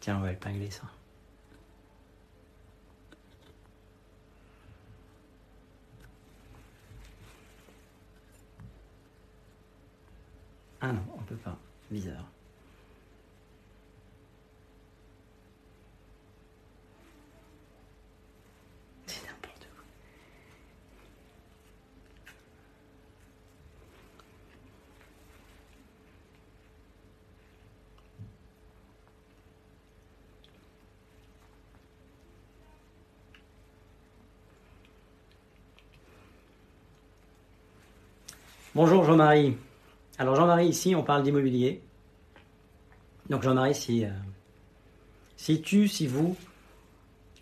Tiens, on va épingler ça. Ah non, on peut pas. Bizarre. C'est n'importe quoi. Bonjour Jean-Marie. Alors Jean-Marie, ici on parle d'immobilier. Donc Jean-Marie, si, euh, si tu, si vous,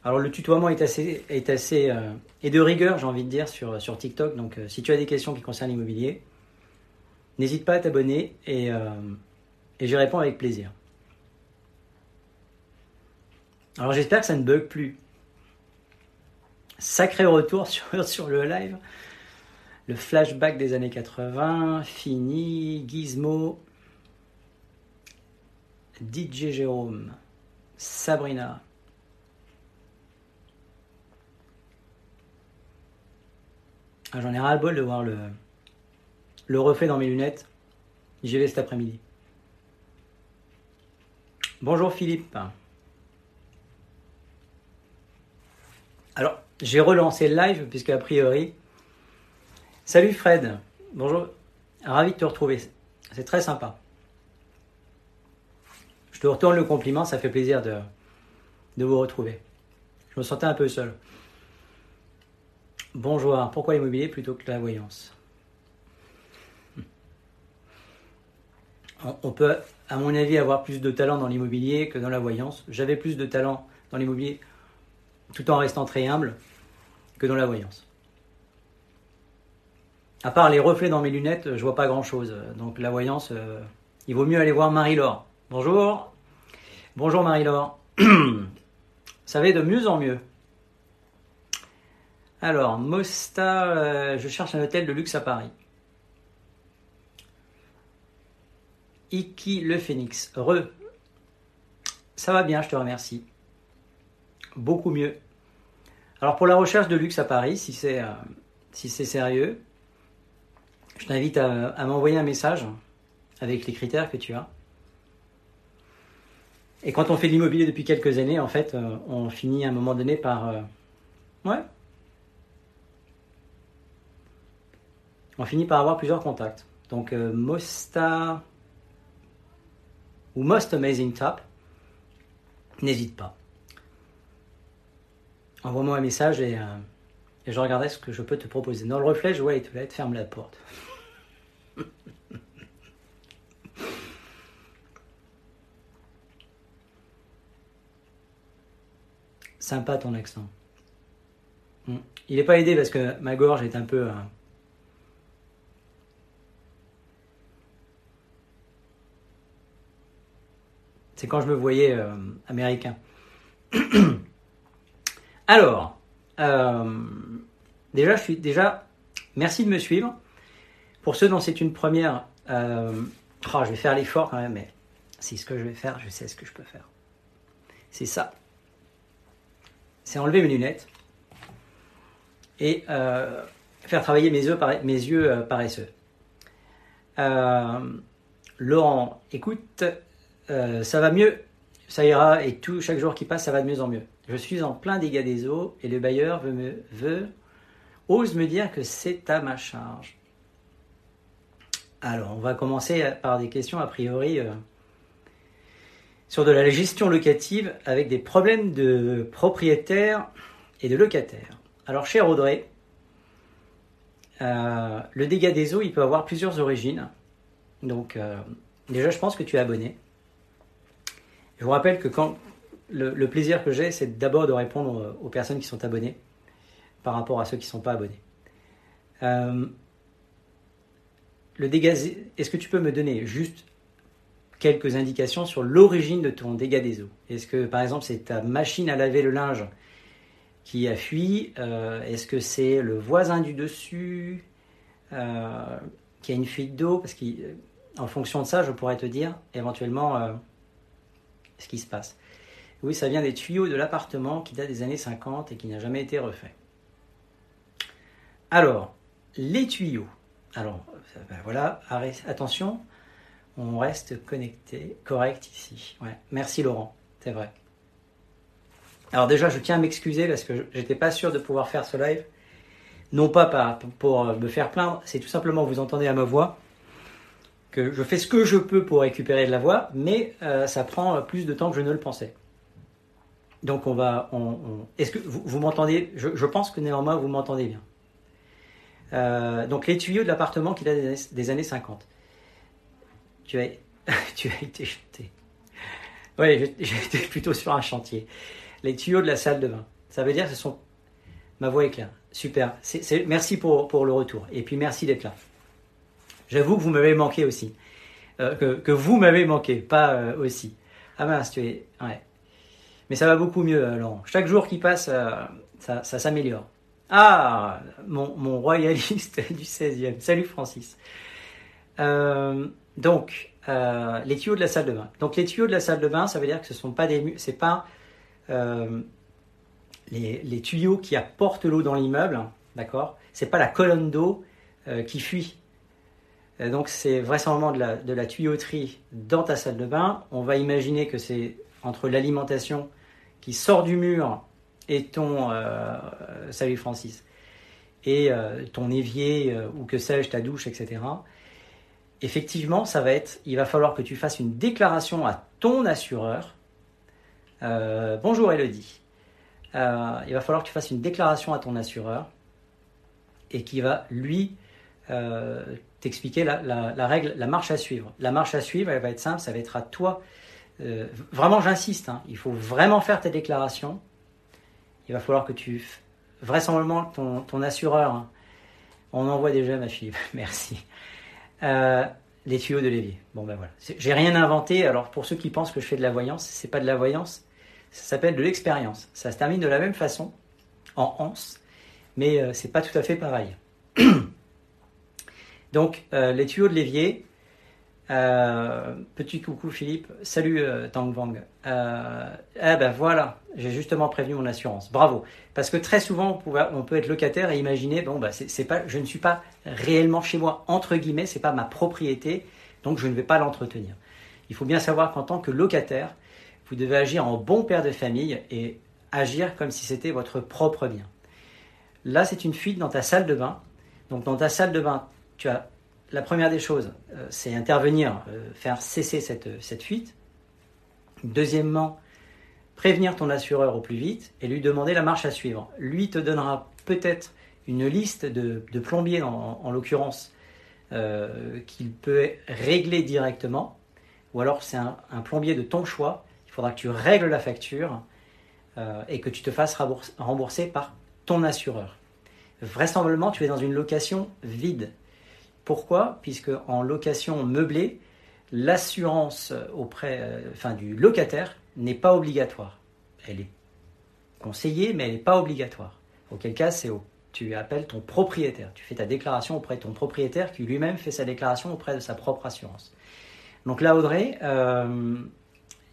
alors le tutoiement est assez, est assez euh, de rigueur, j'ai envie de dire, sur, TikTok. Donc euh, si tu as des questions qui concernent l'immobilier, n'hésite pas à t'abonner et, et j'y réponds avec plaisir. Alors j'espère que ça ne bug plus. Sacré retour sur le live. Le flashback des années 80, fini, Gizmo, DJ Jérôme, Sabrina. Ah, J'en ai ras le bol de voir le, le reflet dans mes lunettes. J'y vais cet après-midi. Bonjour Philippe. Alors, j'ai relancé le live puisque a priori, Salut Fred, bonjour, ravi de te retrouver, c'est très sympa. Je te retourne le compliment, ça fait plaisir de, vous retrouver. Je me sentais un peu seul. Bonjour, pourquoi l'immobilier plutôt que la voyance? On peut, à mon avis, avoir plus de talent dans l'immobilier que dans la voyance. J'avais plus de talent dans l'immobilier tout en restant très humble que dans la voyance. À part les reflets dans mes lunettes, je vois pas grand chose. Donc la voyance, euh, il vaut mieux aller voir Marie-Laure. Bonjour. Bonjour Marie-Laure. Ça va de mieux en mieux. Alors, Mosta, euh, je cherche un hôtel de luxe à Paris. Iki le Phénix. Re. Ça va bien, je te remercie. Beaucoup mieux. Alors pour la recherche de luxe à Paris, si c'est euh, si c'est sérieux, je t'invite à, m'envoyer un message avec les critères que tu as. Et quand on fait de l'immobilier depuis quelques années, en fait, euh, on finit à un moment donné par... euh, ouais. On finit par avoir plusieurs contacts. Donc, euh, Mosta ou Most Amazing Top, n'hésite pas. Envoie-moi un message et, euh, et je regarderai ce que je peux te proposer. Dans le reflet, je vois les toilettes, ferme la porte. Sympa ton accent. Mm. Il n'est pas aidé parce que ma gorge est un peu. euh, C'est quand je me voyais euh, américain. Alors, euh, déjà, je suis déjà. Merci de me suivre. Pour ceux dont c'est une première, euh, oh, je vais faire l'effort quand même, mais c'est ce que je vais faire, je sais ce que je peux faire. C'est ça. C'est enlever mes lunettes et euh, faire travailler mes yeux, euh, paresseux. Laurent, écoute, ça va mieux, ça ira, et tout, chaque jour qui passe, ça va de mieux en mieux. Je suis en plein dégât des eaux et le bailleur veut, ose me dire que c'est à ma charge. Alors, on va commencer par des questions a priori euh, sur de la gestion locative avec des problèmes de propriétaires et de locataires. Alors, cher Audrey, euh, le dégât des eaux, il peut avoir plusieurs origines. Donc, euh, déjà, je pense que tu es abonné. Je vous rappelle que quand le, plaisir que j'ai, c'est d'abord de répondre aux personnes qui sont abonnées par rapport à ceux qui ne sont pas abonnés. Euh, le est-ce que tu peux me donner juste quelques indications sur l'origine de ton dégât des eaux? Est-ce que, par exemple, c'est ta machine à laver le linge qui a fui? Euh, Est-ce que c'est le voisin du dessus euh, qui a une fuite d'eau? Parce qu'en fonction de ça, je pourrais te dire éventuellement euh, ce qui se passe. Oui, ça vient des tuyaux de l'appartement qui date des années 50 et qui n'a jamais été refait. Alors, les tuyaux. Alors, ben voilà, attention, on reste connecté, correct ici. Merci Laurent, c'est vrai. Alors déjà, je tiens à m'excuser parce que j'étais pas sûr de pouvoir faire ce live. Non pas pour me faire plaindre, c'est tout simplement, vous entendez à ma voix, que je fais ce que je peux pour récupérer de la voix, mais euh, ça prend plus de temps que je ne le pensais. Donc on va... Est-ce que vous, m'entendez? Je, pense que néanmoins vous m'entendez bien. Euh, donc les tuyaux de l'appartement qui date des, années 50 tu as, tu as été jeté. Oui, j'étais plutôt sur un chantier. Les tuyaux de la salle de bain. Ça veut dire que ce sont. Ma voix est claire. Super. Merci pour, pour, le retour. Et puis merci d'être là. J'avoue que vous m'avez manqué aussi. Euh, que, que, vous m'avez manqué, pas euh, aussi. Ah mince, tu es. Ouais. Mais ça va beaucoup mieux, Laurent. Chaque jour qui passe, ça s'améliore. Ah, mon, royaliste du 16e. Salut Francis. Euh, donc, euh, les tuyaux de la salle de bain. Donc, les tuyaux de la salle de bain, ça veut dire que ce sont pas des, c'est pas euh, les, tuyaux qui apportent l'eau dans l'immeuble, d'accord? C'est pas la colonne d'eau qui fuit. donc, c'est vraisemblablement de de la tuyauterie dans ta salle de bain. On va imaginer que c'est entre l'alimentation qui sort du mur et ton, salut Francis, et ton évier ou que sais-je, ta douche, etc effectivement, ça va être, il va falloir que tu fasses une déclaration à ton assureur. Euh, bonjour Elodie. Euh, il va falloir que tu fasses une déclaration à ton assureur et qui va lui euh, t'expliquer la, règle, la marche à suivre. La marche à suivre, elle va être simple, ça va être à toi. vraiment, j'insiste, hein, il faut vraiment faire tes déclarations. Il va falloir que tu, vraisemblablement, ton, ton assureur, hein, on envoie déjà ma fille, merci. Euh, les tuyaux de l'évier. Bon ben voilà. J'ai rien inventé. Alors pour ceux qui pensent que je fais de la voyance, c'est pas de la voyance. Ça s'appelle de l'expérience. Ça se termine de la même façon, en anse, mais euh, c'est pas tout à fait pareil. Donc euh, les tuyaux de l'évier, euh, petit coucou Philippe, salut euh, Tang Wang. Euh, eh ben voilà, j'ai justement prévenu mon assurance. Bravo. Parce que très souvent on peut, être locataire et imaginer bon bah c'est pas, je ne suis pas réellement chez moi entre guillemets, c'est pas ma propriété, donc je ne vais pas l'entretenir. Il faut bien savoir qu'en tant que locataire, vous devez agir en bon père de famille et agir comme si c'était votre propre bien. Là, c'est une fuite dans ta salle de bain. Donc dans ta salle de bain, tu as la première des choses, euh, c'est intervenir, euh, faire cesser cette, cette fuite. Deuxièmement, prévenir ton assureur au plus vite et lui demander la marche à suivre. Lui te donnera peut-être une liste de, plombiers, en, l'occurrence, euh, qu'il peut régler directement, ou alors c'est un, plombier de ton choix. Il faudra que tu règles la facture et que tu te fasses rembourser par ton assureur. Vraisemblablement, tu es dans une location vide. Pourquoi Puisque en location meublée, l'assurance auprès, euh, du locataire n'est pas obligatoire. Elle est conseillée, mais elle n'est pas obligatoire. Auquel cas, c'est tu appelles ton propriétaire. Tu fais ta déclaration auprès de ton propriétaire qui lui-même fait sa déclaration auprès de sa propre assurance. Donc là, Audrey, euh,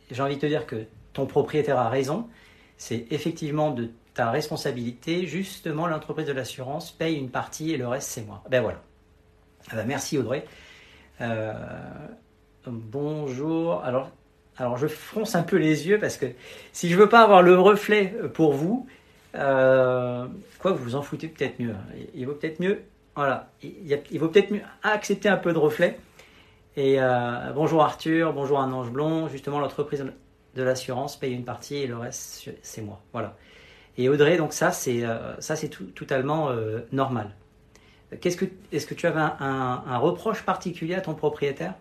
j'ai envie de te dire que ton propriétaire a raison. C'est effectivement de ta responsabilité. Justement, l'entreprise de l'assurance paye une partie et le reste, c'est moi. Ben voilà. Ah bah, merci Audrey. Euh, bonjour. Alors, je fronce un peu les yeux parce que si je veux pas avoir le reflet pour vous, euh, quoi vous vous en foutez peut-être mieux. Il, vaut peut-être mieux, voilà, il, vaut peut-être mieux accepter un peu de reflet. Et euh, bonjour Arthur, bonjour un ange blond. Justement, l'entreprise de l'assurance paye une partie et le reste c'est moi. Voilà. Et Audrey, donc ça c'est ça c'est totalement normal. Est-ce que tu avais un, reproche particulier à ton propriétaire?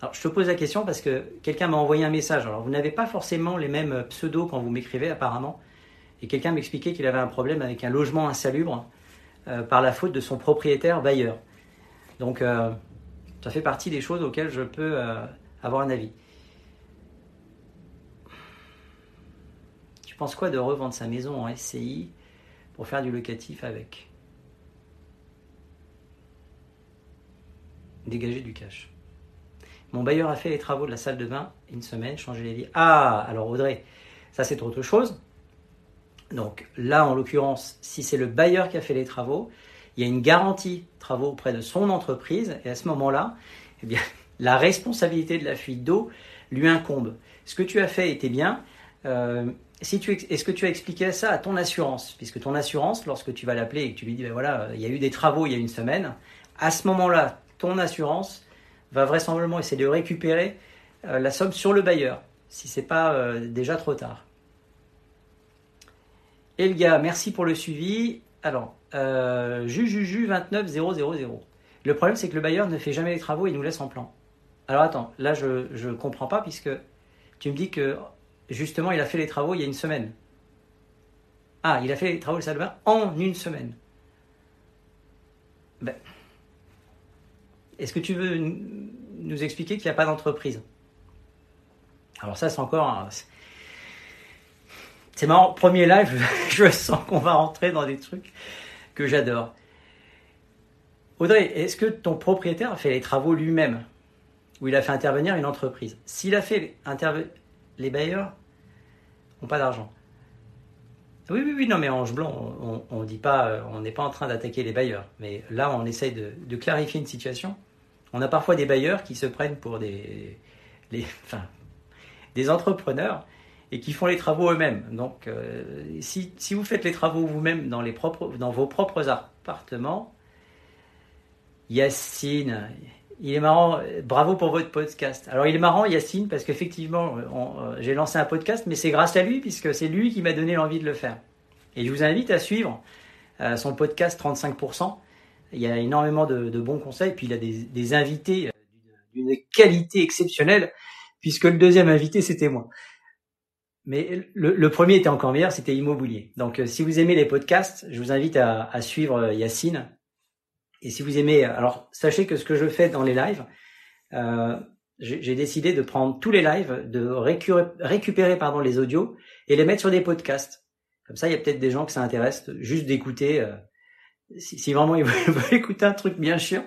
Alors, je te pose la question parce que quelqu'un m'a envoyé un message. Alors, vous n'avez pas forcément les mêmes pseudos quand vous m'écrivez, apparemment. Et quelqu'un m'expliquait qu'il avait un problème avec un logement insalubre euh, par la faute de son propriétaire bailleur. Donc, euh, ça fait partie des choses auxquelles je peux euh, avoir un avis. Tu penses quoi de revendre sa maison en SCI pour faire du locatif avec? Dégager du cash. Mon bailleur a fait les travaux de la salle de bain une semaine, changé les vies. Ah, alors Audrey, ça c'est autre chose. Donc là, en l'occurrence, si c'est le bailleur qui a fait les travaux, il y a une garantie travaux auprès de son entreprise et à ce moment-là, eh bien, la responsabilité de la fuite d'eau lui incombe. Ce que tu as fait était bien. Euh, si tu, est-ce que tu as expliqué ça à ton assurance? Puisque ton assurance, lorsque tu vas l'appeler et que tu lui dis, ben voilà, il y a eu des travaux il y a une semaine, à ce moment-là, ton assurance va vraisemblablement essayer de récupérer euh, la somme sur le bailleur, si c'est pas euh, déjà trop tard. Elga, merci pour le suivi. Alors, euh, Jujuju 29000. Le problème, c'est que le bailleur ne fait jamais les travaux et nous laisse en plan. Alors attends, là je ne comprends pas puisque tu me dis que justement il a fait les travaux il y a une semaine. Ah, il a fait les travaux de salle en une semaine. Ben, Est-ce que tu veux nous expliquer qu'il n'y a pas d'entreprise? Alors ça c'est encore... C'est marrant, premier live, je sens qu'on va rentrer dans des trucs que j'adore. Audrey, est-ce que ton propriétaire a fait les travaux lui-même? Ou il a fait intervenir une entreprise? S'il a fait intervenir... Les bailleurs n'ont pas d'argent. Oui, oui, oui, non, mais Ange Blanc, on dit pas, on n'est pas en train d'attaquer les bailleurs. Mais là, on essaye de, clarifier une situation. On a parfois des bailleurs qui se prennent pour des, des entrepreneurs et qui font les travaux eux-mêmes. Donc, euh, si, vous faites les travaux vous-même dans, dans vos propres appartements, Yacine, il est marrant, bravo pour votre podcast. Alors, il est marrant, Yacine, parce qu'effectivement, euh, j'ai lancé un podcast, mais c'est grâce à lui, puisque c'est lui qui m'a donné l'envie de le faire. Et je vous invite à suivre euh, son podcast 35%. Il y a énormément de, bons conseils, puis il a des, invités d'une qualité exceptionnelle, puisque le deuxième invité, c'était moi. Mais le, premier était encore meilleur, c'était immobilier. Donc, euh, si vous aimez les podcasts, je vous invite à, suivre euh, Yacine. Et si vous aimez, alors sachez que ce que je fais dans les lives, euh, j'ai décidé de prendre tous les lives, de récupérer, récupérer pardon les audios et les mettre sur des podcasts. Comme ça, il y a peut-être des gens que ça intéresse juste d'écouter. Si, vraiment ils veulent, écouter un truc bien chiant,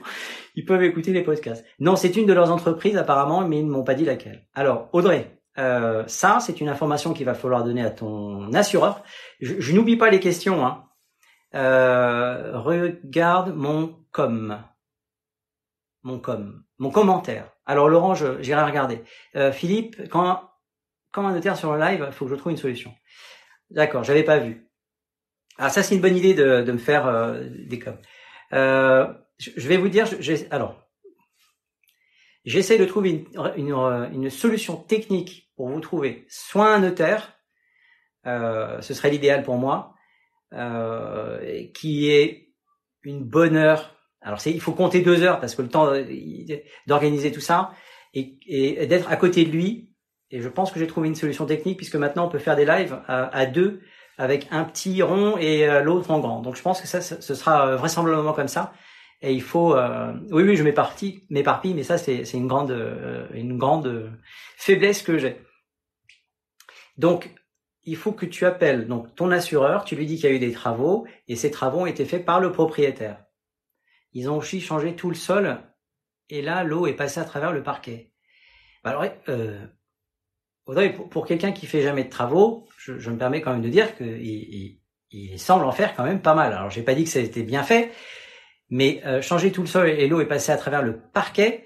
ils peuvent écouter les podcasts. Non, c'est une de leurs entreprises apparemment, mais ils ne m'ont pas dit laquelle. Alors, Audrey, euh, ça, c'est une information qu'il va falloir donner à ton assureur. Je, n'oublie pas les questions. Hein. Euh, regarde mon com, mon com, mon commentaire. Alors Laurent, j'irai regarder. Euh, Philippe, quand quand un notaire sur le live, il faut que je trouve une solution. D'accord, j'avais pas vu. Ah ça c'est une bonne idée de, de me faire euh, des coms. Euh, je vais vous dire, alors j'essaie de trouver une, une, une, solution technique pour vous trouver soit un notaire, euh, ce serait l'idéal pour moi, euh, qui est une bonne heure. Alors il faut compter deux heures parce que le temps d'organiser tout ça et, et d'être à côté de lui. Et je pense que j'ai trouvé une solution technique puisque maintenant on peut faire des lives à deux avec un petit rond et euh, l'autre en grand. Donc je pense que ça, ce sera vraisemblablement comme ça. Et il faut, euh, oui, oui, je m'éparpille, m'éparpille, mais ça, c'est, une grande, une grande faiblesse que j'ai. Donc, il faut que tu appelles donc ton assureur, tu lui dis qu'il y a eu des travaux et ces travaux ont été faits par le propriétaire. Ils ont aussi changé tout le sol et là l'eau est passée à travers le parquet. Bah, alors, euh, Audrey, pour, quelqu'un qui fait jamais de travaux, je, me permets quand même de dire qu'il il, semble en faire quand même pas mal. Alors j'ai pas dit que ça a été bien fait, mais euh, changer tout le sol et l'eau est passée à travers le parquet.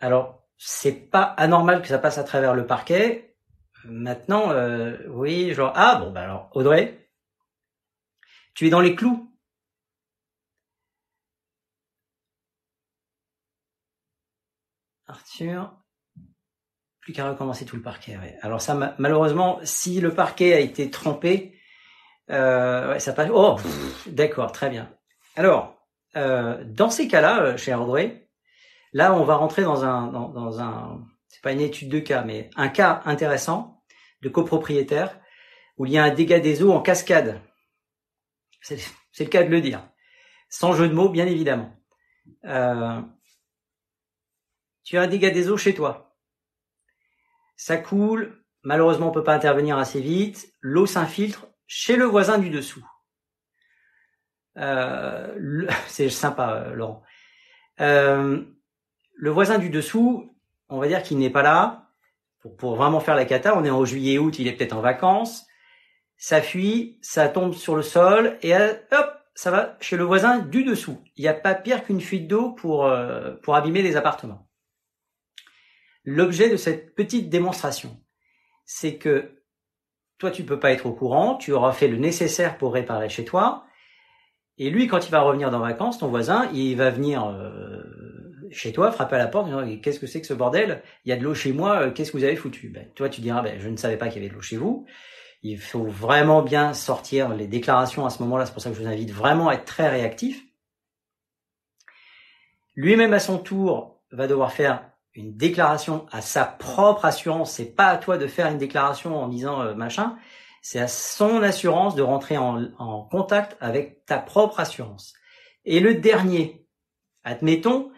Alors c'est pas anormal que ça passe à travers le parquet. Maintenant, euh, oui, genre, ah bon, bah alors, Audrey, tu es dans les clous. Arthur, plus qu'à recommencer tout le parquet. Alors ça, malheureusement, si le parquet a été trempé, euh, ça passe. Oh, d'accord, très bien. Alors, euh, dans ces cas-là, euh, cher Audrey, là, on va rentrer dans un, dans, un, c'est pas une étude de cas, mais un cas intéressant de copropriétaire où il y a un dégât des eaux en cascade. C'est le cas de le dire. Sans jeu de mots, bien évidemment. Tu as un dégât des eaux chez toi. Ça coule, malheureusement on peut pas intervenir assez vite, l'eau s'infiltre chez le voisin du dessous. Euh, c'est sympa, euh, Laurent. le voisin du dessous, on va dire qu'il n'est pas là pour, vraiment faire la cata. On est en juillet-août, il est peut-être en vacances. Ça fuit, ça tombe sur le sol et euh, hop, ça va chez le voisin du dessous. Il n'y a pas pire qu'une fuite d'eau pour, euh, pour abîmer les appartements. L'objet de cette petite démonstration, c'est que toi, tu peux pas être au courant, tu auras fait le nécessaire pour réparer chez toi, et lui, quand il va revenir dans vacances, ton voisin, il va venir euh, chez toi, frapper à la porte, qu'est-ce que c'est que ce bordel? Il y a de l'eau chez moi, euh, qu'est-ce que vous avez foutu? Ben, Toi, tu diras, ben, je ne savais pas qu'il y avait de l'eau chez vous. Il faut vraiment bien sortir les déclarations à ce moment-là. C'est pour ça que je vous invite vraiment à être très réactif. Lui-même, à son tour, va devoir faire une déclaration à sa propre assurance. C'est pas à toi de faire une déclaration en disant euh, machin. C'est à son assurance de rentrer en, contact avec ta propre assurance. Et le dernier, admettons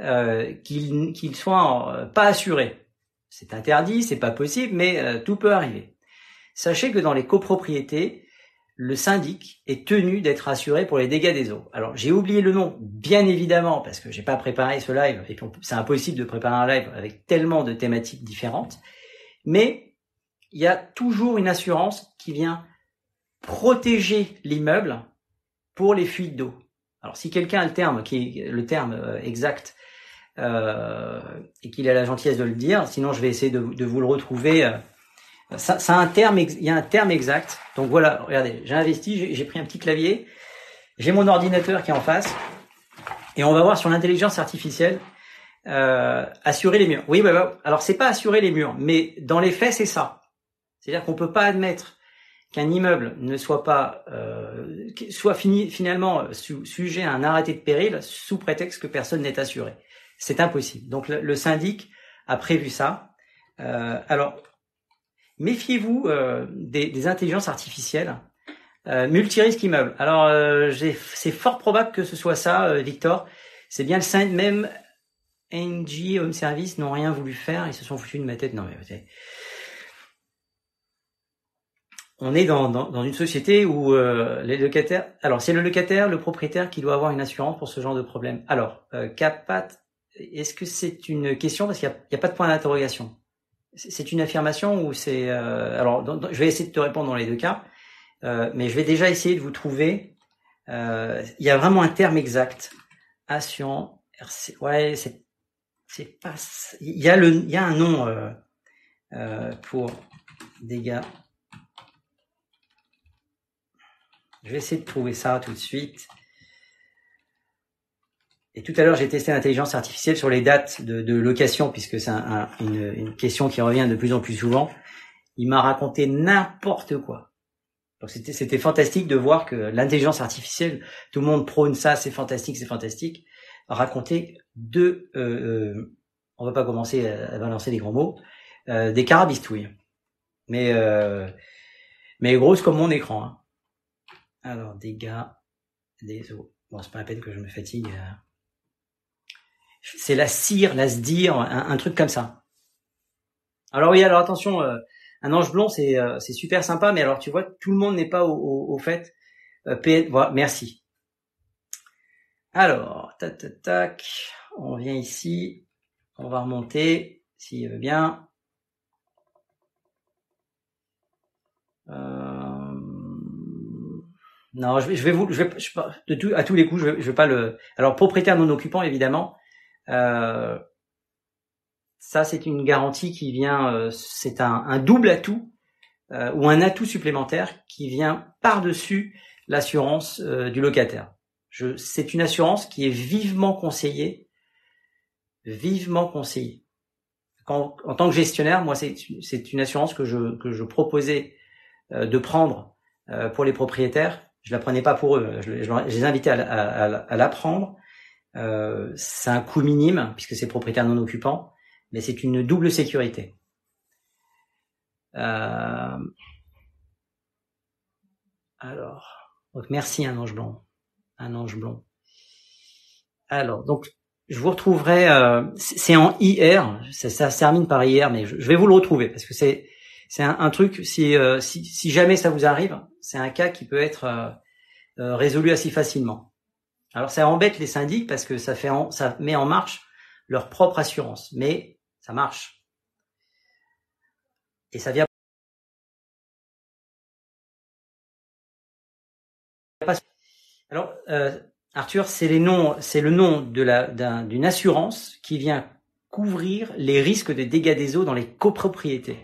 euh, qu'il qu'il soit euh, pas assuré. C'est interdit, c'est pas possible, mais tout peut arriver. Sachez que dans les copropriétés, le syndic est tenu d'être assuré pour les dégâts des eaux. Alors j'ai oublié le nom, bien évidemment, parce que j'ai pas préparé ce live, et c'est impossible de préparer un live avec tellement de thématiques différentes, mais il y a toujours une assurance qui vient protéger l'immeuble pour les fuites d'eau. Alors si quelqu'un a le terme, qui est le terme euh, exact, euh, et qu'il a la gentillesse de le dire, sinon je vais essayer de, de vous le retrouver. Ça, ça, a un terme, il y a un terme exact. Donc voilà, regardez, j'ai investi, j'ai pris un petit clavier, j'ai mon ordinateur qui est en face, et on va voir sur l'intelligence artificielle euh, assurer les murs. Oui, bah, bah, alors c'est pas assurer les murs, mais dans les faits c'est ça. C'est-à-dire qu'on peut pas admettre qu'un immeuble ne soit pas euh, soit fini, finalement sujet à un arrêté de péril sous prétexte que personne n'est assuré. C'est impossible. Donc le, syndic a prévu ça. Euh, alors méfiez-vous euh, des, intelligences artificielles. Euh, multirisque immeuble. Alors, euh, c'est fort probable que ce soit ça, euh, Victor. C'est bien le même NG Home Service n'ont rien voulu faire. Ils se sont foutus de ma tête. Non, mais on est dans, une société où les locataires. Alors, c'est le locataire, le propriétaire qui doit avoir une assurance pour ce genre de problème. Alors, Capat, est-ce que c'est une question? Parce qu'il n'y a, pas de point d'interrogation c'est une affirmation ou c'est euh, alors je vais essayer de te répondre dans les deux cas, euh, mais je vais déjà essayer de vous trouver. Euh, il y a vraiment un terme exact. Assurant, ouais, c'est c'est pas. Il y a le, il y a un nom pour dégâts. Je vais essayer de trouver ça tout de suite. Et tout à l'heure, j'ai testé l'intelligence artificielle sur les dates de, de location, puisque c'est un, une, une, question qui revient de plus en plus souvent. Il m'a raconté n'importe quoi. C'était, fantastique de voir que l'intelligence artificielle, tout le monde prône ça, c'est fantastique, c'est fantastique. Raconter deux, euh, euh, on va pas commencer à, balancer des grands mots, euh, des carabistouilles. Mais euh, mais grosses comme mon écran. Hein. Alors dégâts des eaux. Bon, c'est pas la peine que je me fatigue. Euh c'est la cire, la sdire, un, un, truc comme ça. Alors oui, alors attention, euh, un ange blond, c'est euh, c'est super sympa, mais alors tu vois, tout le monde n'est pas au, au, fait. Euh, voilà, merci. Alors, tac, tac, tac, on vient ici, on va remonter, s'il veut bien. Non, je vais, je vous, je vais, de tout, à tous les coups, je je vais pas le. Alors propriétaire non occupant, évidemment. Euh, ça, c'est une garantie qui vient, euh, c'est un, double atout euh, ou un atout supplémentaire qui vient par-dessus l'assurance du locataire. C'est une assurance qui est vivement conseillée, vivement conseillée. Quand, en tant que gestionnaire, moi, c'est une assurance que je, que je proposais de prendre pour les propriétaires. Je la prenais pas pour eux, je, les invitais à, à, à la prendre euh, c'est un coût minime puisque c'est propriétaire non occupant, mais c'est une double sécurité. Euh, alors, merci un ange blond, un ange blond. Alors, donc je vous retrouverai. Euh, c'est en IR, ça, ça, se termine par IR, mais je, vais vous le retrouver parce que c'est c'est un, truc. Si, si, jamais ça vous arrive, c'est un cas qui peut être résolu assez facilement. Alors ça embête les syndics parce que ça fait ça met en marche leur propre assurance, mais Ça marche. Et ça vient Alors, euh, Arthur, c'est les noms, c'est le nom d'une assurance qui vient couvrir les risques de dégâts des eaux dans les copropriétés.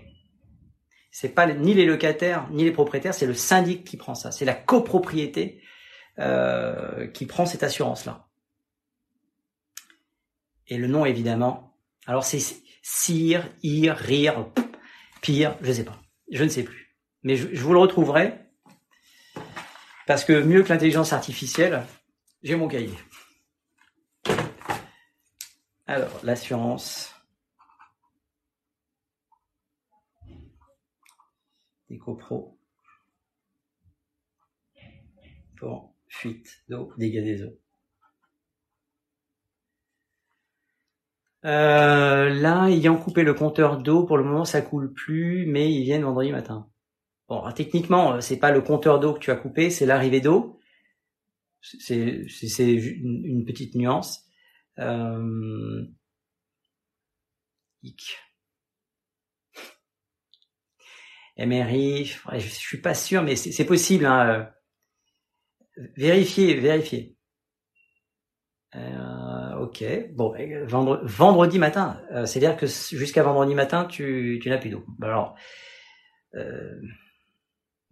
C'est pas ni les locataires ni les propriétaires, c'est le syndic qui prend ça. C'est la copropriété euh, qui prend cette assurance-là. Et le nom, évidemment, alors c'est cire, ir, rire, pire, je sais pas, je ne sais plus. Mais je, vous le retrouverai parce que mieux que l'intelligence artificielle, j'ai mon cahier. Alors, l'assurance. Éco-pro. Pour fuite d'eau, dégâts des eaux. Euh, là, ayant coupé le compteur d'eau, pour le moment, ça coule plus, mais ils viennent vendredi matin. Bon, techniquement, c'est pas le compteur d'eau que tu as coupé, c'est l'arrivée d'eau. C'est une petite nuance. Euh... MRI, je suis pas sûr, mais c'est possible. Hein. Vérifiez, vérifiez. Euh, ok. Bon, vendredi matin, euh, c'est-à-dire que jusqu'à vendredi matin, tu, tu n'as plus d'eau. Alors, euh,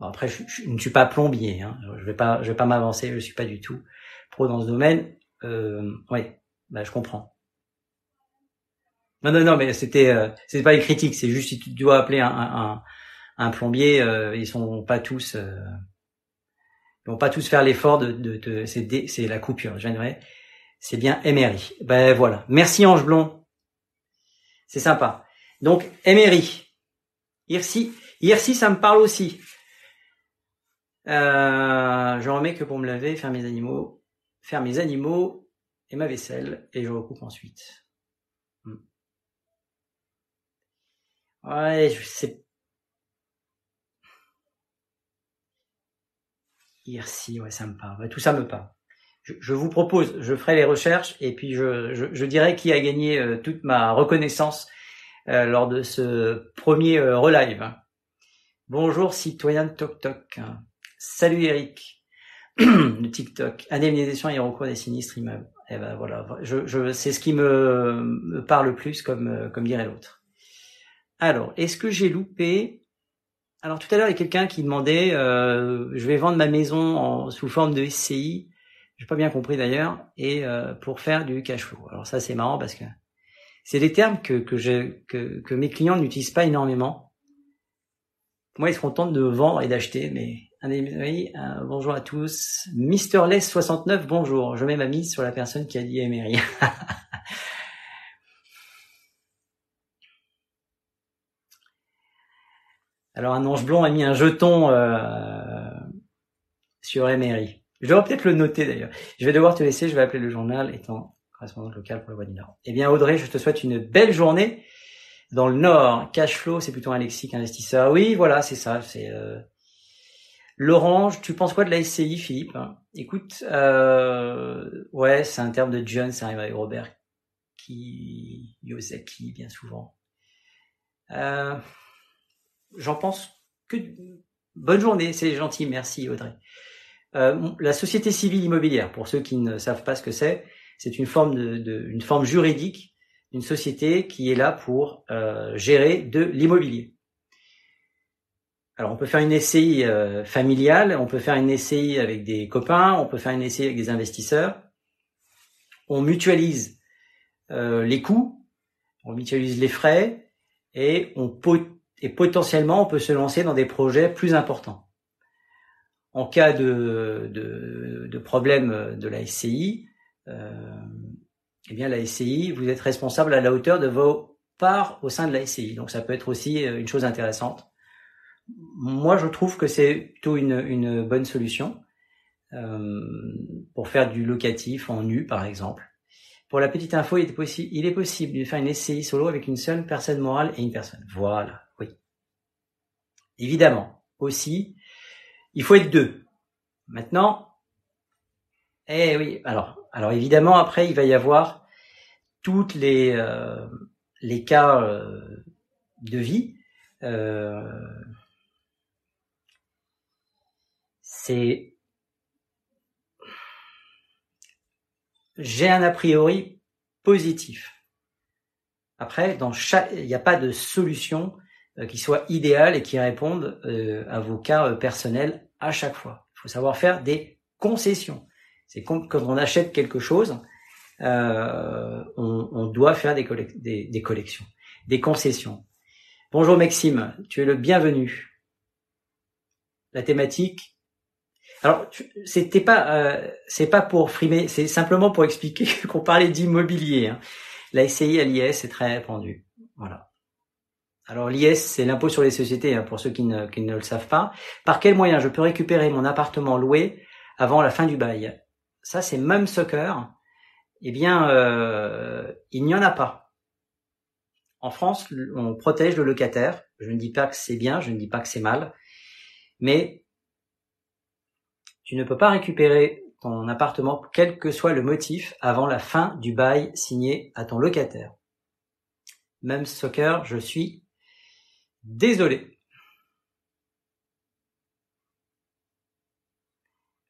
après, je, ne suis pas plombier. Hein. Je vais vais pas m'avancer. Je suis pas du tout pro dans ce domaine. Euh, ouais, bah, je comprends. Non, non, non, mais c'était, c'est pas les critiques. C'est juste si tu dois appeler un, un, plombier, ils sont pas tous, ils vont pas tous faire l'effort de, de, de c'est, la coupure. J'aimerais. C'est bien Emery. Ben voilà. Merci Ange Blond. C'est sympa. Donc Emery. Irsi, Irsi, ça me parle aussi. Euh, je remets que pour me laver, faire mes animaux, faire mes animaux et ma vaisselle, et je recoupe ensuite. Hmm. Ouais, je sais. Irsi, ouais, ça me parle. tout ça me parle. Je, vous propose, je ferai les recherches et puis je, dirai qui a gagné euh, toute ma reconnaissance euh, lors de ce premier euh, relive. Bonjour citoyen de Toc Toc. Salut Eric de TikTok. Indemnisation et recours des sinistres immeubles. Et eh ben voilà, c'est ce qui me, parle le plus, comme dirait l'autre. Alors, est-ce que j'ai loupé Alors tout à l'heure, il y a quelqu'un qui demandait, euh, je vais vendre ma maison en, sous forme de SCI. J'ai pas bien compris d'ailleurs, et euh, pour faire du cash flow. Alors ça, c'est marrant parce que c'est des termes que que, je, que, que mes clients n'utilisent pas énormément. Moi, ils se contentent de vendre et d'acheter, mais oui, euh, bonjour à tous. Mister Les 69, bonjour. Je mets ma mise sur la personne qui a dit Emery. Alors un ange blond a mis un jeton euh, sur Emery. Je devrais peut-être le noter d'ailleurs. Je vais devoir te laisser, je vais appeler le journal étant correspondant local pour le Voix Nord. Eh bien Audrey, je te souhaite une belle journée. Dans le Nord, cash flow, c'est plutôt un lexique investisseur. Oui, voilà, c'est ça. C'est euh, L'orange, tu penses quoi de la SCI, Philippe? Écoute, euh, ouais, c'est un terme de John, c'est avec Robert qui Yosaki, bien souvent. J'en pense que bonne journée, c'est gentil, merci Audrey. Euh, la société civile immobilière, pour ceux qui ne savent pas ce que c'est, c'est une forme de, une forme juridique d'une société qui est là pour euh, gérer de l'immobilier. Alors on peut faire une SCI euh, familiale, on peut faire une SCI avec des copains, on peut faire une SCI avec des investisseurs. On mutualise les coûts, on mutualise les frais et on et potentiellement on peut se lancer dans des projets plus importants. En cas de, de, de problème de la SCI, euh, eh bien la SCI, vous êtes responsable à la hauteur de vos parts au sein de la SCI. Donc ça peut être aussi une chose intéressante moi, je trouve que c'est plutôt une, une, bonne solution euh, pour faire du locatif en nu, par exemple. Pour la petite info, il est, possible, il est possible de faire une SCI solo avec une seule personne morale et une personne. Voilà. Évidemment, aussi, il faut être deux. Maintenant, eh oui, alors, alors évidemment, après, il va y avoir toutes les, euh, cas de vie, c'est j'ai un a priori positif. Après, dans chaque, il n'y a pas de solution euh, qui soit idéale et qui réponde euh, à vos cas euh, personnels à chaque fois. Il faut savoir faire des concessions. C'est comme quand on achète quelque chose, on, on, doit faire des, des, des, collections, des concessions. Bonjour Maxime, tu es le bienvenu. La thématique. Alors, c'était pas, c'est pas pour frimer, c'est simplement pour expliquer qu'on parlait d'immobilier. Hein. La SCI à l'IS est très répandue. Voilà. Alors l'IS, c'est l'impôt sur les sociétés, hein, pour ceux qui ne, le savent pas. Par quel moyen je peux récupérer mon appartement loué avant la fin du bail? Ça, c'est même Soccer. Eh bien, euh, il n'y en a pas. En France, on protège le locataire. Je ne dis pas que c'est bien, je ne dis pas que c'est mal, mais tu ne peux pas récupérer ton appartement, quel que soit le motif, avant la fin du bail signé à ton locataire. Même soccer, je suis désolé.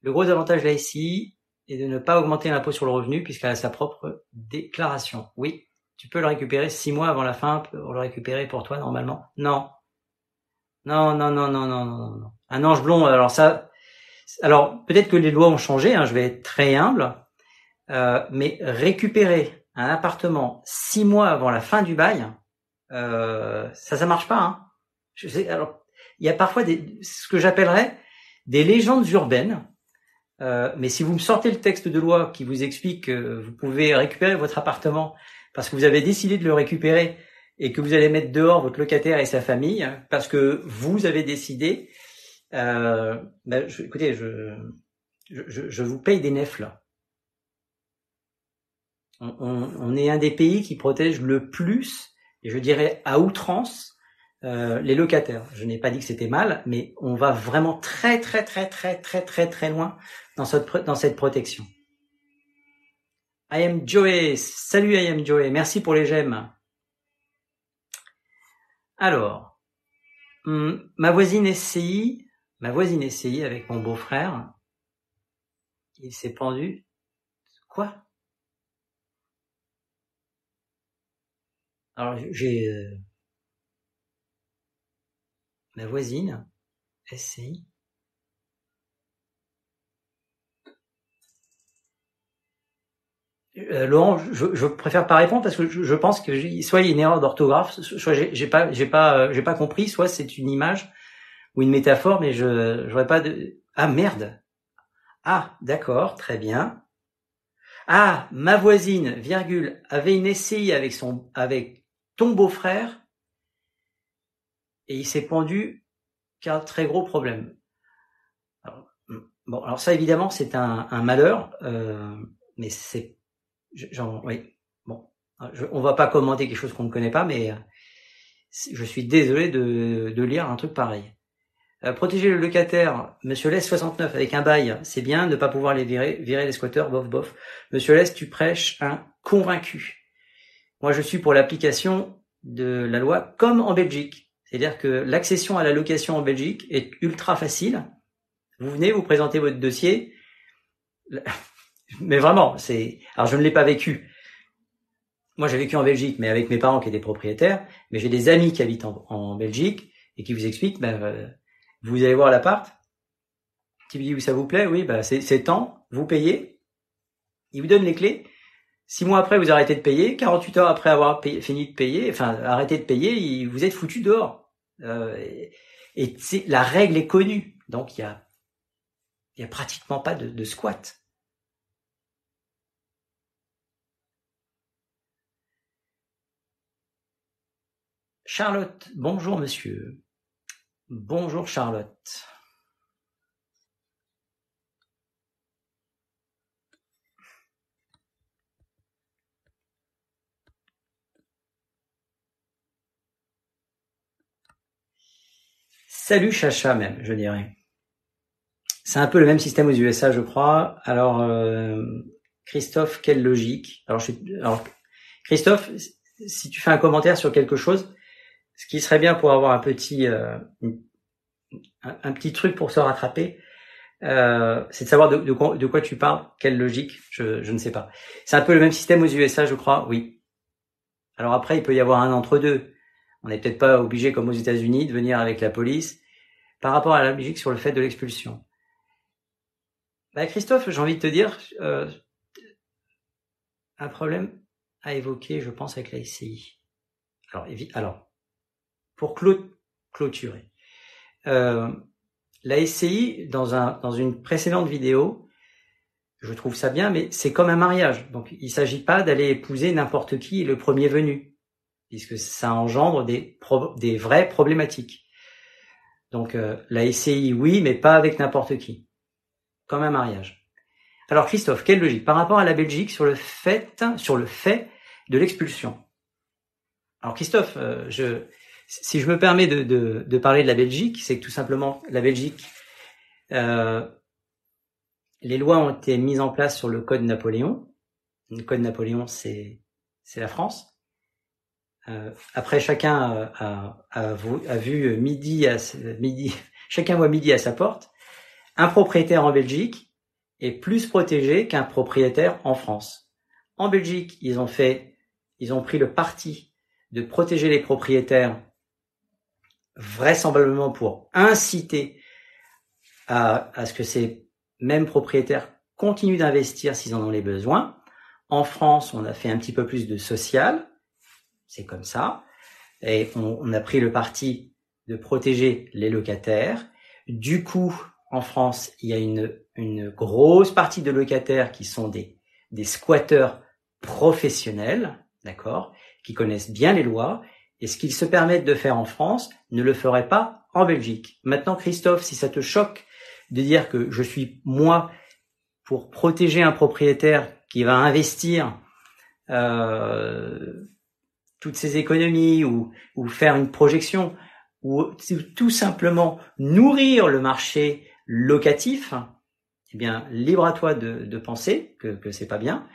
Le gros avantage là ici est de ne pas augmenter l'impôt sur le revenu puisqu'elle a sa propre déclaration. Oui, tu peux le récupérer six mois avant la fin pour le récupérer pour toi normalement. Non. Non, non, non, non, non, non, non. Un ange blond, alors ça, alors peut-être que les lois ont changé, hein, je vais être très humble, euh, mais récupérer un appartement six mois avant la fin du bail, euh, ça, ça marche pas. Hein. Je sais, alors, il y a parfois des, ce que j'appellerais des légendes urbaines. Euh, mais si vous me sortez le texte de loi qui vous explique que vous pouvez récupérer votre appartement parce que vous avez décidé de le récupérer et que vous allez mettre dehors votre locataire et sa famille parce que vous avez décidé, euh, ben, je, écoutez, je, je, je, vous paye des nefs là. On, on, on, est un des pays qui protège le plus, et je dirais à outrance, euh, les locataires. Je n'ai pas dit que c'était mal, mais on va vraiment très très très très très très très loin dans cette, dans cette protection. I am Joey. Salut I am Joey. Merci pour les j'aime. Alors, hum, ma voisine SCI Ma voisine essayait avec mon beau-frère. Il s'est pendu. Quoi? Alors j'ai euh, ma voisine SCI. Euh, Laurent, je, préfère pas répondre parce que je, pense que soit il y a une erreur d'orthographe, soit j'ai pas, j'ai pas, euh, j'ai pas compris, soit c'est une image ou une métaphore, mais je n'aurais pas de... Ah merde Ah, d'accord, très bien. Ah, ma voisine, virgule, avait une SCI avec son, avec beau-frère, et il s'est pendu car très gros problème. bon, alors ça évidemment c'est un, malheur, euh, mais c'est, genre, oui, bon, on va pas commenter quelque chose qu'on ne connaît pas, mais je suis désolé de, lire un truc pareil. Euh, protéger le locataire, Monsieur Les 69 avec un bail, c'est bien, ne pas pouvoir les virer, virer les squatteurs, bof bof. Monsieur Les, tu prêches un convaincu. Moi, je suis pour l'application de la loi comme en Belgique. C'est-à-dire que l'accession à la location en Belgique est ultra facile. Vous venez, vous présentez votre dossier. Mais vraiment, c'est. Alors, je ne l'ai pas vécu. Moi, j'ai vécu en Belgique, mais avec mes parents qui étaient propriétaires. Mais j'ai des amis qui habitent en, Belgique et qui vous expliquent, ben, euh, vous allez voir l'appart, qui vous dit ça vous plaît, oui bah c'est temps, vous payez, il vous donne les clés. Six mois après, vous arrêtez de payer. 48 heures après avoir fini de payer, enfin arrêté de payer, vous êtes foutu dehors. Euh, et, la règle est connue, donc il y a, pratiquement pas de squat. Charlotte, bonjour monsieur. Bonjour Charlotte. Salut Chacha même, je dirais. C'est un peu le même système aux USA, je crois. Alors, euh, Christophe, quelle logique? Alors, Christophe, si tu fais un commentaire sur quelque chose, ce qui serait bien pour avoir un petit, euh, truc pour se rattraper, euh, c'est de savoir de, quoi, tu parles, quelle logique, je, je ne sais pas. C'est un peu le même système aux USA, je crois, oui. Alors après, il peut y avoir un entre-deux. On n'est peut-être pas obligé, comme aux États-Unis, de venir avec la police par rapport à la logique sur le fait de l'expulsion. Bah, Christophe, j'ai envie de te dire, euh, un problème à évoquer, je pense, avec la SCI. Alors, pour clôturer, euh, la SCI, dans, dans une précédente vidéo, je trouve ça bien, mais c'est comme un mariage. Donc, il ne s'agit pas d'aller épouser n'importe qui le premier venu, puisque ça engendre des, des vraies problématiques. Donc, euh, la SCI, oui, mais pas avec n'importe qui, comme un mariage. Alors, Christophe, quelle logique? Par rapport à la Belgique sur le fait, sur le fait de l'expulsion Alors, Christophe, euh, je, si je me permets de, de, de parler de la Belgique, c'est que tout simplement, la Belgique, euh, les lois ont été mises en place sur le Code Napoléon. Le Code Napoléon, c'est c'est la France. Euh, après, chacun a, a, a, vu midi à midi, chacun voit midi à sa porte. Un propriétaire en Belgique est plus protégé qu'un propriétaire en France. En Belgique, ils ont fait, ils ont pris le parti de protéger les propriétaires vraisemblablement pour inciter à, à ce que ces mêmes propriétaires continuent d'investir s'ils en ont les besoins. En France, on a fait un petit peu plus de social, c'est comme ça, et on, on, a pris le parti de protéger les locataires. Du coup, en France, il y a une, une grosse partie de locataires qui sont des, des squatteurs professionnels, d'accord, qui connaissent bien les lois et ce qu'ils se permettent de faire en France ne le ferait pas en Belgique. Maintenant, Christophe, si ça te choque de dire que je suis moi pour protéger un propriétaire qui va investir euh, toutes ses économies ou, faire une projection ou tout simplement nourrir le marché locatif, eh bien, libre à toi de, de penser que, que c'est pas bien.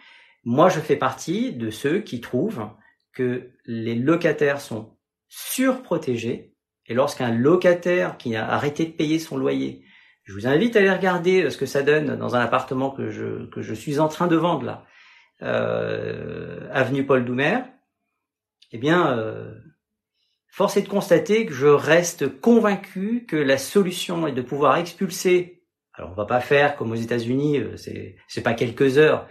Moi, je fais partie de ceux qui trouvent que les locataires sont surprotégés. Et lorsqu'un locataire qui a arrêté de payer son loyer, je vous invite à aller regarder euh, ce que ça donne dans un appartement que je, que je suis en train de vendre là, euh, avenue Paul Doumer, eh bien, euh, force est de constater que je reste convaincu que la solution est de pouvoir expulser. Alors, on va pas faire comme aux États-Unis, euh, c'est pas quelques heures.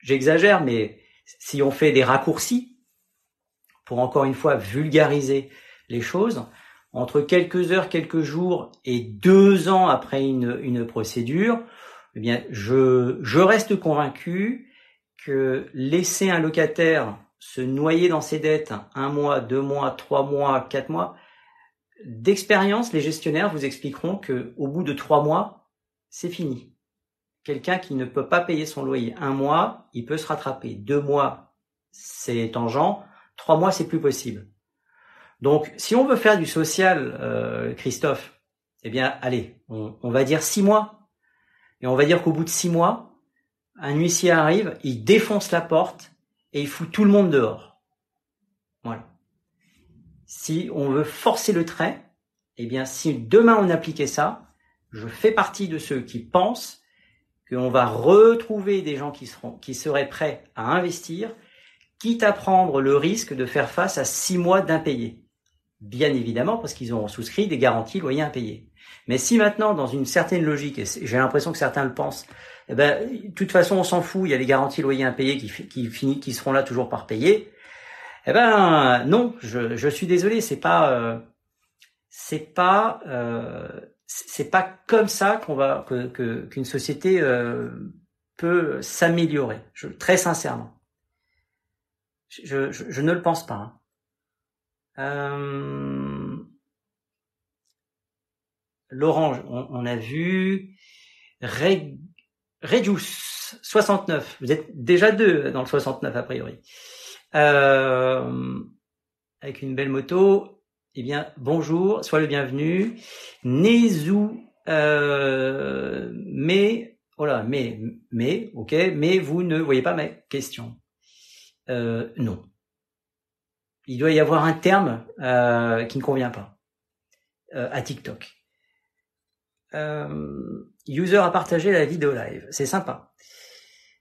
J'exagère, mais si on fait des raccourcis, pour encore une fois vulgariser les choses, entre quelques heures, quelques jours et deux ans après une, procédure, eh bien, je reste convaincu que laisser un locataire se noyer dans ses dettes un mois, deux mois, trois mois, quatre mois, d'expérience, les gestionnaires vous expliqueront que au bout de trois mois, c'est fini. Quelqu'un qui ne peut pas payer son loyer un mois, il peut se rattraper. Deux mois, c'est tangent. Trois mois, c'est plus possible. Donc, si on veut faire du social, euh, Christophe, eh bien, allez, on, on, va dire six mois. Et on va dire qu'au bout de six mois, un huissier arrive, il défonce la porte et il fout tout le monde dehors. Voilà. Si on veut forcer le trait, eh bien, si demain on appliquait ça, je fais partie de ceux qui pensent qu'on va retrouver des gens qui seraient prêts à investir quitte à prendre le risque de faire face à six mois d'impayés. Bien évidemment, parce qu'ils ont souscrit des garanties loyers impayés. Mais si maintenant, dans une certaine logique, et j'ai l'impression que certains le pensent, eh ben, de toute façon, on s'en fout, il y a les garanties loyers impayés qui, qui, qui seront là toujours par payer. Eh ben, non, je, je suis désolé, c'est pas, euh, c'est pas, euh, c'est pas comme ça qu'on va, que, qu'une société euh, peut s'améliorer. Très sincèrement. Je, je, je, ne le pense pas. Hein. Euh... Laurent, on, on, a vu. Reg... 69. Vous êtes déjà deux dans le 69 a priori. Euh... Avec une belle moto. Eh bien, bonjour, sois le bienvenu. Nézou, euh... mais, voilà, mais, mais, ok, mais vous ne voyez pas ma question. Euh, non. il doit y avoir un terme qui ne convient pas à TikTok. Euh, user a partagé la vidéo live, c'est sympa.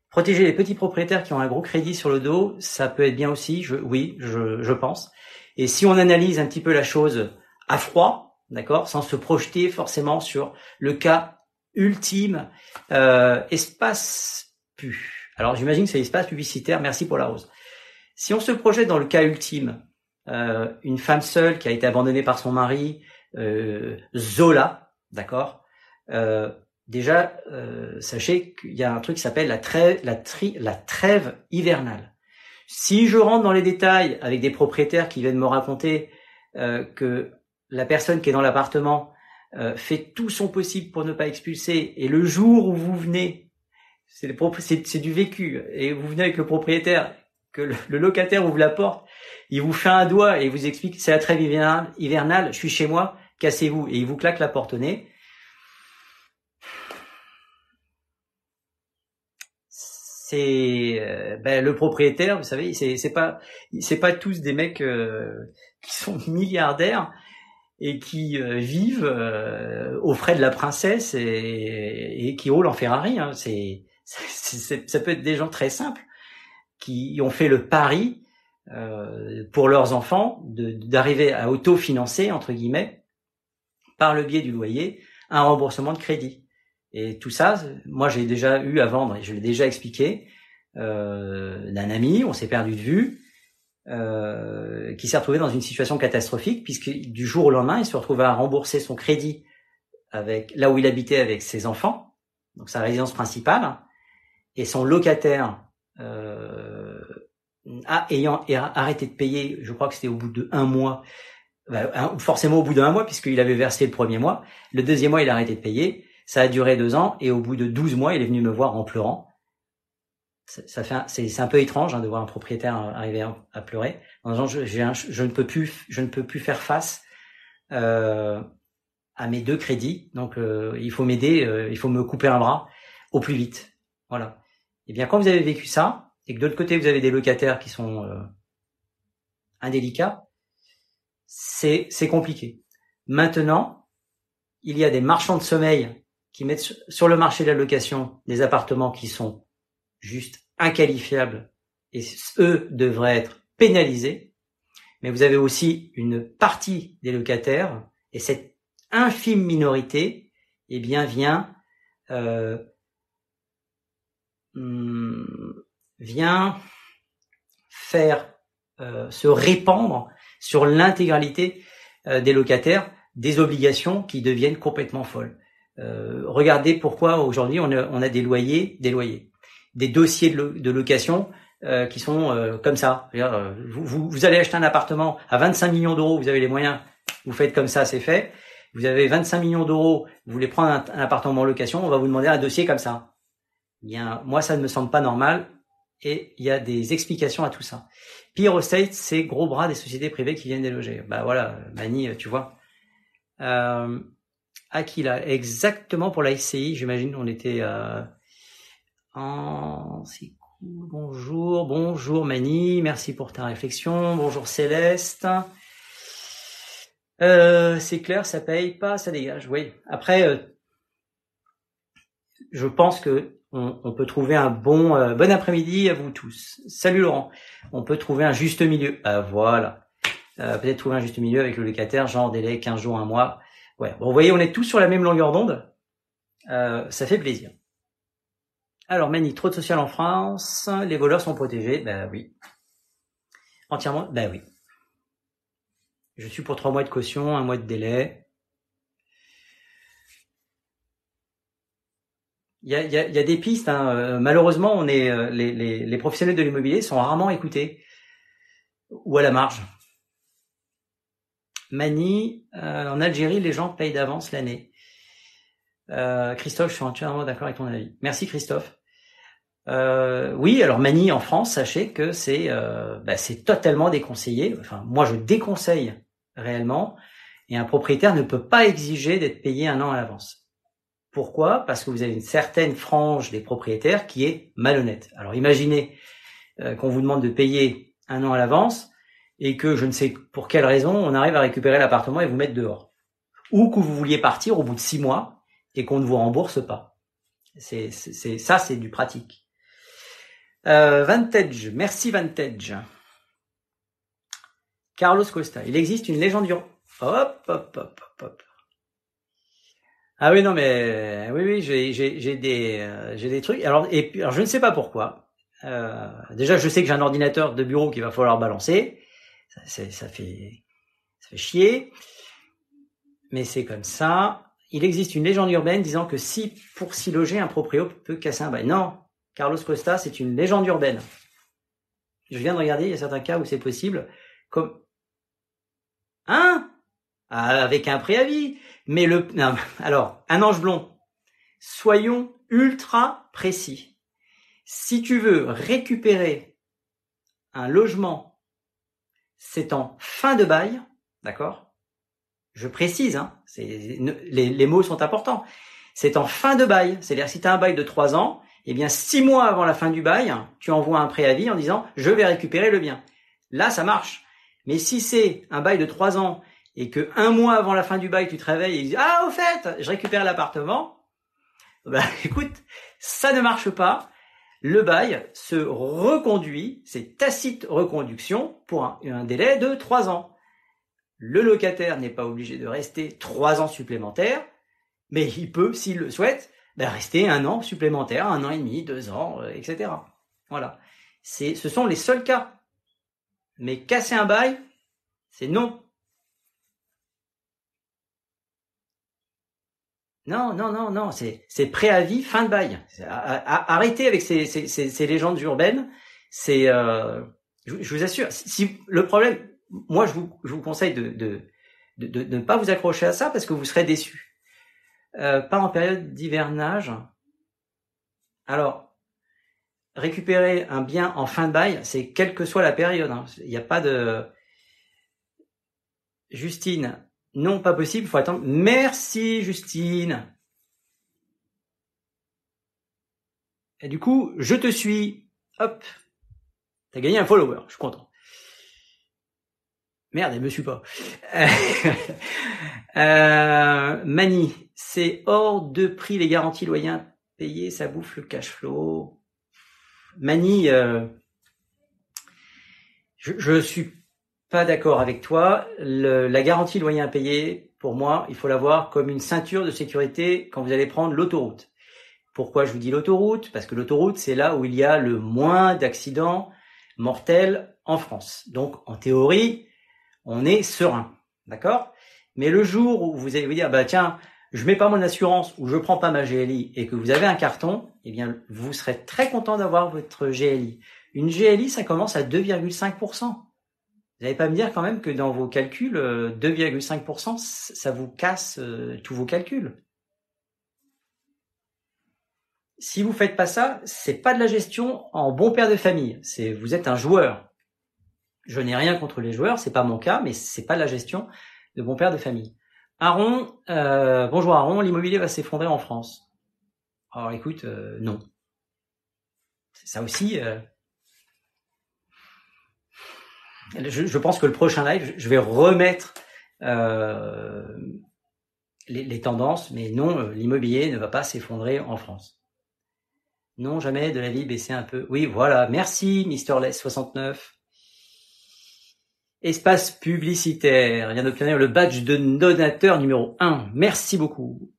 Protéger les petits propriétaires qui ont un gros crédit sur le dos, ça peut être bien aussi, je, oui, je, je pense. Et si on analyse un petit peu la chose à froid, d'accord, sans se projeter forcément sur le cas ultime, euh, espace pu. Alors j'imagine que c'est espace publicitaire, merci pour la rose. Si on se projette dans le cas ultime, euh, une femme seule qui a été abandonnée par son mari, euh, Zola, d'accord euh, Déjà, euh, sachez qu'il y a un truc qui s'appelle la trêve, hivernale. Si je rentre dans les détails avec des propriétaires qui viennent me raconter euh, que la personne qui est dans l'appartement euh, fait tout son possible pour ne pas expulser, et le jour où vous venez, c'est du vécu, et vous venez avec le propriétaire, que le, locataire ouvre la porte, il vous fait un doigt et il vous explique c'est la trêve hivernale, hivernale, je suis chez moi, cassez-vous, et il vous claque la porte au nez. C'est euh, ben, le propriétaire, vous savez, c'est c'est pas tous des mecs euh, qui sont milliardaires et qui euh, vivent aux frais de la princesse et, qui roulent en Ferrari. Hein. Ça peut être des gens très simples qui ont fait le pari pour leurs enfants d'arriver à autofinancer entre guillemets par le biais du loyer un remboursement de crédit. Et tout ça, moi j'ai déjà eu à vendre, et je l'ai déjà expliqué, euh, d'un ami, on s'est perdu de vue, euh, qui s'est retrouvé dans une situation catastrophique, puisque du jour au lendemain, il se retrouve à rembourser son crédit avec là où il habitait avec ses enfants, donc sa résidence principale, et son locataire euh, a, ayant arrêté de payer, je crois que c'était au bout de un mois, bah, forcément au bout d'un mois, puisqu'il avait versé le premier mois, le deuxième mois il a arrêté de payer, ça a duré deux ans et au bout de douze mois, il est venu me voir en pleurant. Ça, fait, c'est, un peu étrange hein, de voir un propriétaire arriver à, pleurer. En disant, je, je, ne peux plus, je ne peux plus faire face euh, à mes deux crédits. Donc, euh, il faut m'aider, euh, il faut me couper un bras au plus vite. Voilà. Et eh bien, quand vous avez vécu ça et que de l'autre côté vous avez des locataires qui sont euh, indélicats, c'est compliqué. Maintenant, il y a des marchands de sommeil qui mettent sur le marché de la location des appartements qui sont juste inqualifiables et eux devraient être pénalisés. Mais vous avez aussi une partie des locataires et cette infime minorité, eh bien, vient euh, hmm, vient faire euh, se répandre sur l'intégralité euh, des locataires des obligations qui deviennent complètement folles. Euh, regardez pourquoi aujourd'hui on a, on a, des loyers, des loyers, des dossiers de, location euh, qui sont euh, comme ça. Vous, vous, allez acheter un appartement à 25 millions d'euros, vous avez les moyens, vous faites comme ça, c'est fait. Vous avez 25 millions d'euros, vous voulez prendre un, appartement en location, on va vous demander un dossier comme ça. Eh bien, moi, ça ne me semble pas normal et il y a des explications à tout ça. Pire Estate, c'est gros bras des sociétés privées qui viennent déloger. Bah voilà, Mani, tu vois. Euh, Aquila, exactement pour la SCI, j'imagine on était euh, en... Cool, bonjour, bonjour Mani, merci pour ta réflexion, bonjour Céleste. Euh, c'est clair, ça paye pas, ça dégage, oui. Après, euh, je pense que on, peut trouver un bon euh, bon après-midi à vous tous. Salut Laurent. On peut trouver un juste milieu. Ah, voilà. Peut-être trouver un juste milieu avec le locataire, genre délai 15 jours, un mois. Ouais, bon, vous voyez, on est tous sur la même longueur d'onde. Euh, ça fait plaisir. Alors, Mani, trop de social en France, les voleurs sont protégés. Ben oui. Entièrement, ben oui. Je suis pour trois mois de caution, un mois de délai. Il y a, y a, des pistes. Hein. Euh, malheureusement, on est euh, les, les, les professionnels de l'immobilier sont rarement écoutés ou à la marge. Mani, euh, en Algérie, les gens payent d'avance l'année. Euh, Christophe, je suis entièrement d'accord avec ton avis. Merci Christophe. Euh, oui, alors Mani en France, sachez que c'est bah, c'est totalement déconseillé. Enfin, moi je déconseille réellement. Et un propriétaire ne peut pas exiger d'être payé un an à l'avance. Pourquoi? Parce que vous avez une certaine frange des propriétaires qui est malhonnête. Alors imaginez qu'on vous demande de payer un an à l'avance et que je ne sais pour quelle raison on arrive à récupérer l'appartement et vous mettre dehors. Ou que vous vouliez partir au bout de six mois et qu'on ne vous rembourse pas. C'est, ça, c'est du pratique. Euh, Vantage, merci Vantage. Carlos Costa, il existe une légende urbaine. Hop, hop, hop, hop, hop. Ah oui, non, mais oui, oui, j'ai, des, euh, j'ai des trucs. Alors, et je ne sais pas pourquoi. Euh, déjà, je sais que j'ai un ordinateur de bureau qu'il va falloir balancer. Ça, ça fait, ça fait chier. Mais c'est comme ça. Il existe une légende urbaine disant que si pour s'y loger, un proprio peut casser un bail. Non, Carlos Costa, c'est une légende urbaine. Je viens de regarder, il y a certains cas où c'est possible. Comme, hein? Ah, avec un préavis. Mais le, non, alors, un ange blond. Soyons ultra précis. Si tu veux récupérer un logement, c'est en fin de bail, d'accord? Je précise, hein, les, mots sont importants. C'est en fin de bail, c'est-à-dire si tu as un bail de trois ans, eh bien six mois avant la fin du bail, tu envoies un préavis en disant je vais récupérer le bien. Là, ça marche. Mais si c'est un bail de trois ans et que un mois avant la fin du bail, tu te réveilles et tu dis ah au fait, je récupère l'appartement, bah écoute, ça ne marche pas le bail se reconduit, c'est tacite reconduction pour un, délai de trois ans. Le locataire n'est pas obligé de rester trois ans supplémentaires, mais il peut, s'il le souhaite, ben, rester un an supplémentaire, un an et demi, deux ans, euh, etc. Voilà. Ce sont les seuls cas. Mais casser un bail, c'est non. Non, non, non, non, c'est, préavis, fin de bail. Arrêtez avec ces, ces, ces, légendes urbaines. C'est, euh, je, vous assure, si, le problème, moi je vous, je vous conseille de, de, de, de, ne pas vous accrocher à ça parce que vous serez déçus. Euh, pas en période d'hivernage. Alors, récupérer un bien en fin de bail, c'est quelle que soit la période. Hein. Il n'y a pas de. Justine, non, pas possible, il faut attendre. Merci Justine. Et du coup, je te suis. Hop. T'as gagné un follower, je suis content. Merde, elle me suit pas. euh, Mani, c'est hors de prix les garanties loyers payées, ça bouffe le cash flow. Mani, euh, je suis pas d'accord avec toi. la garantie loyer impayé, pour moi, il faut l'avoir comme une ceinture de sécurité quand vous allez prendre l'autoroute. Pourquoi je vous dis l'autoroute? Parce que l'autoroute, c'est là où il y a le moins d'accidents mortels en France. Donc, en théorie, on est serein. D'accord? Mais le jour où vous allez vous dire, bah tiens, je mets pas mon assurance ou je prends pas ma GLI et que vous avez un carton, eh bien, vous serez très content d'avoir votre GLI. Une GLI, ça commence à 2,5%. Vous n'allez pas me dire quand même que dans vos calculs, 2,5%, euh, ça vous casse euh, tous vos calculs. Si vous faites pas ça, c'est pas de la gestion en bon père de famille. C'est vous êtes un joueur. Je n'ai rien contre les joueurs, c'est pas mon cas, mais c'est pas de la gestion de bon père de famille. Aaron, euh, bonjour Aaron, l'immobilier va s'effondrer en France. Alors écoute, non. Ça aussi, je, pense que le prochain live, je vais remettre euh, les, tendances, mais non, euh, l'immobilier ne va pas s'effondrer en France. Non, jamais de la vie baisser un peu. Oui, voilà. Merci, Mister Les 69. Espace publicitaire. Vient d'obtenir le badge de donateur numéro 1. Merci beaucoup.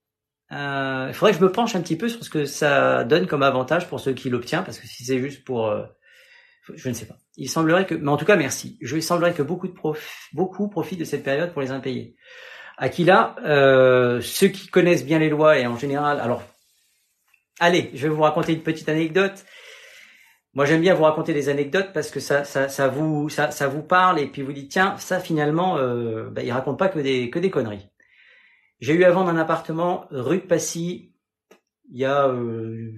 Euh, il faudrait que je me penche un petit peu sur ce que ça donne comme avantage pour ceux qui l'obtiennent, parce que si c'est juste pour je ne sais pas. Il semblerait que, mais en tout cas, merci. Je, il semblerait que beaucoup de prof, beaucoup profitent de cette période pour les impayés. Aquila, euh, ceux qui connaissent bien les lois et en général, alors, allez, je vais vous raconter une petite anecdote. Moi, j'aime bien vous raconter des anecdotes parce que ça, ça, vous, ça, vous parle et puis vous dites tiens, ça finalement, euh, bah, raconte pas que des, que des conneries. J'ai eu à vendre un appartement rue de Passy il y a, euh,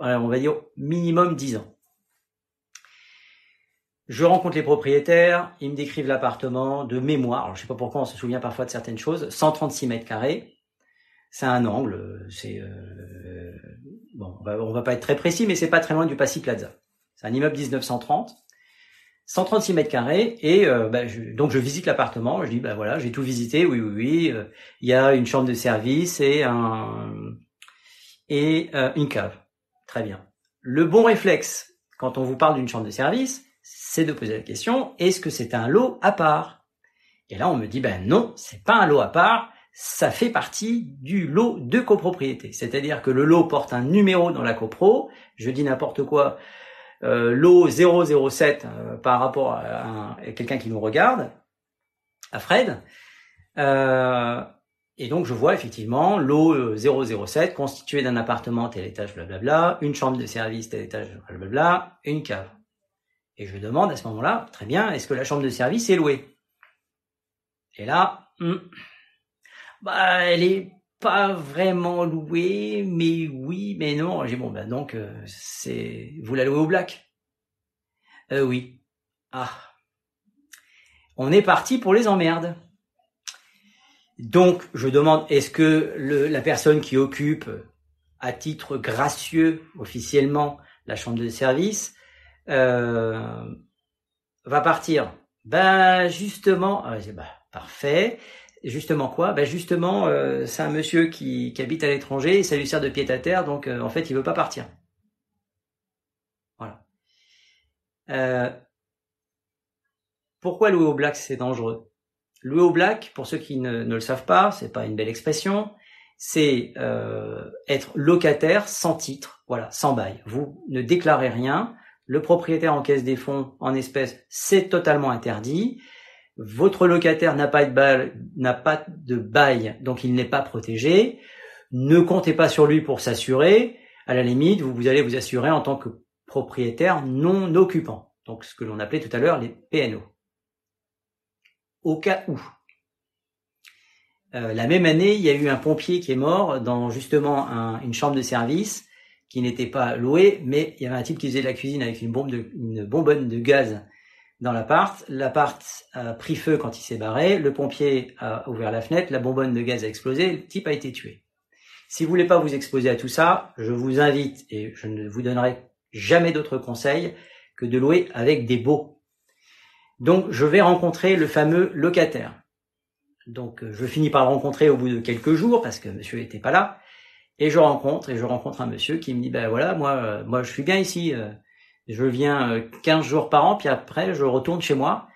on va dire minimum dix ans. Je rencontre les propriétaires, ils me décrivent l'appartement de mémoire. Alors, je sais pas pourquoi on se souvient parfois de certaines choses. 136 mètres carrés. C'est un angle. C'est euh, bon, on va, va pas être très précis, mais c'est pas très loin du Passy Plaza. C'est un immeuble 1930. 136 mètres carrés et euh, bah, donc je visite l'appartement. Je dis bah voilà, j'ai tout visité. Oui oui oui. Euh, il y a une chambre de service et un et euh, une cave. Très bien. Le bon réflexe quand on vous parle d'une chambre de service, c'est de poser la question est-ce que c'est un lot à part? Et là on me dit ben non, c'est pas un lot à part. Ça fait partie du lot de copropriété. C'est-à-dire que le lot porte un numéro dans la copro. Je dis n'importe quoi euh, l'eau 007 euh, par rapport à, quelqu'un qui nous regarde, à Fred. Euh, et donc je vois effectivement l'eau 007 constituée d'un appartement tel étage, blablabla, une chambre de service tel étage, blablabla, une cave. Et je demande à ce moment-là, très bien, est-ce que la chambre de service est louée? Et là, hmm, bah elle est pas vraiment loué, mais oui, mais non. J'ai bon, ben donc euh, c'est vous la louez au black? Euh, oui. Ah. On est parti pour les emmerdes. Donc je demande est-ce que la personne qui occupe à titre gracieux officiellement la chambre de service euh, va partir. Ben justement, ah, bah, parfait justement quoi? Ben justement, euh, c'est un monsieur qui, habite à l'étranger et ça lui sert de pied à terre, donc euh, en fait il veut pas partir. Voilà. Euh, pourquoi louer au black c'est dangereux? Louer au black, pour ceux qui ne, ne le savent pas, c'est pas une belle expression, c'est être locataire sans titre, voilà, sans bail. Vous ne déclarez rien, le propriétaire en caisse des fonds en espèces, c'est totalement interdit votre locataire n'a pas de bail, donc il n'est pas protégé. Ne comptez pas sur lui pour s'assurer. À la limite, vous, vous allez vous assurer en tant que propriétaire non occupant. Donc ce que l'on appelait tout à l'heure les PNO. Au cas où. Euh, la même année, il y a eu un pompier qui est mort dans justement une chambre de service qui n'était pas louée, mais il y avait un type qui faisait de la cuisine avec une bombe de, une bonbonne de gaz dans l'appart. L'appart a pris feu quand il s'est barré. Le pompier a ouvert la fenêtre. La bonbonne de gaz a explosé. Le type a été tué. Si vous voulez pas vous exposer à tout ça, je vous invite et je ne vous donnerai jamais d'autres conseils que de louer avec des beaux. Donc, je vais rencontrer le fameux locataire. Donc, je finis par le rencontrer au bout de quelques jours parce que monsieur n'était pas là. Et je rencontre, et je rencontre un monsieur qui me dit, ben voilà, moi, euh, moi, je suis bien ici. Euh, je viens 15 euh, jours par an, puis après je retourne chez moi.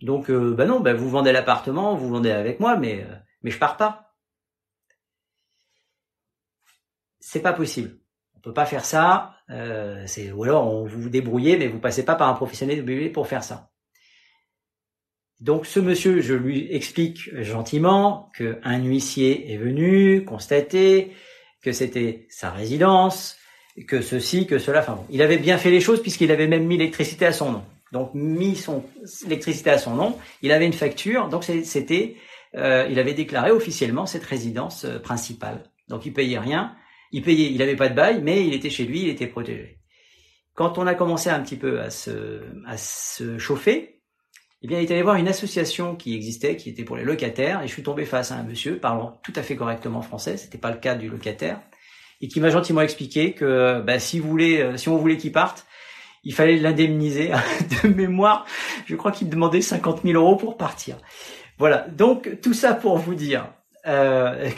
Donc euh, bah non, bah vous vendez l'appartement, vous vendez avec moi, mais mais je pars pas. C'est pas possible. On peut pas faire ça. Euh, c'est ou alors on vous vous débrouillez, mais vous passez pas par un professionnel bébé pour faire ça. Donc ce monsieur, je lui explique gentiment que un huissier est venu constater que c'était sa résidence, que ceci, que cela. Enfin bon, il avait bien fait les choses puisqu'il avait même mis l'électricité à son nom. Donc mis son électricité à son nom, il avait une facture, donc c'était, euh, il avait déclaré officiellement cette résidence euh, principale. Donc il payait rien, il payait, il avait pas de bail, mais il était chez lui, il était protégé. Quand on a commencé un petit peu à se, à se chauffer, eh bien, il est allé voir une association qui existait, qui était pour les locataires, et je suis tombé face à un monsieur parlant tout à fait correctement français, c'était pas le cas du locataire, et qui m'a gentiment expliqué que bah, si vous euh, si on voulait qu'il parte, il fallait l'indemniser de mémoire. Je crois qu'il demandait 50 000 euros pour partir. Voilà. Donc tout ça pour vous dire euh,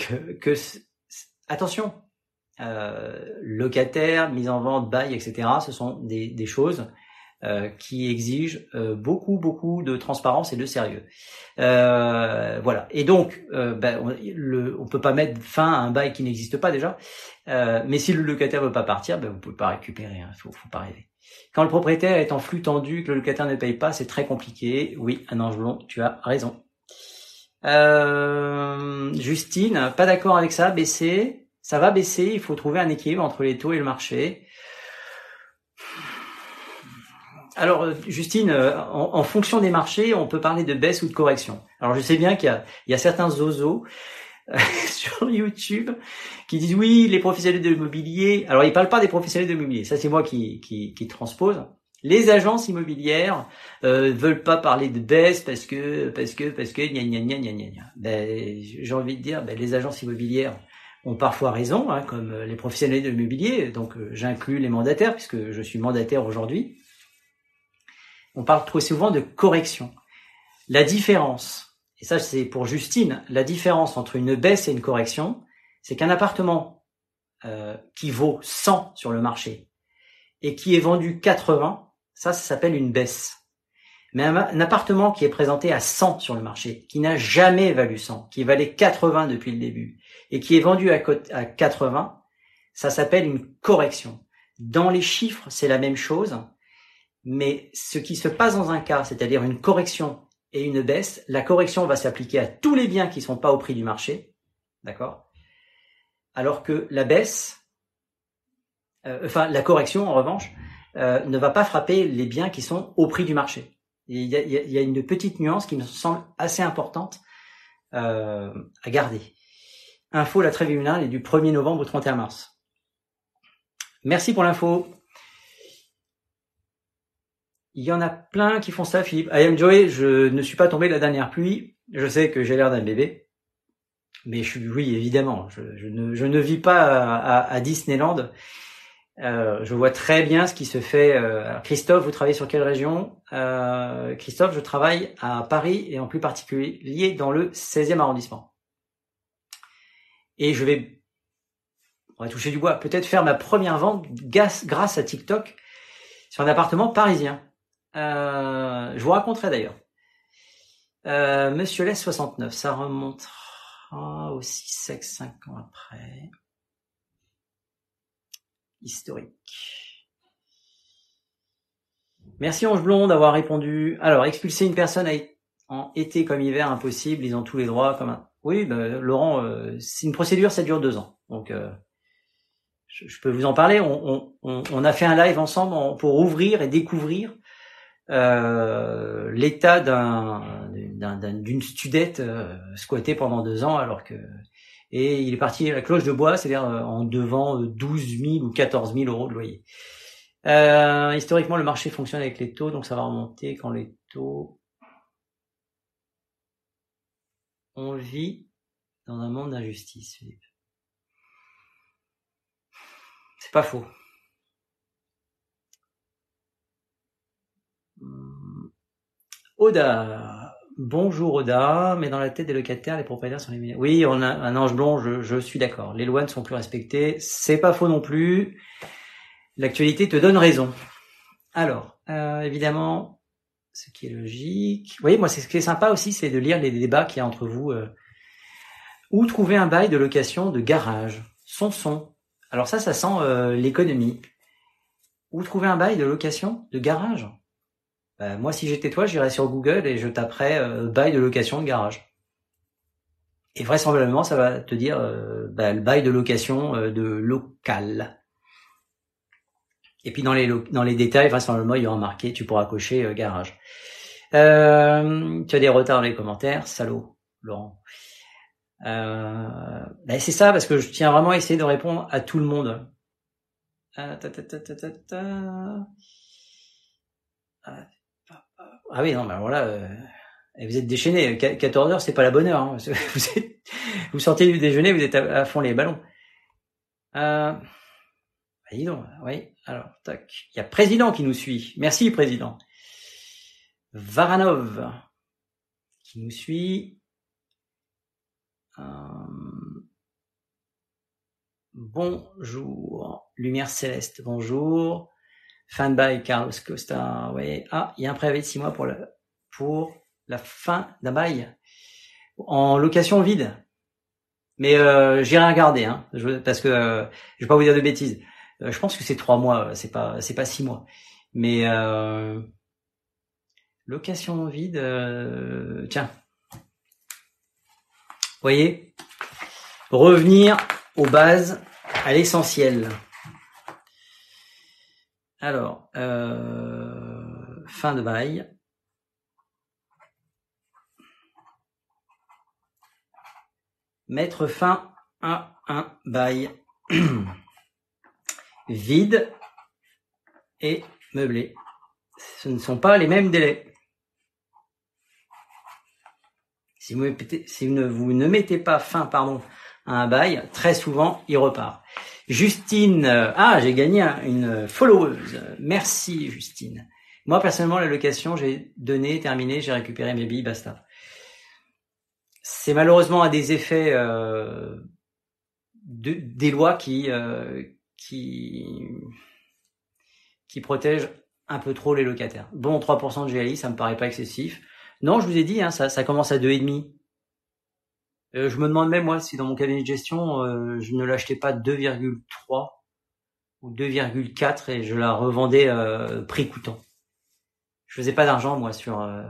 que, attention, euh, locataire, mise en vente, bail, etc. Ce sont des, des choses euh, qui exige euh, beaucoup beaucoup de transparence et de sérieux. Euh, voilà. Et donc, ben, on, le, peut pas mettre fin à un bail qui n'existe pas déjà. mais si le locataire veut pas partir, ben, vous pouvez pas récupérer. Hein, faut, faut pas rêver. Quand le propriétaire est en flux tendu, que le locataire ne paye pas, c'est très compliqué. Oui, un ange blond, tu as raison. Justine, pas d'accord avec ça, baisser. Ça va baisser, il faut trouver un équilibre entre les taux et le marché. Alors, euh, Justine, euh, en, fonction des marchés, on peut parler de baisse ou de correction. Alors, je sais bien qu'il y, a, certains zozos euh, sur YouTube qui disent oui, les professionnels de l'immobilier. Alors, ils parlent pas des professionnels de l'immobilier. Ça, c'est moi qui, transpose. Les agences immobilières euh, veulent pas parler de baisse parce que parce que parce que gna gna gna gna gna. Ben, j'ai envie de dire, ben, les agences immobilières ont parfois raison, hein, comme les professionnels de l'immobilier. Donc, j'inclus les mandataires puisque je suis mandataire aujourd'hui. On parle trop souvent de correction. La différence, et ça c'est pour Justine, la différence entre une baisse et une correction, c'est qu'un appartement euh, qui vaut 100 sur le marché et qui est vendu 80, ça, ça s'appelle une baisse. Mais un, appartement qui est présenté à 100 sur le marché, qui n'a jamais valu 100, qui valait 80 depuis le début, et qui est vendu à, à 80, ça s'appelle une correction. Dans les chiffres, c'est la même chose, mais ce qui se passe dans un cas, c'est-à-dire une correction et une baisse, la correction va s'appliquer à tous les biens qui sont pas au prix du marché, d'accord? Alors que la baisse, euh, enfin la correction en revanche, euh, ne va pas frapper les biens qui sont au prix du marché. Il y, a, il y a, une petite nuance qui me semble assez importante euh, à garder. Info, la trêve est du 1er novembre au 31 mars. Merci pour l'info. Il y en a plein qui font ça, Philippe. I am Joey, je ne suis pas tombé de la dernière pluie. Je sais que j'ai l'air d'un bébé. Mais je suis, oui, évidemment, je, ne, vis pas à, à Disneyland. Euh, je vois très bien ce qui se fait. Euh, Christophe, vous travaillez sur quelle région? Euh, Christophe, je travaille à Paris et en plus particulier dans le 16e arrondissement. Et je vais, on va toucher du bois, peut-être faire ma première vente grâce à TikTok sur un appartement parisien. Je vous raconterai d'ailleurs. Monsieur Les 69, ça remontera aussi 5 ans après historique. Merci Ange Blond d'avoir répondu. Alors, expulser une personne en été comme hiver, impossible, ils ont tous les droits comme un... Oui, ben, Laurent, euh, c'est une procédure, ça dure deux ans. Donc, euh, je, peux vous en parler. On, a fait un live ensemble pour ouvrir et découvrir euh, l'état d'une studette squattée pendant deux ans, alors que et il est parti à la cloche de bois, c'est-à-dire euh, en devant 12 euh, 000 ou 14 000 euros de loyer. Euh, historiquement, le marché fonctionne avec les taux, donc ça va remonter quand les taux... On vit dans un monde d'injustice, Philippe. C'est pas faux. Oda, Bonjour Oda, mais dans la tête des locataires, les propriétaires sont les Oui, on a un ange blond, je, suis d'accord. Les lois ne sont plus respectées. C'est pas faux non plus. L'actualité te donne raison. Alors, euh, évidemment, ce qui est logique. Oui, moi, c'est ce qui est sympa aussi, c'est de lire les débats qu'il y a entre vous. Euh. Où trouver un bail de location de garage? Son son. Alors ça, ça sent euh, l'économie. Où trouver un bail de location de garage? Bah, moi, si j'étais toi, j'irais sur Google et je taperais euh, bail de location de garage. Et vraisemblablement, ça va te dire euh, bah, le bail de location euh, de local. Et puis dans les dans les détails, vraisemblablement, il y aura marqué, tu pourras cocher garage. tu as des retards dans les commentaires, salaud, Laurent. Bah, c'est ça parce que je tiens vraiment à essayer de répondre à tout le monde. ta, ta, ta, ah oui, non, mais alors là, euh, vous êtes déchaîné. 14 heures, c'est pas la bonne heure. Hein. Vous, êtes, vous sortez du déjeuner, vous êtes à, fond les ballons. Euh, bah, donc, oui. Alors, tac. Il y a président qui nous suit. Merci, président. Varanov qui nous suit. Euh, bonjour. Lumière céleste, bonjour. Fin de bail, Carlos Costa. Oui. Ah, il y a un préavis de six mois pour, la fin d'un bail en location vide. Mais euh, j'irai regarder, hein, je, parce que euh, je vais pas vous dire de bêtises. Euh, je pense que c'est trois mois, c'est pas pas six mois. Mais euh, location vide, euh, tiens. Voyez, revenir aux bases, à l'essentiel. Alors, euh, fin de bail. Mettre fin à un bail vide et meublé. Ce ne sont pas les mêmes délais. Si vous, ne, mettez pas fin pardon, à un bail, très souvent, il repart. Justine, euh, ah, j'ai gagné une followeuse. Merci, Justine. Moi, personnellement, la location, j'ai donné, terminé, j'ai récupéré mes billes, basta. C'est malheureusement un des effets euh, de, des lois qui, euh, qui, qui protègent un peu trop les locataires. Bon, 3% de GLI, ça me paraît pas excessif. Non, je vous ai dit, hein, ça, ça commence à 2,5. Euh, je me demande même, moi, si dans mon cabinet de gestion, euh, je ne l'achetais pas 2,3 ou 2,4 et je la revendais euh, prix coûtant. Je faisais pas d'argent, moi, sur... Euh,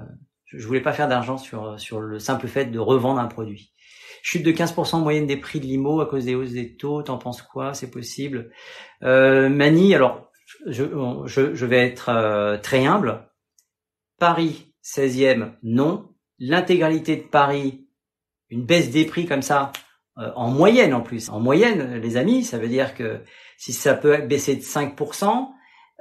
je voulais pas faire d'argent sur, sur le simple fait de revendre un produit. Chute de 15% en moyenne des prix de l'IMO à cause des hausses des taux, t'en penses quoi? C'est possible euh, Mani, alors, je, je, je vais être très humble. Paris, 16e, non. L'intégralité de Paris, une baisse des prix comme ça, euh, en moyenne en plus. En moyenne, les amis, ça veut dire que si ça peut baisser de 5%,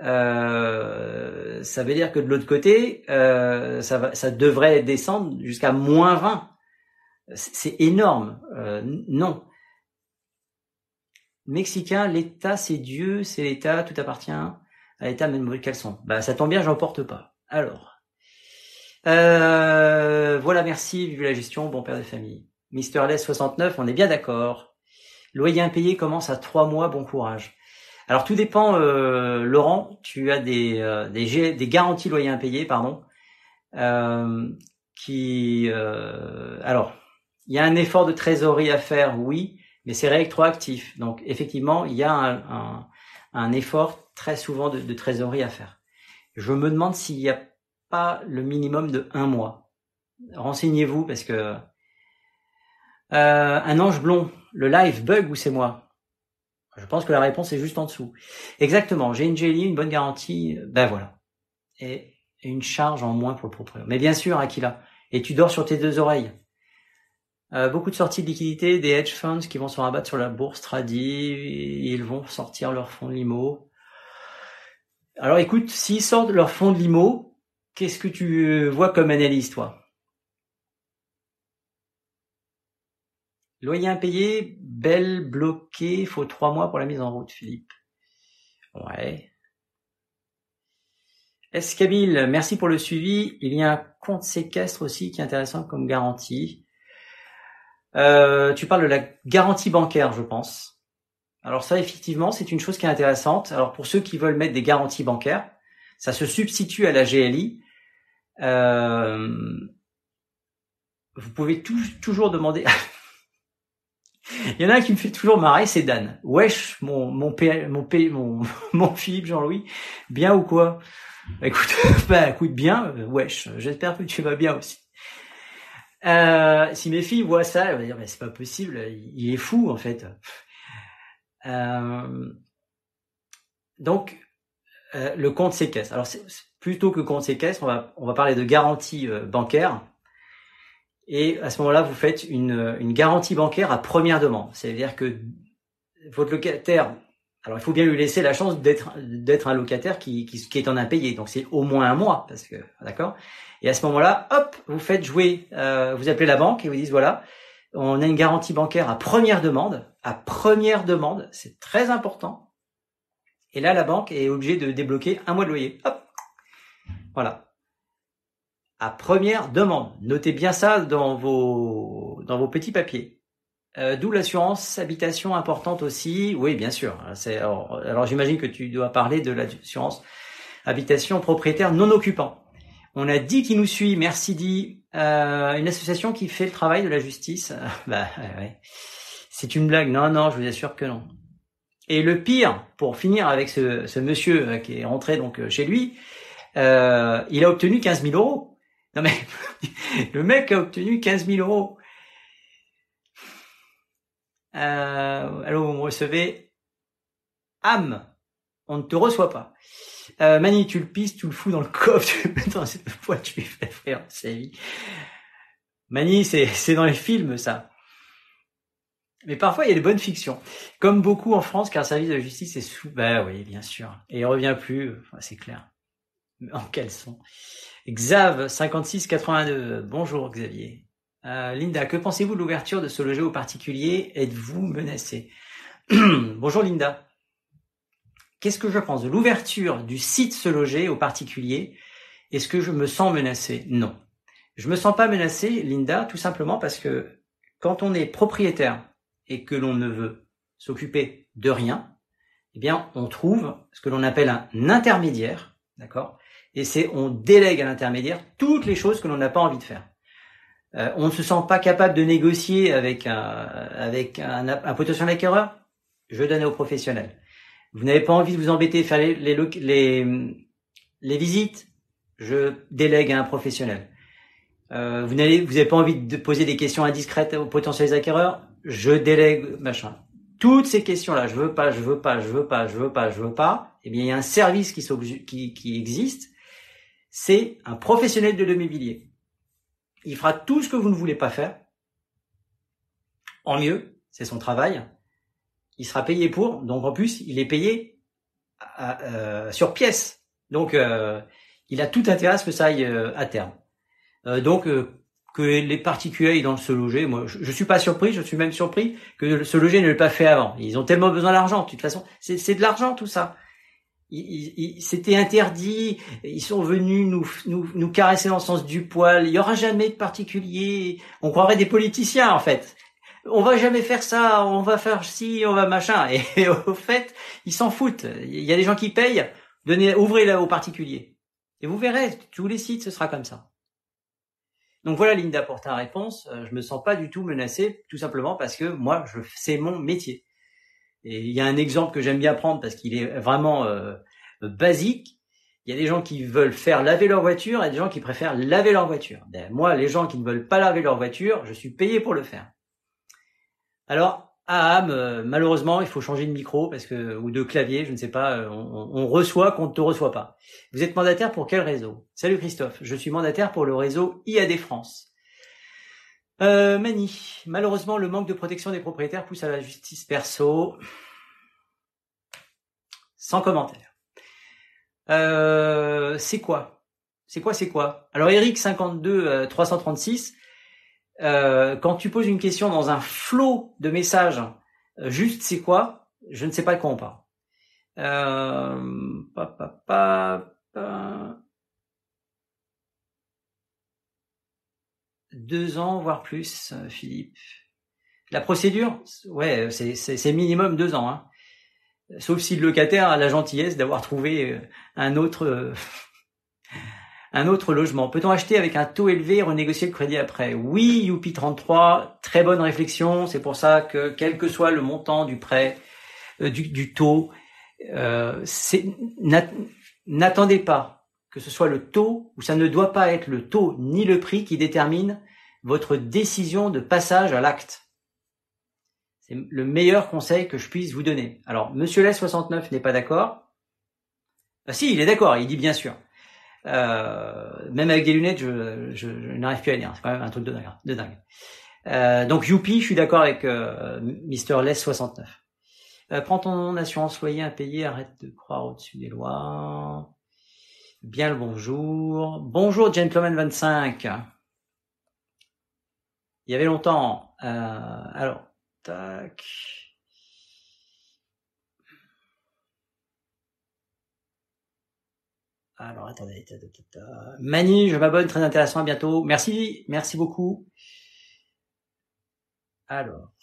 euh, ça veut dire que de l'autre côté, euh, ça, devrait descendre jusqu'à moins 20. C'est énorme. non. Mexicain, l'État, c'est Dieu, c'est l'État, tout appartient à l'État, même quels sont. Bah, ça tombe bien, j'en porte pas. Alors, euh, voilà, merci, vive la gestion, bon père de famille. Mister Les 69, on est bien d'accord. Loyer impayé commence à trois mois, bon courage. Alors tout dépend, euh, Laurent, tu as des, euh, des, garanties loyer impayé, pardon, euh, qui... alors, il y a un effort de trésorerie à faire, oui, mais c'est rétroactif. Donc effectivement, il y a un, un, un effort très souvent de trésorerie à faire. Je me demande s'il y a le minimum de un mois. Renseignez-vous parce que euh, un ange blond, le live bug ou c'est moi? Je pense que la réponse est juste en dessous. Exactement. J'ai une jelly, une bonne garantie. Ben voilà. Et, une charge en moins pour le propriétaire. Mais bien sûr, Aquila. Et tu dors sur tes deux oreilles. Euh, beaucoup de sorties de liquidités, des hedge funds qui vont se rabattre sur la bourse tradi, ils vont sortir leur fonds de limo. Alors écoute, s'ils sortent leur fonds de limo, Qu'est-ce que tu euh, vois comme analyse, toi? Loyer impayé, belle bloqué, faut trois mois pour la mise en route, Philippe. Ouais. Escabile, merci pour le suivi. Il y a un compte séquestre aussi qui est intéressant comme garantie. Euh, tu parles de la garantie bancaire, je pense. Alors ça, effectivement, c'est une chose qui est intéressante. Alors pour ceux qui veulent mettre des garanties bancaires, ça se substitue à la GLI. Euh, vous pouvez toujours demander. Il y en a un qui me fait toujours marrer, c'est Dan. Wesh, mon mon mon mon, mon Philippe Jean-Louis, bien ou quoi? Écoute, bah écoute bien, euh, wesh. J'espère que tu vas bien aussi. Euh, si mes filles voient ça, elles vont dire mais c'est pas possible, il est fou en fait. Euh, donc le compte séquestre. Alors plutôt que compte séquestre, on va, on va parler de garantie euh, bancaire. Et à ce moment-là, vous faites une, une garantie bancaire à première demande. C'est-à-dire que votre locataire, alors il faut bien lui laisser la chance d'être d'être un locataire qui, qui, est en impayé. Donc c'est au moins un mois, parce que d'accord? Et à ce moment-là, hop, vous faites jouer, euh, vous appelez la banque et vous dites voilà, on a une garantie bancaire à première demande. À première demande, c'est très important. Et là, la banque est obligée de débloquer un mois de loyer. Voilà. À première demande. Notez bien ça dans vos, petits papiers. Euh, D'où l'assurance habitation importante aussi. Oui, bien sûr. Alors, j'imagine que tu dois parler de l'assurance habitation propriétaire non occupant. On a dit qui nous suit. Merci dit. Euh, une association qui fait le travail de la justice. bah ouais. C'est une blague. Non, non, je vous assure que non. Et le pire, pour finir avec ce, ce monsieur euh, qui est rentré donc chez lui, euh, il a obtenu 15 000 euros. Non mais, le mec a obtenu 15 000 euros. Euh, allô, vous me recevez? Am, on ne te reçoit pas. Euh, Mani, tu le pisses, tu le fous dans le coffre, tu le mets dans cette fois, tu lui fais frère, c'est vie. Mani, c'est, c'est dans les films, ça. Mais parfois, il y a des bonnes fictions. Comme beaucoup en France, car le service de la justice est sous... Bah oui, bien sûr. Et il revient plus, c'est clair. En caleçon. Xav 5682. Bonjour Xavier. Euh, Linda, que pensez-vous de l'ouverture de ce loger aux particuliers? Êtes-vous menacé? Bonjour Linda. Qu'est-ce que je pense de l'ouverture du site se loger aux particuliers? Est-ce que je me sens menacé? Non. Je me sens pas menacé, Linda, tout simplement parce que quand on est propriétaire et que l'on ne veut s'occuper de rien, eh bien, on trouve ce que l'on appelle un intermédiaire, d'accord? Et c'est on délègue à l'intermédiaire toutes les choses que l'on n'a pas envie de faire. Euh, on ne se sent pas capable de négocier avec un avec un, un potentiel acquéreur, je donne au professionnel. Vous n'avez pas envie de vous embêter faire les les, les, les visites, je délègue à un professionnel. Euh, vous n'avez vous pas envie de poser des questions indiscrètes aux potentiels acquéreurs, je délègue machin. Toutes ces questions-là, je veux pas, je veux pas, je veux pas, je veux pas, je veux pas. Eh bien, il y a un service qui, qui, qui existe. C'est un professionnel de l'immobilier. Il fera tout ce que vous ne voulez pas faire. En mieux, c'est son travail. Il sera payé pour. Donc en plus, il est payé euh, sur pièce. Donc euh, il a tout intérêt à ce que ça aille euh, à terme. donc que les particuliers dans le se loger, moi je, je, suis pas surpris, je suis même surpris que se loger ne l'ait pas fait avant. Ils ont tellement besoin d'argent, de toute façon, c'est de l'argent tout ça. C'était interdit, ils sont venus nous, nous, nous caresser dans le sens du poil. Il y aura jamais de particuliers. On croirait des politiciens en fait. On va jamais faire ça, on va faire ci, on va machin. Et, au fait, ils s'en foutent. Il y a des gens qui payent. Donnez, ouvrez là aux particuliers. Et vous verrez, tous les sites, ce sera comme ça. Donc voilà, Linda, pour ta réponse. Euh, je me sens pas du tout menacé, tout simplement parce que moi, je, c'est mon métier. Et il y a un exemple que j'aime bien prendre parce qu'il est vraiment euh, basique. Il y a des gens qui veulent faire laver leur voiture et des gens qui préfèrent laver leur voiture. Ben, moi, les gens qui ne veulent pas laver leur voiture, je suis payé pour le faire. Alors, ah, malheureusement, il faut changer de micro parce que ou de clavier, je ne sais pas. Euh, on, reçoit qu'on ne te reçoit pas. Vous êtes mandataire pour quel réseau? Salut Christophe, je suis mandataire pour le réseau IAD France. Euh, Mani, malheureusement, le manque de protection des propriétaires pousse à la justice perso. Sans commentaire. Euh, c'est quoi? C'est quoi C'est quoi? Alors Eric 52 336 euh, quand tu poses une question dans un flot de messages, juste c'est quoi? Je ne sais pas de quoi on parle. Deux ans, voire plus, Philippe. La procédure, ouais, c'est minimum deux ans. Hein. Sauf si le locataire a la gentillesse d'avoir trouvé un autre un autre logement. Peut-on acheter avec un taux élevé et renégocier le crédit après? Oui, Youpi33, très bonne réflexion. C'est pour ça que quel que soit le montant du prêt, euh, du, taux, euh, n'attendez pas que ce soit le taux, ou ça ne doit pas être le taux ni le prix qui détermine votre décision de passage à l'acte. C'est le meilleur conseil que je puisse vous donner. Alors, Monsieur Les 69 n'est pas d'accord. Ah si, il est d'accord, il dit bien sûr. Euh, même avec des lunettes, je, je, n'arrive plus à lire. C'est quand même un truc de dingue. Dingue. Euh, donc Youpi, je suis d'accord avec euh, Mister Les 69. Euh, prends ton assurance loyer impayé, arrête de croire au-dessus des lois. Bien le bonjour. Bonjour Gentleman 25. Il y avait longtemps. Euh, alors, tac. Alors, attendez. Mani, je m'abonne, très intéressant, à bientôt. Merci, merci beaucoup. Alors.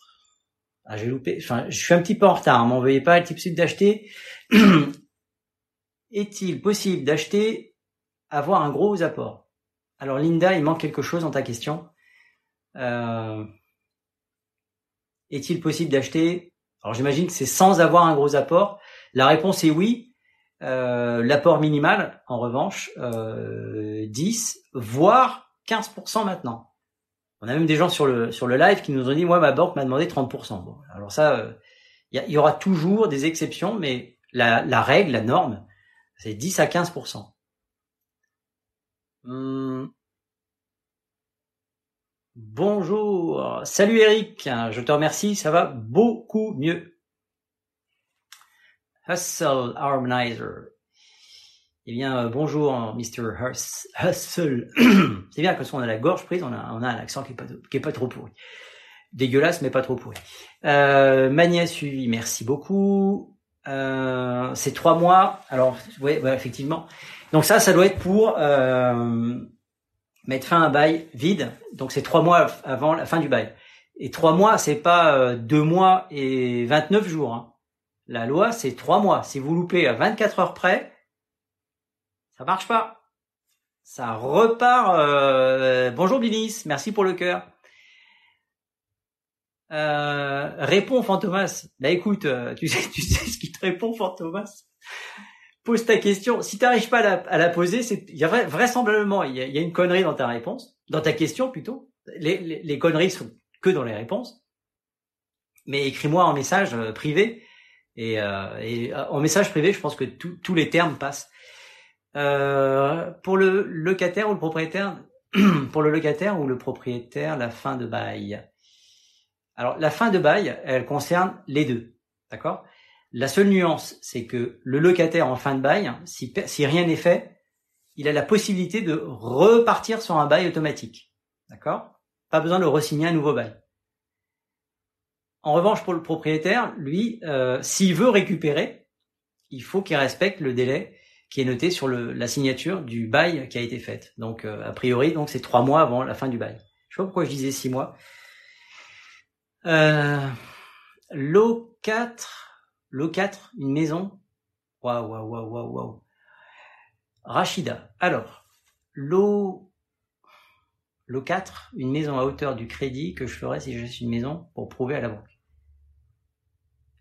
Ah, j'ai loupé. Enfin, je suis un petit peu en retard. Hein, m'en veuillez pas. Le type d'acheter. Est-il possible d'acheter, avoir un gros apport? Alors, Linda, il manque quelque chose dans ta question. Euh, est-il possible d'acheter? Alors, j'imagine que c'est sans avoir un gros apport. La réponse est oui. Euh, l'apport minimal, en revanche, euh, 10, voire 15% maintenant. On a même des gens sur le sur le live qui nous ont dit, moi, ma banque m'a demandé 30%. Bon, alors ça, il euh, y, y, aura toujours des exceptions, mais la, la règle, la norme, c'est 10 à 15%. Hum. Bonjour, salut Eric, je te remercie, ça va beaucoup mieux. Hustle Harmonizer. Eh bien, euh, bonjour, Mr. Hustle. C'est bien que soit on a la gorge prise, on a, un accent qui est, pas, pas trop pourri. Dégueulasse, mais pas trop pourri. Euh, Mania suivi, merci beaucoup. Euh, c'est trois mois. Alors, oui, effectivement. Donc ça, ça doit être pour euh, mettre fin à un bail vide. Donc c'est trois mois avant la fin du bail. Et trois mois, c'est pas euh, deux mois et 29 jours. Hein. La loi, c'est trois mois. Si vous loupez à 24 heures près, ça marche pas. Ça repart. Bonjour Binis, merci pour le cœur. Euh, réponds Fantomas. Bah écoute, euh, tu sais, tu sais ce qui te répond Fantomas? Pose ta question. Si tu n'arrives pas à la, poser, c'est il y a vraisemblablement il y a, une connerie dans ta réponse, dans ta question plutôt. Les, conneries sont que dans les réponses. Mais écris-moi en message euh, privé et, euh, et, en message privé, je pense que tous les termes passent. Euh, pour le locataire ou le propriétaire, pour le locataire ou le propriétaire, la fin de bail. Alors la fin de bail, elle concerne les deux, d'accord? La seule nuance, c'est que le locataire en fin de bail, si, rien n'est fait, il a la possibilité de repartir sur un bail automatique, d'accord? Pas besoin de re-signer un nouveau bail. En revanche, pour le propriétaire, lui, euh, s'il veut récupérer, il faut qu'il respecte le délai qui est noté sur la signature du bail qui a été faite. Donc, euh, a priori, donc c'est trois mois avant la fin du bail. Je sais pas pourquoi je disais six mois. Euh, L'eau 4, l'eau 4, une maison. Waouh, waouh, waouh, waouh, waouh. Rachida. Alors, l'eau, l'eau 4, une maison à hauteur du crédit que je ferais si j'achète une maison pour prouver à la banque.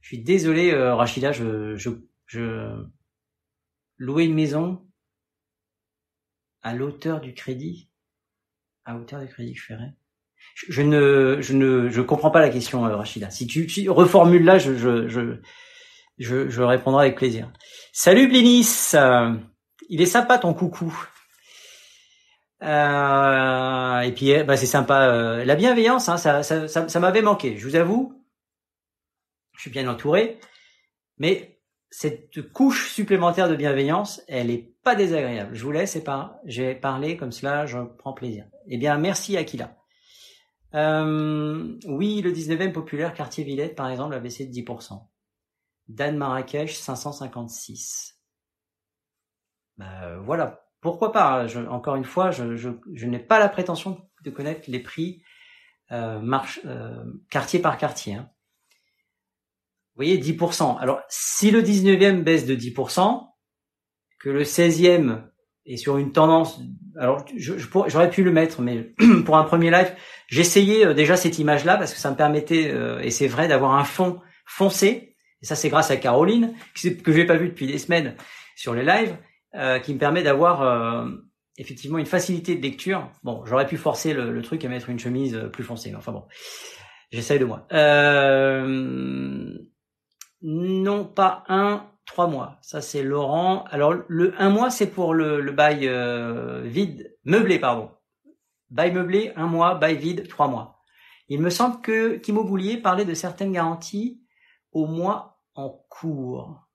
Je suis désolé, euh, Rachida, je, je, je, louer une maison à l'auteur du crédit, à hauteur du crédit que je ferais je ne, je ne, je comprends pas la question, euh, Rachida. Si tu, tu reformules là, je, je, je, je, répondrai avec plaisir. Salut Blinis, euh, il est sympa ton coucou. Euh, et puis, eh, bah, c'est sympa. Euh, la bienveillance, hein, ça, ça, ça, m'avait manqué. Je vous avoue, je suis bien entouré, mais cette couche supplémentaire de bienveillance, elle est pas désagréable. Je vous laisse et pas. J'ai parlé comme cela, je prends plaisir. Eh bien, merci Akila. Euh, oui, le 19e populaire, quartier Villette, par exemple, a baissé de 10%. Dan Marrakech, 556. Bah, voilà. Pourquoi pas je, Encore une fois, je, je, je n'ai pas la prétention de connaître les prix euh, marche, euh, quartier par quartier. Hein. Vous voyez, 10%. Alors, si le 19e baisse de 10%, que le 16e est sur une tendance alors j'aurais pu le mettre, mais pour un premier live, j'essayais euh, déjà cette image-là parce que ça me permettait, euh, et c'est vrai, d'avoir un fond foncé. Et ça, c'est grâce à Caroline, que je n'ai pas vu depuis des semaines sur les lives, euh, qui me permet d'avoir effectivement une facilité de lecture. Bon, j'aurais pu forcer le, truc à mettre une chemise plus foncée, mais enfin bon, j'essaye de moi. non pas un, Trois mois. Ça, c'est Laurent. Alors, le un mois, c'est pour le, bail euh, vide, meublé, pardon. Bail meublé, un mois. Bail vide, trois mois. Il me semble que qu'Immobilier parlait de certaines garanties au mois en cours.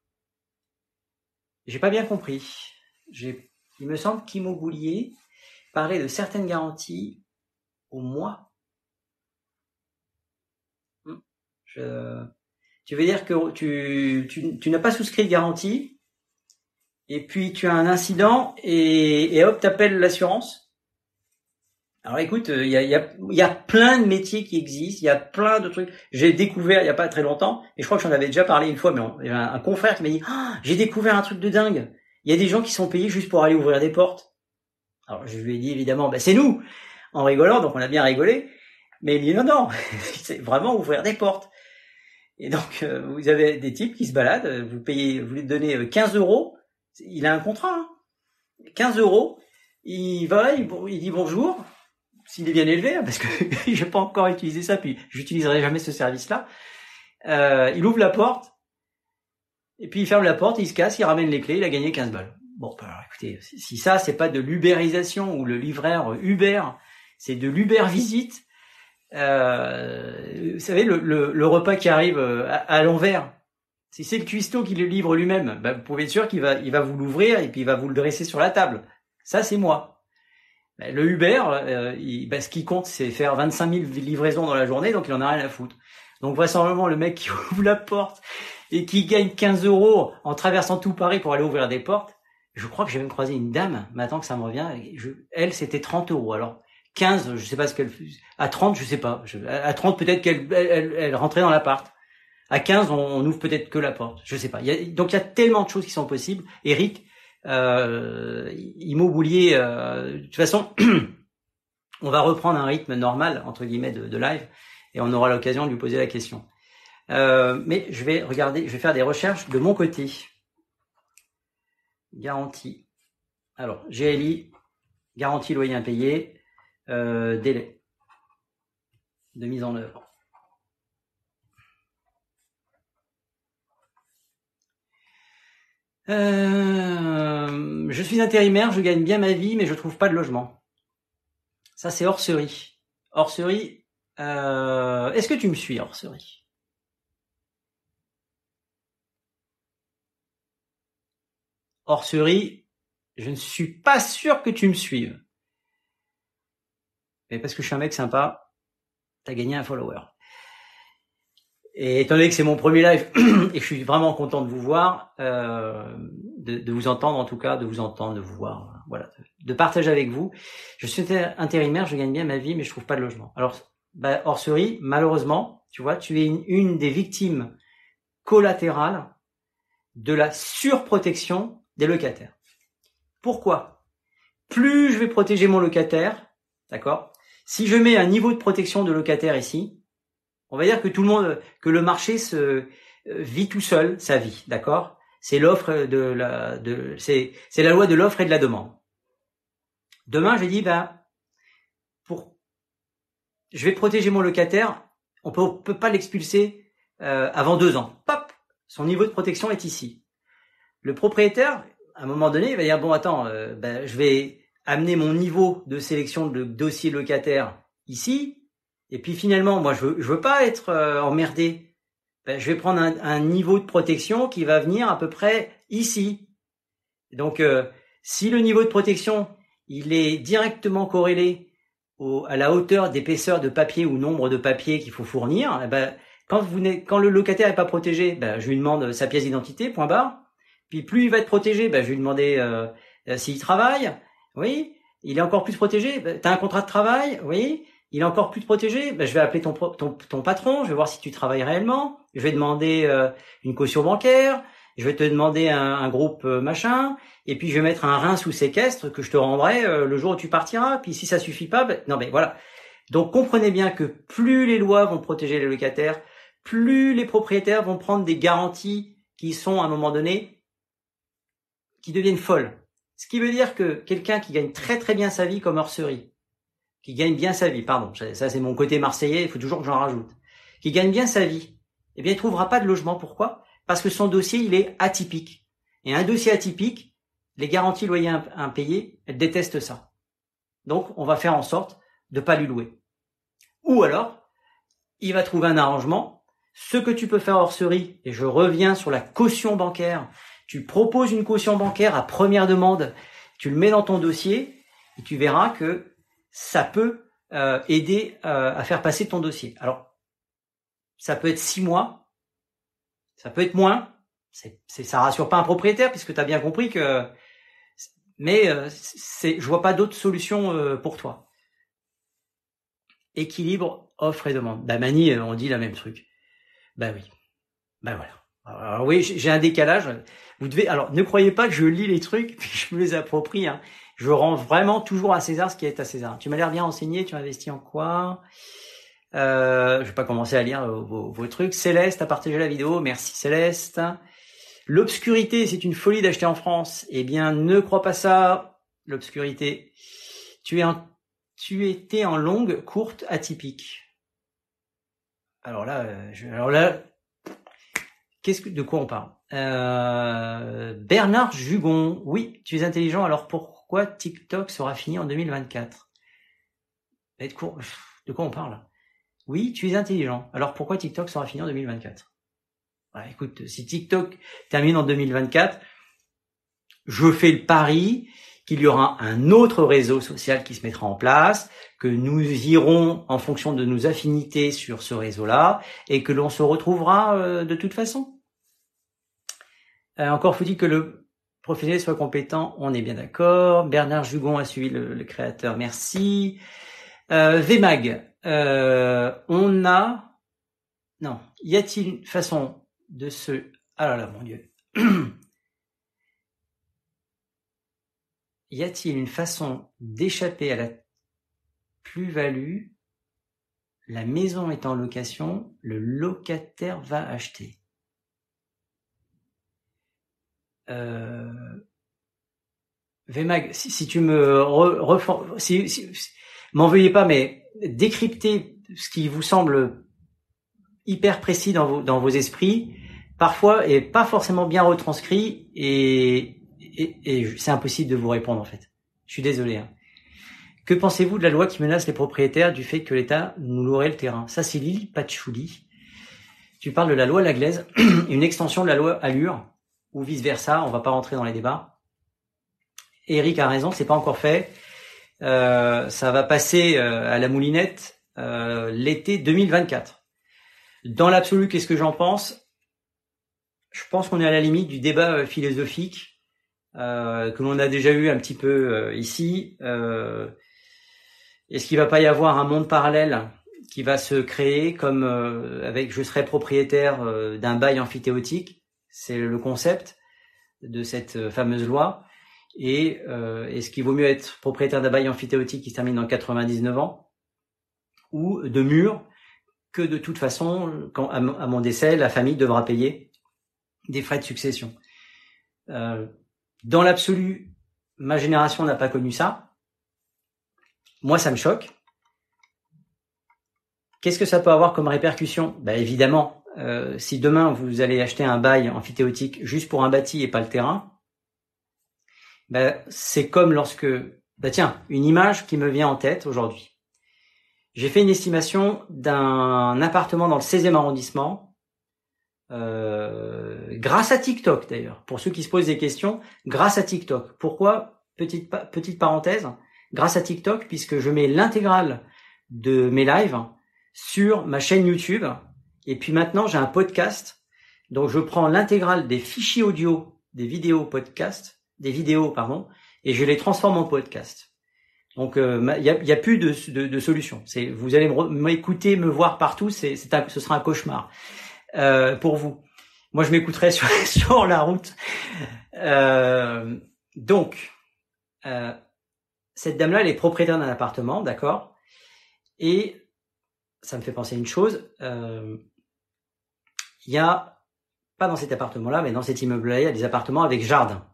J'ai pas bien compris. Il me semble qu'Immobilier parlait de certaines garanties au mois. Hmm. Je, tu veux dire que tu, tu, tu n'as pas souscrit de garantie, et puis tu as un incident, et, et hop, t'appelles l'assurance? Alors écoute, il y a, y, a, y a plein de métiers qui existent, il y a plein de trucs. J'ai découvert il y a pas très longtemps, et je crois que j'en avais déjà parlé une fois, mais y a un, confrère qui m'a dit ah, j'ai découvert un truc de dingue. Il y a des gens qui sont payés juste pour aller ouvrir des portes. Alors je lui ai dit évidemment, bah, c'est nous, en rigolant, donc on a bien rigolé. Mais il dit non, non, c'est vraiment ouvrir des portes. Et donc, euh, vous avez des types qui se baladent, vous payez, vous lui donnez 15 euh, euros, il a un contrat, hein. 15 euros, il va, il, dit bonjour, s'il est bien élevé, hein, parce que j'ai pas encore utilisé ça, puis j'utiliserai jamais ce service-là. Euh, il ouvre la porte, et puis il ferme la porte, il se casse, il ramène les clés, il a gagné 15 balles. Bon, bah, alors écoutez, si ça c'est pas de l'ubérisation ou le livreur Uber, c'est de l'Uber visite, euh, vous savez, le, le, repas qui arrive euh, à, l'envers, si c'est le cuistot qui le livre lui-même, bah, vous pouvez être sûr qu'il va, il va vous l'ouvrir et puis il va vous le dresser sur la table. Ça, c'est moi. Bah, le Uber, euh, il, bah, ce qui compte, c'est faire 25 000 livraisons dans la journée, donc il en a rien à foutre. Donc vraisemblablement, le mec qui ouvre la porte et qui gagne 15 euros en traversant tout Paris pour aller ouvrir des portes. Je crois que j'ai même croisé une dame, maintenant que ça me revient, elle, c'était 30 euros. Alors, 15, je sais pas ce qu'elle À 30, je sais pas. à 30, peut-être qu'elle elle, elle, rentrait dans l'appart. À 15, on, on ouvre peut-être que la porte. Je sais pas. Donc, il y a tellement de choses qui sont possibles. Eric, euh, immobilier, euh, de toute façon, on va reprendre un rythme normal, entre guillemets, de, de live, et on aura l'occasion de lui poser la question. Euh, mais je vais regarder, je vais faire des recherches de mon côté. Garantie. Alors, GLI, garantie loyer impayé, euh, délai de mise en œuvre. Euh, je suis intérimaire, je gagne bien ma vie, mais je trouve pas de logement. Ça, c'est Orserie. Orserie, euh, est-ce que tu me suis, Orserie Orserie, je ne suis pas sûr que tu me suives. Parce que je suis un mec sympa, t'as gagné un follower. Et étant donné que c'est mon premier live et je suis vraiment content de vous voir, euh, de, vous entendre en tout cas, de vous entendre, de vous voir, voilà, de, partager avec vous. Je suis intérimaire, je gagne bien ma vie, mais je trouve pas de logement. Alors, bah, malheureusement, tu vois, tu es une des victimes collatérales de la surprotection des locataires. Pourquoi? Plus je vais protéger mon locataire, d'accord? Si je mets un niveau de protection de locataire ici, on va dire que tout le monde, que le marché se euh, vit tout seul sa vie, d'accord? C'est l'offre de la, de, c'est, c'est la loi de l'offre et de la demande. Demain, j'ai dit, ben, pour, je vais protéger mon locataire, on peut, peut pas l'expulser euh, avant deux ans. Pop, son niveau de protection est ici. Le propriétaire, à un moment donné, il va dire bon attends, euh, ben, je vais amener mon niveau de sélection de dossier locataire ici, et puis finalement, moi je veux, je veux pas être euh, emmerdé. Ben, je vais prendre un, niveau de protection qui va venir à peu près ici. Donc euh, si le niveau de protection il est directement corrélé au, à la hauteur d'épaisseur de papier ou nombre de papiers qu'il faut fournir, eh ben, quand, vous, quand le locataire n'est pas protégé, ben, je lui demande sa pièce d'identité, point barre. Puis plus il va être protégé, ben, je vais lui demander euh, euh, s'il travaille. Oui. Il est encore plus protégé. Ben, tu as un contrat de travail? Oui. Il est encore plus protégé? Ben, je vais appeler ton, ton, ton, patron. Je vais voir si tu travailles réellement. Je vais demander euh, une caution bancaire. Je vais te demander un, un, groupe machin. Et puis je vais mettre un rein sous séquestre que je te rendrai le jour où tu partiras. Puis si ça suffit pas, ben, non mais voilà. Donc comprenez bien que plus les lois vont protéger les locataires, plus les propriétaires vont prendre des garanties qui sont à un moment donné qui deviennent folles. Ce qui veut dire que quelqu'un qui gagne très très bien sa vie comme Orserie, qui gagne bien sa vie, pardon, ça c'est mon côté marseillais, il faut toujours que j'en rajoute, qui gagne bien sa vie, eh bien il trouvera pas de logement. Pourquoi? Parce que son dossier il est atypique. Et un dossier atypique, les garanties loyers impayées, elles détestent ça. Donc on va faire en sorte de pas lui louer. Ou alors, il va trouver un arrangement. Ce que tu peux faire Orserie, et je reviens sur la caution bancaire, tu proposes une caution bancaire à première demande, tu le mets dans ton dossier et tu verras que ça peut euh, aider euh, à faire passer ton dossier. Alors, ça peut être six mois, ça peut être moins. C'est, ça rassure pas un propriétaire puisque tu as bien compris que. Mais euh, c'est, je vois pas d'autre solution euh, pour toi. Équilibre offre et demande. Bah Mani, on dit la même truc. Bah oui. Bah voilà. Alors oui, j'ai un décalage. Vous devez, alors ne croyez pas que je lis les trucs puis je me les approprie. Hein. Je rends vraiment toujours à César ce qui est à César. Tu m'as l'air bien enseigné. Tu investis en quoi? Euh, Je vais pas commencer à lire vos, trucs. Céleste a partagé la vidéo. Merci Céleste. L'obscurité, c'est une folie d'acheter en France. Eh bien, ne crois pas ça. L'obscurité. Tu es en, tu étais en longue, courte, atypique. Alors là, euh, je, alors là, qu'est-ce que, de quoi on parle? Euh, Bernard Jugon, oui, tu es intelligent, alors pourquoi TikTok sera fini en 2024 De quoi on parle? Oui, tu es intelligent, alors pourquoi TikTok sera fini en 2024 Écoute, si TikTok termine en 2024, je fais le pari qu'il y aura un autre réseau social qui se mettra en place, que nous irons en fonction de nos affinités sur ce réseau-là, et que l'on se retrouvera euh, de toute façon. Encore faut-il que le professionnel soit compétent, on est bien d'accord. Bernard Jugon a suivi le, créateur, merci. Euh, VMAG, on a... Non, y a-t-il une façon de se... Ah là, mon Dieu. y a-t-il une façon d'échapper à la plus-value? La maison est en location, le locataire va acheter. Euh... Vmag, si, tu me re, si, m'en veuillez pas, mais décryptez ce qui vous semble hyper précis dans vos, dans vos esprits, parfois est pas forcément bien retranscrit et et, c'est impossible de vous répondre en fait. Je suis désolé. Hein. Que pensez-vous de la loi qui menace les propriétaires du fait que l'État nous louerait le terrain? Ça, c'est Lily Patchouli. Tu parles de la loi Laglaise, une extension de la loi Allure, ou vice-versa, on va pas rentrer dans les débats. Eric a raison, c'est pas encore fait. Euh, ça va passer euh, à la moulinette euh, l'été 2024. Dans l'absolu, qu'est-ce que j'en pense? Je pense qu'on est à la limite du débat philosophique que l'on a déjà eu un petit peu ici. Est-ce qu'il va pas y avoir un monde parallèle qui va se créer comme avec je serai propriétaire d'un bail amphithéotique? C'est le concept de cette fameuse loi. Et est-ce qu'il vaut mieux être propriétaire d'un bail amphithéotique qui se termine dans 99 ans ou de murs que de toute façon, quand, à, mon décès, la famille devra payer des frais de succession. Euh, dans l'absolu, ma génération n'a pas connu ça. Moi, ça me choque. Qu'est-ce que ça peut avoir comme répercussion? Ben, Évidemment, euh, si demain vous allez acheter un bail amphithéotique juste pour un bâti et pas le terrain, ben, c'est comme lorsque... Ben, tiens, une image qui me vient en tête aujourd'hui. J'ai fait une estimation d'un appartement dans le 16e arrondissement euh, grâce à TikTok d'ailleurs, pour ceux qui se posent des questions, grâce à TikTok. Pourquoi? Petite, petite parenthèse, grâce à TikTok, puisque je mets l'intégrale de mes lives sur ma chaîne YouTube, et puis maintenant j'ai un podcast, donc je prends l'intégrale des fichiers audio, des vidéos podcast, des vidéos pardon, et je les transforme en podcast. Donc il euh, y, a, plus de, solution. Vous allez m'écouter, me voir partout, ce sera un cauchemar. Euh, pour vous. Moi, je m'écouterai sur, la route. Euh, donc, cette dame-là, elle est propriétaire d'un appartement, d'accord? Et ça me fait penser à une chose. Il y a, pas dans cet appartement-là, mais dans cet immeuble-là, il y a des appartements avec jardin.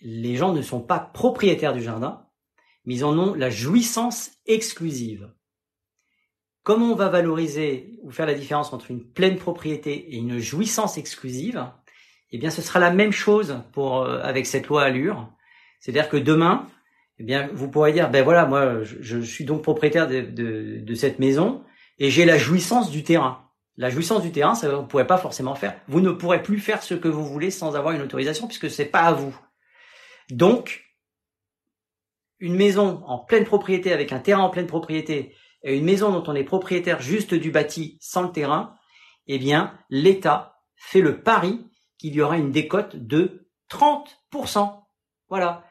Les gens ne sont pas propriétaires du jardin, mais ils en ont la jouissance exclusive. Comment on va valoriser ou faire la différence entre une pleine propriété et une jouissance exclusive Eh bien, ce sera la même chose pour euh, avec cette loi Allure. C'est-à-dire que demain, eh bien, vous pourrez dire, ben voilà, moi, je, suis donc propriétaire de, cette maison et j'ai la jouissance du terrain. La jouissance du terrain, ça vous ne pourrez pas forcément faire. Vous ne pourrez plus faire ce que vous voulez sans avoir une autorisation puisque c'est pas à vous. Donc, une maison en pleine propriété avec un terrain en pleine propriété une maison dont on est propriétaire juste du bâti sans le terrain, eh bien, l'État fait le pari qu'il y aura une décote de 30%. Voilà.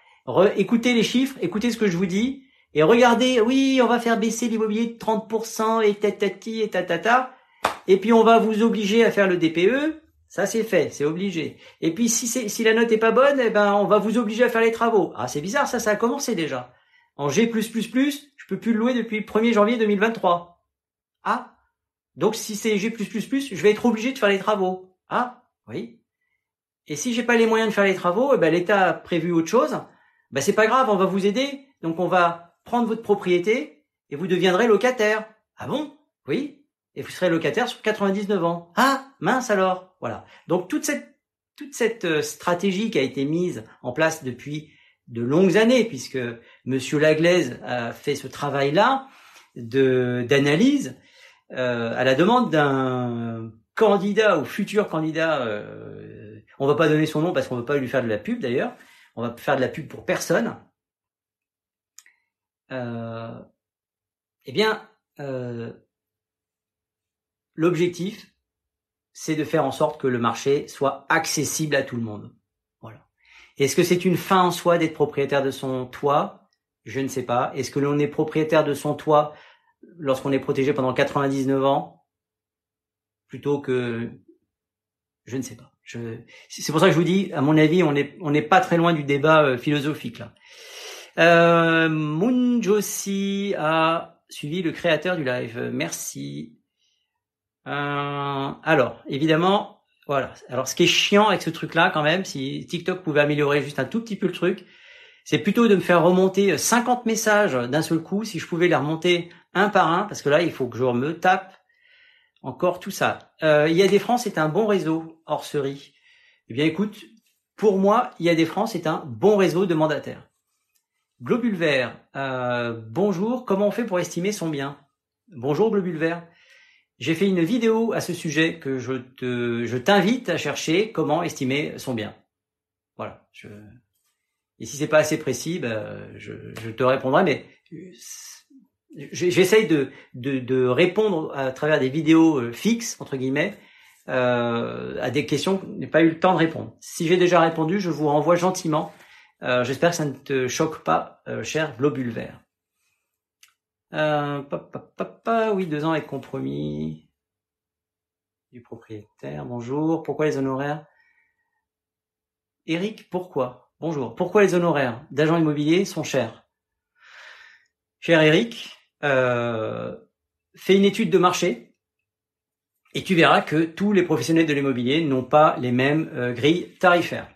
écoutez les chiffres, écoutez ce que je vous dis, et regardez, oui, on va faire baisser l'immobilier de 30%, et tatati, et tatata, et puis on va vous obliger à faire le DPE, ça c'est fait, c'est obligé. Et puis si, si la note est pas bonne, eh ben on va vous obliger à faire les travaux. Ah c'est bizarre, ça, ça a commencé déjà. En G++, je peux plus le louer depuis le 1er janvier 2023. Ah, donc si c'est G++, je vais être obligé de faire les travaux. Ah, oui. Et si j'ai pas les moyens de faire les travaux, eh ben l'État a prévu autre chose. Ben c'est pas grave, on va vous aider. Donc on va prendre votre propriété et vous deviendrez locataire. Ah bon? Oui. Et vous serez locataire sur 99 ans. Ah, mince alors. Voilà. Donc toute cette toute cette euh, stratégie qui a été mise en place depuis de longues années, puisque Monsieur Laglaise a fait ce travail-là de d'analyse euh, à la demande d'un candidat ou futur candidat. Euh, on va pas donner son nom parce qu'on veut pas lui faire de la pub d'ailleurs. On va faire de la pub pour personne. Euh, eh bien, l'objectif, c'est de faire en sorte que le marché soit accessible à tout le monde. Voilà. Est-ce que c'est une fin en soi d'être propriétaire de son toit? Je ne sais pas. Est-ce que l'on est propriétaire de son toit lorsqu'on est protégé pendant 99 ans? Plutôt que je ne sais pas. Je... C'est pour ça que je vous dis, à mon avis, on n'est on pas très loin du débat euh, philosophique là. Euh, Munjosi a suivi le créateur du live. Merci. Euh, alors, évidemment, voilà. Alors, ce qui est chiant avec ce truc-là, quand même, si TikTok pouvait améliorer juste un tout petit peu le truc, c'est plutôt de me faire remonter 50 messages d'un seul coup, si je pouvais les remonter un par un, parce que là, il faut que je me tape encore tout ça. Euh, des France est un bon réseau, hors cerie. Eh bien, écoute, pour moi, des France est un bon réseau de mandataires. Globule vert, euh, bonjour, comment on fait pour estimer son bien? Bonjour Globule vert. J'ai fait une vidéo à ce sujet que je te, je t'invite à chercher comment estimer son bien. Voilà. Je, et si c'est pas assez précis, ben, je, je te répondrai, mais j'essaye de, de, de, répondre à travers des vidéos euh, fixes entre guillemets euh, à des questions que je n'ai pas eu le temps de répondre. Si j'ai déjà répondu, je vous renvoie gentiment. Euh, J'espère que ça ne te choque pas, euh, cher globule vert. Euh, oui, deux ans avec compromis du propriétaire. Bonjour. Pourquoi les honoraires? Eric, pourquoi? Bonjour. Pourquoi les honoraires d'agents immobiliers sont chers? Cher Eric, euh, fais une étude de marché et tu verras que tous les professionnels de l'immobilier n'ont pas les mêmes euh, grilles tarifaires.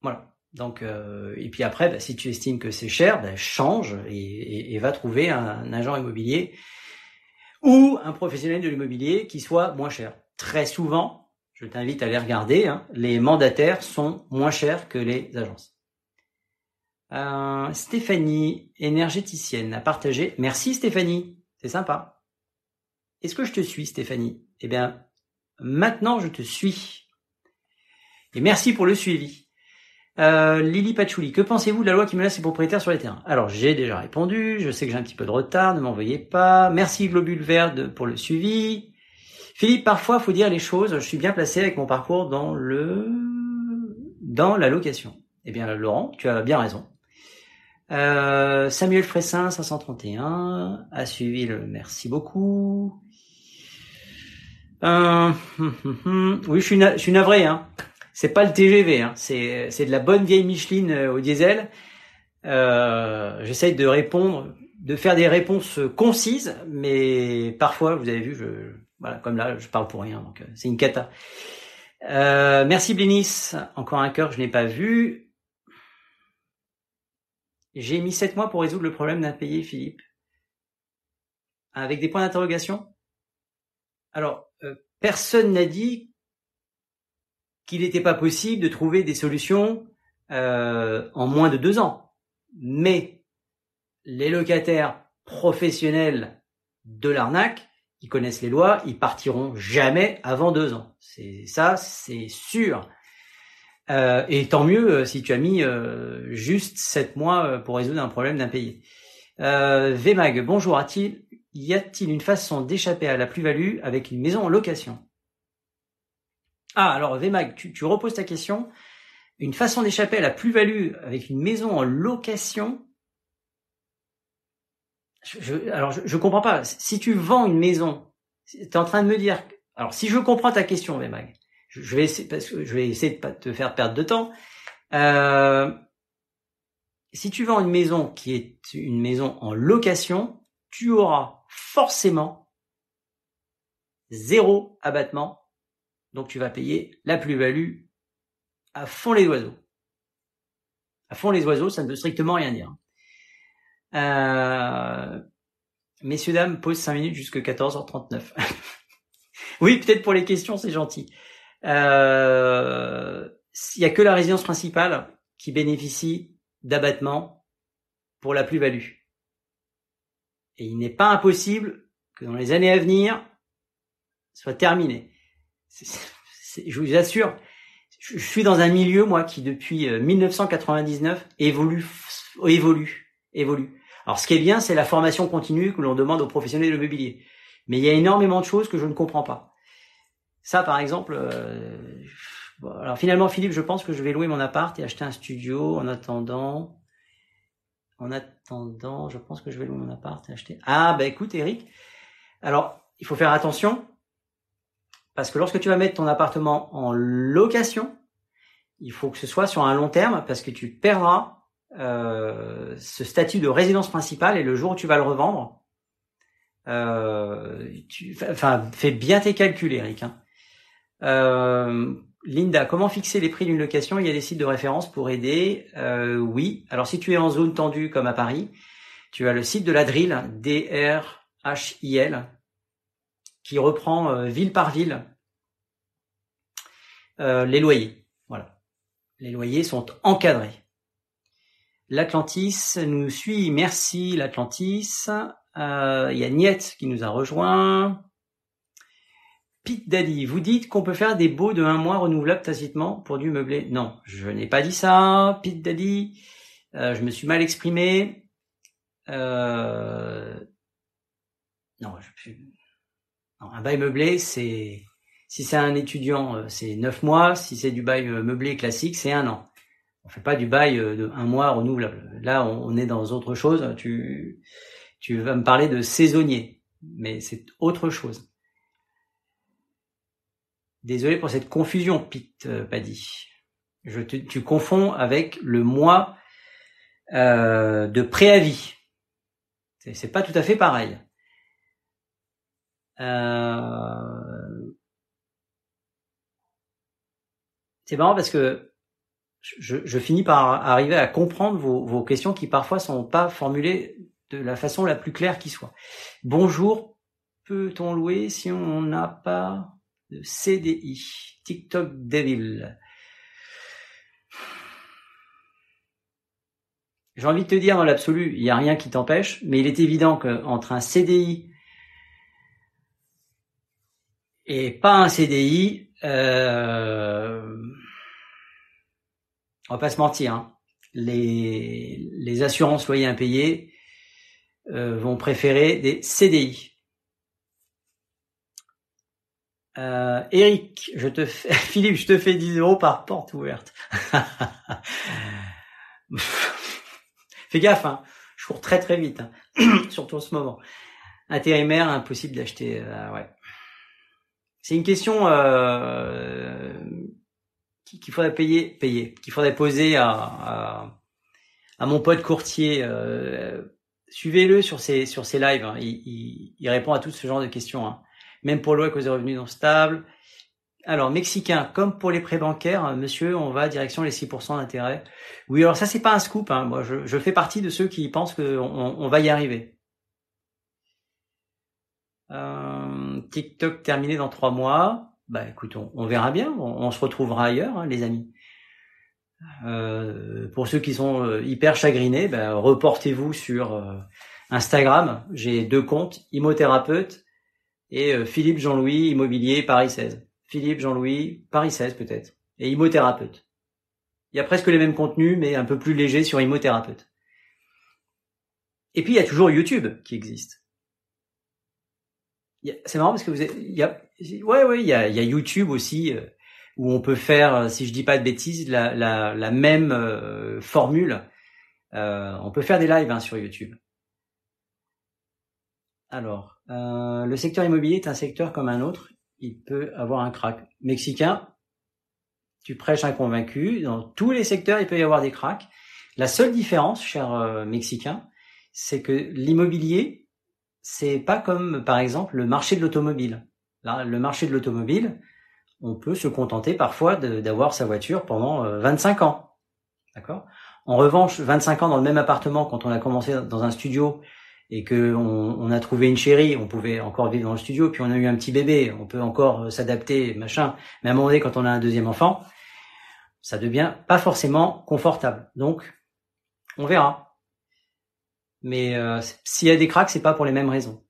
Voilà. Donc, euh, et puis après, bah, si tu estimes que c'est cher, bah, change et, va trouver un, agent immobilier ou un professionnel de l'immobilier qui soit moins cher. Très souvent, je t'invite à les regarder, hein, les mandataires sont moins chers que les agences. Euh, Stéphanie, énergéticienne, a partagé. Merci Stéphanie, c'est sympa. Est-ce que je te suis Stéphanie? Eh bien, maintenant je te suis. Et merci pour le suivi. Euh, Lily Patchouli, que pensez-vous de la loi qui menace les propriétaires sur les terrains? Alors j'ai déjà répondu, je sais que j'ai un petit peu de retard, ne m'envoyez pas. Merci Globule Vert pour le suivi. Philippe, parfois faut dire les choses, je suis bien placé avec mon parcours dans le dans la location. Eh bien Laurent, tu as bien raison. Euh, Samuel Fressin, 531, a suivi le merci beaucoup. Euh, oui, je suis, je navré. Hein c'est pas le TGV, hein. c'est c'est de la bonne vieille Micheline euh, au diesel. Euh, J'essaye de répondre, de faire des réponses concises, mais parfois, vous avez vu, voilà, comme là, je parle pour rien, donc euh, c'est une cata. Euh, merci Blinis, encore un cœur, je n'ai pas vu. J'ai mis sept mois pour résoudre le problème d'impayé, Philippe. Avec des points d'interrogation? Alors, personne n'a dit qu'il n'était pas possible de trouver des solutions euh, en moins de deux ans. Mais les locataires professionnels de l'arnaque, qui connaissent les lois, ils partiront jamais avant deux ans. C'est ça, c'est sûr. Euh, et tant mieux euh, si tu as mis juste sept mois pour résoudre un problème d'impayé. Euh, Vmag, bonjour. A-t-il, y a-t-il une façon d'échapper à la plus-value avec une maison en location? Ah, alors Vmag, tu, tu reposes ta question. Une façon d'échapper à la plus-value avec une maison en location. Je, alors, je, je comprends pas. Si tu vends une maison, tu es en train de me dire. Alors, si je comprends ta question, Vmag, je, vais essayer, parce que je vais essayer de pas te faire perdre de temps. Euh, si tu vends une maison qui est une maison en location, tu auras forcément zéro abattement donc tu vas payer la plus-value à fond les oiseaux. À fond les oiseaux, ça ne veut strictement rien dire. Euh, messieurs, dames, pause 5 minutes jusqu'à 14h39. oui, peut-être pour les questions, c'est gentil. Euh, il n'y a que la résidence principale qui bénéficie d'abattement pour la plus-value. Et il n'est pas impossible que dans les années à venir, soit terminé je vous assure, je suis dans un milieu, moi, qui depuis 1999 euh, évolue, évolue, évolue. Alors, ce qui est bien, c'est la formation continue que l'on demande aux professionnels de l'immobilier. Mais il y a énormément de choses que je ne comprends pas. Ça, par exemple, alors finalement, Philippe, je pense que je vais louer mon appart et acheter un studio en attendant. En attendant, je pense que je vais louer mon appart et acheter. Ah, bah écoute, Eric. Alors, il faut faire attention parce que lorsque tu vas mettre ton appartement en location, il faut que ce soit sur un long terme parce que tu perdras euh, ce statut de résidence principale et le jour où tu vas le revendre, euh, enfin, fais bien tes calculs, Eric. Hein. Euh, Linda, comment fixer les prix d'une location? Il y a des sites de référence pour aider. Euh, oui. Alors si tu es en zone tendue comme à Paris, tu as le site de la Drill, D-R-H-I-L, qui reprend euh, ville par ville euh, les loyers. Voilà. Les loyers sont encadrés. L'Atlantis nous suit. Merci l'Atlantis. Euh, il y a Niette qui nous a rejoint. Pete Daddy, vous dites qu'on peut faire des baux de un mois renouvelables tacitement pour du meublé. Non, je n'ai pas dit ça, Pete Daddy. Je me suis mal exprimé. Non, je... un bail meublé, c'est si c'est un étudiant, euh, c'est neuf mois. Si c'est du bail euh, meublé classique, c'est un an. On fait pas du bail de un mois renouvelable. Là, on est dans autre chose. Tu, vas me parler de saisonnier, mais c'est autre chose. Désolé pour cette confusion, Pete euh, Paddy. Je tu confonds avec le mois euh, de préavis. C'est pas tout à fait pareil. Euh, c'est marrant parce que je, finis par arriver à comprendre vos, vos questions qui parfois sont pas formulées de la façon la plus claire qui soit. Bonjour, peut-on louer si on n'a pas CDI, TikTok Devil. J'ai envie de te dire dans l'absolu, il n'y a rien qui t'empêche, mais il est évident qu'entre un CDI et pas un CDI, euh, on va pas se mentir, hein. les, les assurances loyers impayés euh, vont préférer des CDI. Euh, Eric, je te fais, Philippe, je te fais 10 euros par porte ouverte. Fais gaffe, hein. je cours très très vite, hein. surtout en ce moment. Intérimaire, impossible d'acheter. Euh, ouais. C'est une question euh, qu'il faudrait payer, payer, qu'il faudrait poser à, à, à, mon pote courtier. Euh, Suivez-le sur ses sur ses lives. Hein. Il, il, il, répond à tout ce genre de questions. Hein même pour cause des revenus non stables. Alors, mexicain, comme pour les prêts bancaires, euh, monsieur, on va direction les 6% d'intérêt. Oui, alors ça, c'est pas un scoop. Hein. Moi, je, je, fais partie de ceux qui pensent qu'on on va y arriver. Euh, TikTok terminé dans trois mois. Bah, écoute, on, verra bien. On, se retrouvera ailleurs, hein, les amis. Euh, pour ceux qui sont euh, hyper chagrinés, bah, reportez-vous sur Instagram. J'ai deux comptes, Imothérapeute et euh, Philippe Jean-Louis Immobilier Paris 16. Philippe Jean-Louis Paris 16 peut-être. Et Immothérapeute. Il y a presque les mêmes contenus, mais un peu plus légers sur Immothérapeute. Et puis il y a toujours YouTube qui existe. C'est marrant parce que vous êtes, il y a, ouais, ouais, il y a, YouTube aussi euh, où on peut faire, euh, si je dis pas de bêtises, la, la, la même formule. on peut faire des lives hein, sur YouTube. Alors, euh, le secteur immobilier est un secteur comme un autre. Il peut avoir un crack. Mexicain, tu prêches un convaincu. Dans tous les secteurs, il peut y avoir des cracks. La seule différence, cher euh, Mexicain, c'est que l'immobilier, c'est pas comme, par exemple, le marché de l'automobile. Là, le marché de l'automobile, on peut se contenter parfois d'avoir sa voiture pendant 25 euh, ans. D'accord? En revanche, 25 ans dans le même appartement, quand on a commencé dans un studio et que on, a trouvé une chérie, on pouvait encore vivre dans le studio, puis on a eu un petit bébé, on peut encore s'adapter, machin. Mais à un moment donné, quand on a un deuxième enfant, ça devient pas forcément confortable. Donc, on verra. Mais euh, s'il y a des cracks, c'est pas pour les mêmes raisons.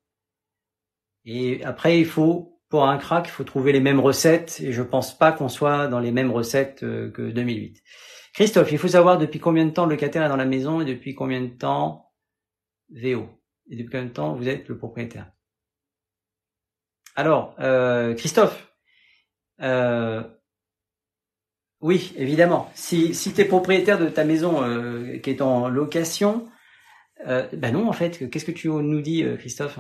Et après, il faut pour un crack, il faut trouver les mêmes recettes. Et je pense pas qu'on soit dans les mêmes recettes euh, que 2008. Christophe, il faut savoir depuis combien de temps le locataire est dans la maison et depuis combien de temps VO et depuis combien de temps vous êtes le propriétaire? Alors, euh, Christophe, Euh, oui, évidemment. Si, si tu es propriétaire de ta maison euh, qui est en location, euh, ben non, en fait, qu'est-ce que tu nous dis, euh, Christophe?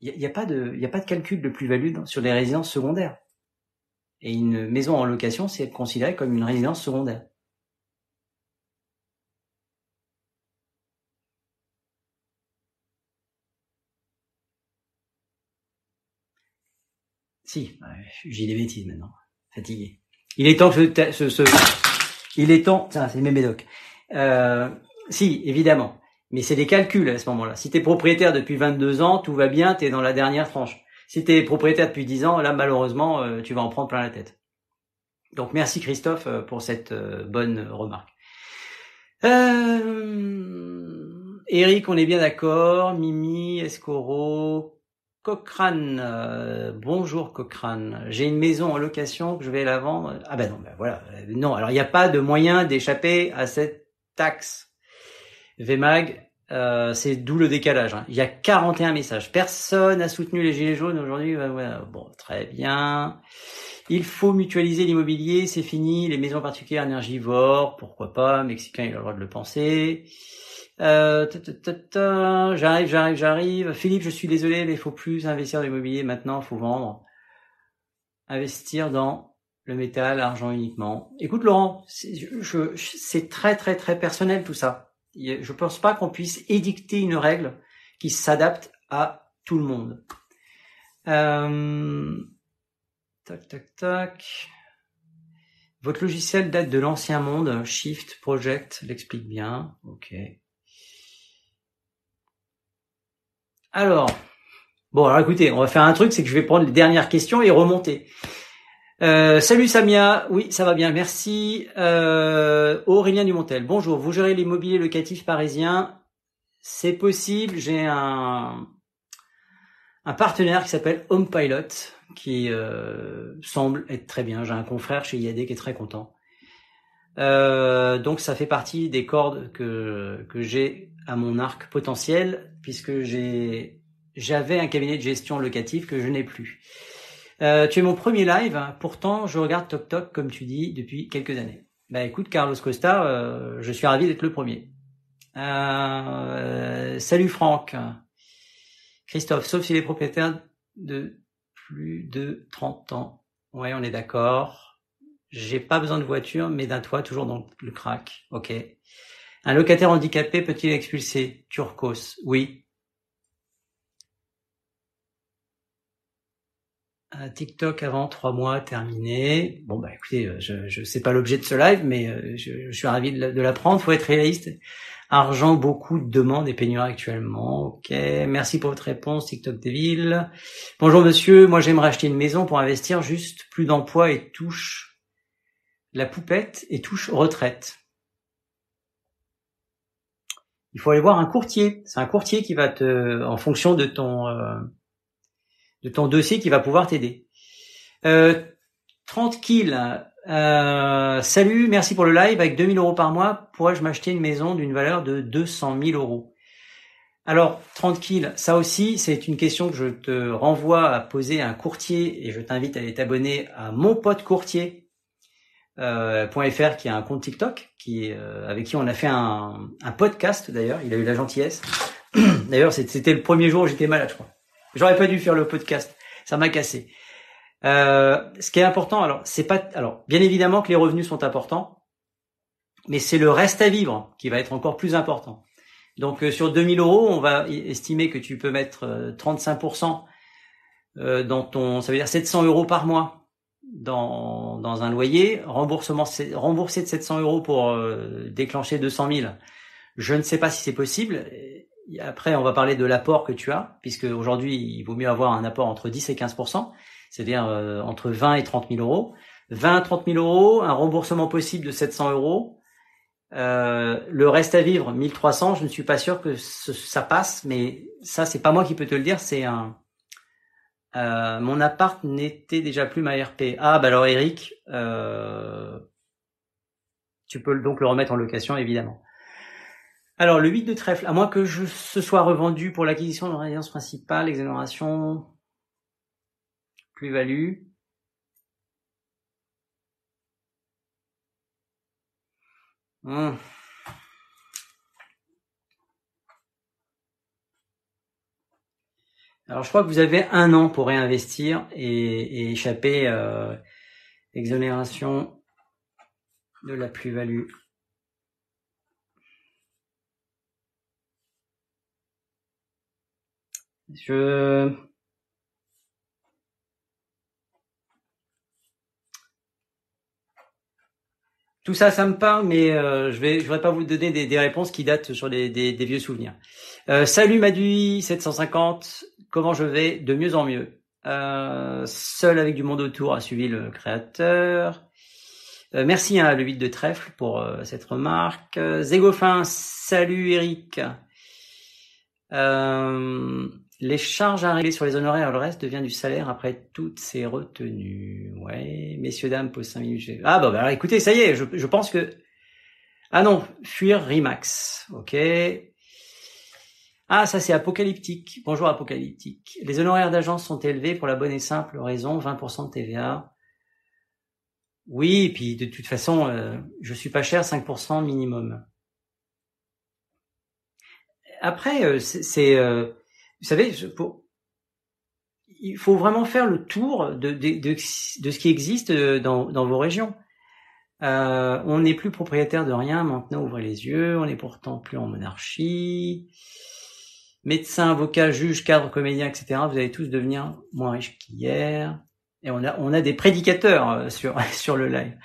Il n'y a, pas de, a pas de calcul de plus-value sur les résidences secondaires. Et une maison en location, c'est considéré comme une résidence secondaire. Si, j'ai des bêtises maintenant. Fatigué. Il est temps que ce, il est temps, ça c'est mes médocs. Euh, si, évidemment. Mais c'est des calculs à ce moment-là. Si tu es propriétaire depuis 22 ans, tout va bien, tu es dans la dernière tranche. Si tu es propriétaire depuis 10 ans, là malheureusement, euh, tu vas en prendre plein la tête. Donc merci Christophe euh, pour cette bonne remarque. Eric, on est bien d'accord. Mimi, Escoro, Cochrane, bonjour Cochrane. J'ai une maison en location que je vais la vendre. Ah ben non, ben voilà. Non, alors il n'y a pas de moyen d'échapper à cette taxe. VMAG, euh, c'est d'où le décalage. Hein. Il y a 41 messages. Personne n'a soutenu les gilets jaunes aujourd'hui. Bon, très bien. Il faut mutualiser l'immobilier, c'est fini. Les maisons particulières énergivores, pourquoi pas. Mexicain, il a le droit de le penser. Euh, j'arrive, j'arrive, j'arrive. Philippe, je suis désolé, mais il faut plus investir dans l'immobilier maintenant, il faut vendre. Investir dans le métal, l'argent uniquement. Écoute Laurent, c'est très très très personnel tout ça. Je pense pas qu'on puisse édicter une règle qui s'adapte à tout le monde. Euh, tac tac tac. Votre logiciel date de l'ancien monde, Shift Project l'explique bien. Ok. Alors, bon, alors écoutez, on va faire un truc, c'est que je vais prendre les dernières questions et remonter. Euh, salut Samia, oui, ça va bien, merci. Euh, Aurélien Dumontel, bonjour, vous gérez l'immobilier locatif parisien C'est possible, j'ai un, un partenaire qui s'appelle Home Pilot, qui euh, semble être très bien. J'ai un confrère chez IAD qui est très content. Donc ça fait partie des cordes que, que j'ai à mon arc potentiel puisque j'avais un cabinet de gestion locative que je n'ai plus. Euh, tu es mon premier live, pourtant je regarde Top Top comme tu dis depuis quelques années. Bah écoute Carlos Costa, euh, je suis ravi d'être le premier. Euh, salut Franck. Christophe, sauf s'il est propriétaire de plus de 30 ans. Ouais, on est d'accord. J'ai pas besoin de voiture, mais d'un toit toujours dans le crack. Ok. Un locataire handicapé peut-il expulser Turcos? Oui. TikTok avant trois mois terminé. Bon bah écoutez, euh, je je sais pas l'objet de ce live, mais euh, je, suis ravi de l'apprendre. Faut être réaliste. Argent, beaucoup de demandes et pénuries actuellement. Ok, merci pour votre réponse, TikTok des villes. Bonjour monsieur, moi j'aimerais acheter une maison pour investir, juste plus d'emploi et touche la poupette et touche retraite. Il faut aller voir un courtier. C'est un courtier qui va te, en fonction de ton, euh, de ton dossier, qui va pouvoir t'aider. Euh, 30 kills. Euh, salut, merci pour le live. Avec 2000 euros par mois, pourrais-je m'acheter une maison d'une valeur de 200 000 euros? Alors, 30 kills, ça aussi, c'est une question que je te renvoie à poser à un courtier et je t'invite à t'abonner à mon pote courtier euh, qui a un compte TikTok, qui euh, avec qui on a fait un, un podcast d'ailleurs. Il a eu la gentillesse. d'ailleurs, c'était le premier jour où j'étais malade, je crois. J'aurais pas dû faire le podcast. Ça m'a cassé. Euh, ce qui est important, alors c'est pas, alors bien évidemment que les revenus sont importants, mais c'est le reste à vivre qui va être encore plus important. Donc euh, sur 2000 euros, on va estimer que tu peux mettre 35% dans ton, ça veut dire 700 euros par mois dans, dans un loyer, remboursement, rembourser de 700 euros pour euh, déclencher 200 000, je ne sais pas si c'est possible. Après, on va parler de l'apport que tu as, puisque aujourd'hui, il vaut mieux avoir un apport entre 10 et 15% c'est-à-dire euh, entre 20 et 30 000 euros. 20 à 30 000 euros, un remboursement possible de 700 euros. Euh, le reste à vivre, 1300, je ne suis pas sûr que ça passe, mais ça, c'est pas moi qui peux te le dire, c'est un, euh, mon appart n'était déjà plus ma RP. Ah, bah alors Eric, euh, tu peux donc le remettre en location, évidemment. Alors, le 8 de trèfle, à moins que je, ce soit revendu pour l'acquisition de résidence principale, exonération plus-value. Hmm. Alors je crois que vous avez un an pour réinvestir et, échapper euh, exonération de la plus-value. Je Tout ça, ça me parle, mais euh, je vais, je vais pas vous donner des, réponses qui datent sur des, vieux souvenirs. Euh, salut Madui 750, comment je vais De mieux en mieux? Euh, seul avec du monde autour a suivi le créateur. merci à hein, le 8 de trèfle pour cette remarque. Zégofin, salut Eric. Les charges régler sur les honoraires, le reste devient du salaire après toutes ces retenues. Ouais, messieurs, dames, pose 5 minutes. Ah bah, bah écoutez, ça y est, je, pense que... Ah non, fuir Rimax. Ok. Ah, ça c'est apocalyptique. Bonjour apocalyptique. Les honoraires d'agence sont élevés pour la bonne et simple raison, 20% de TVA. Oui, puis de toute façon, euh, je suis pas cher, 5% minimum. Après, euh, c'est... Euh, vous savez, il faut vraiment faire le tour de, ce qui existe dans, dans vos régions. Euh, on n'est plus propriétaire de rien, maintenant ouvrez les yeux, on n'est pourtant plus en monarchie. Médecins, avocats, juges, cadres, comédiens, etc. Vous allez tous devenir moins riches qu'hier. Et on a, des prédicateurs euh, sur, sur le live.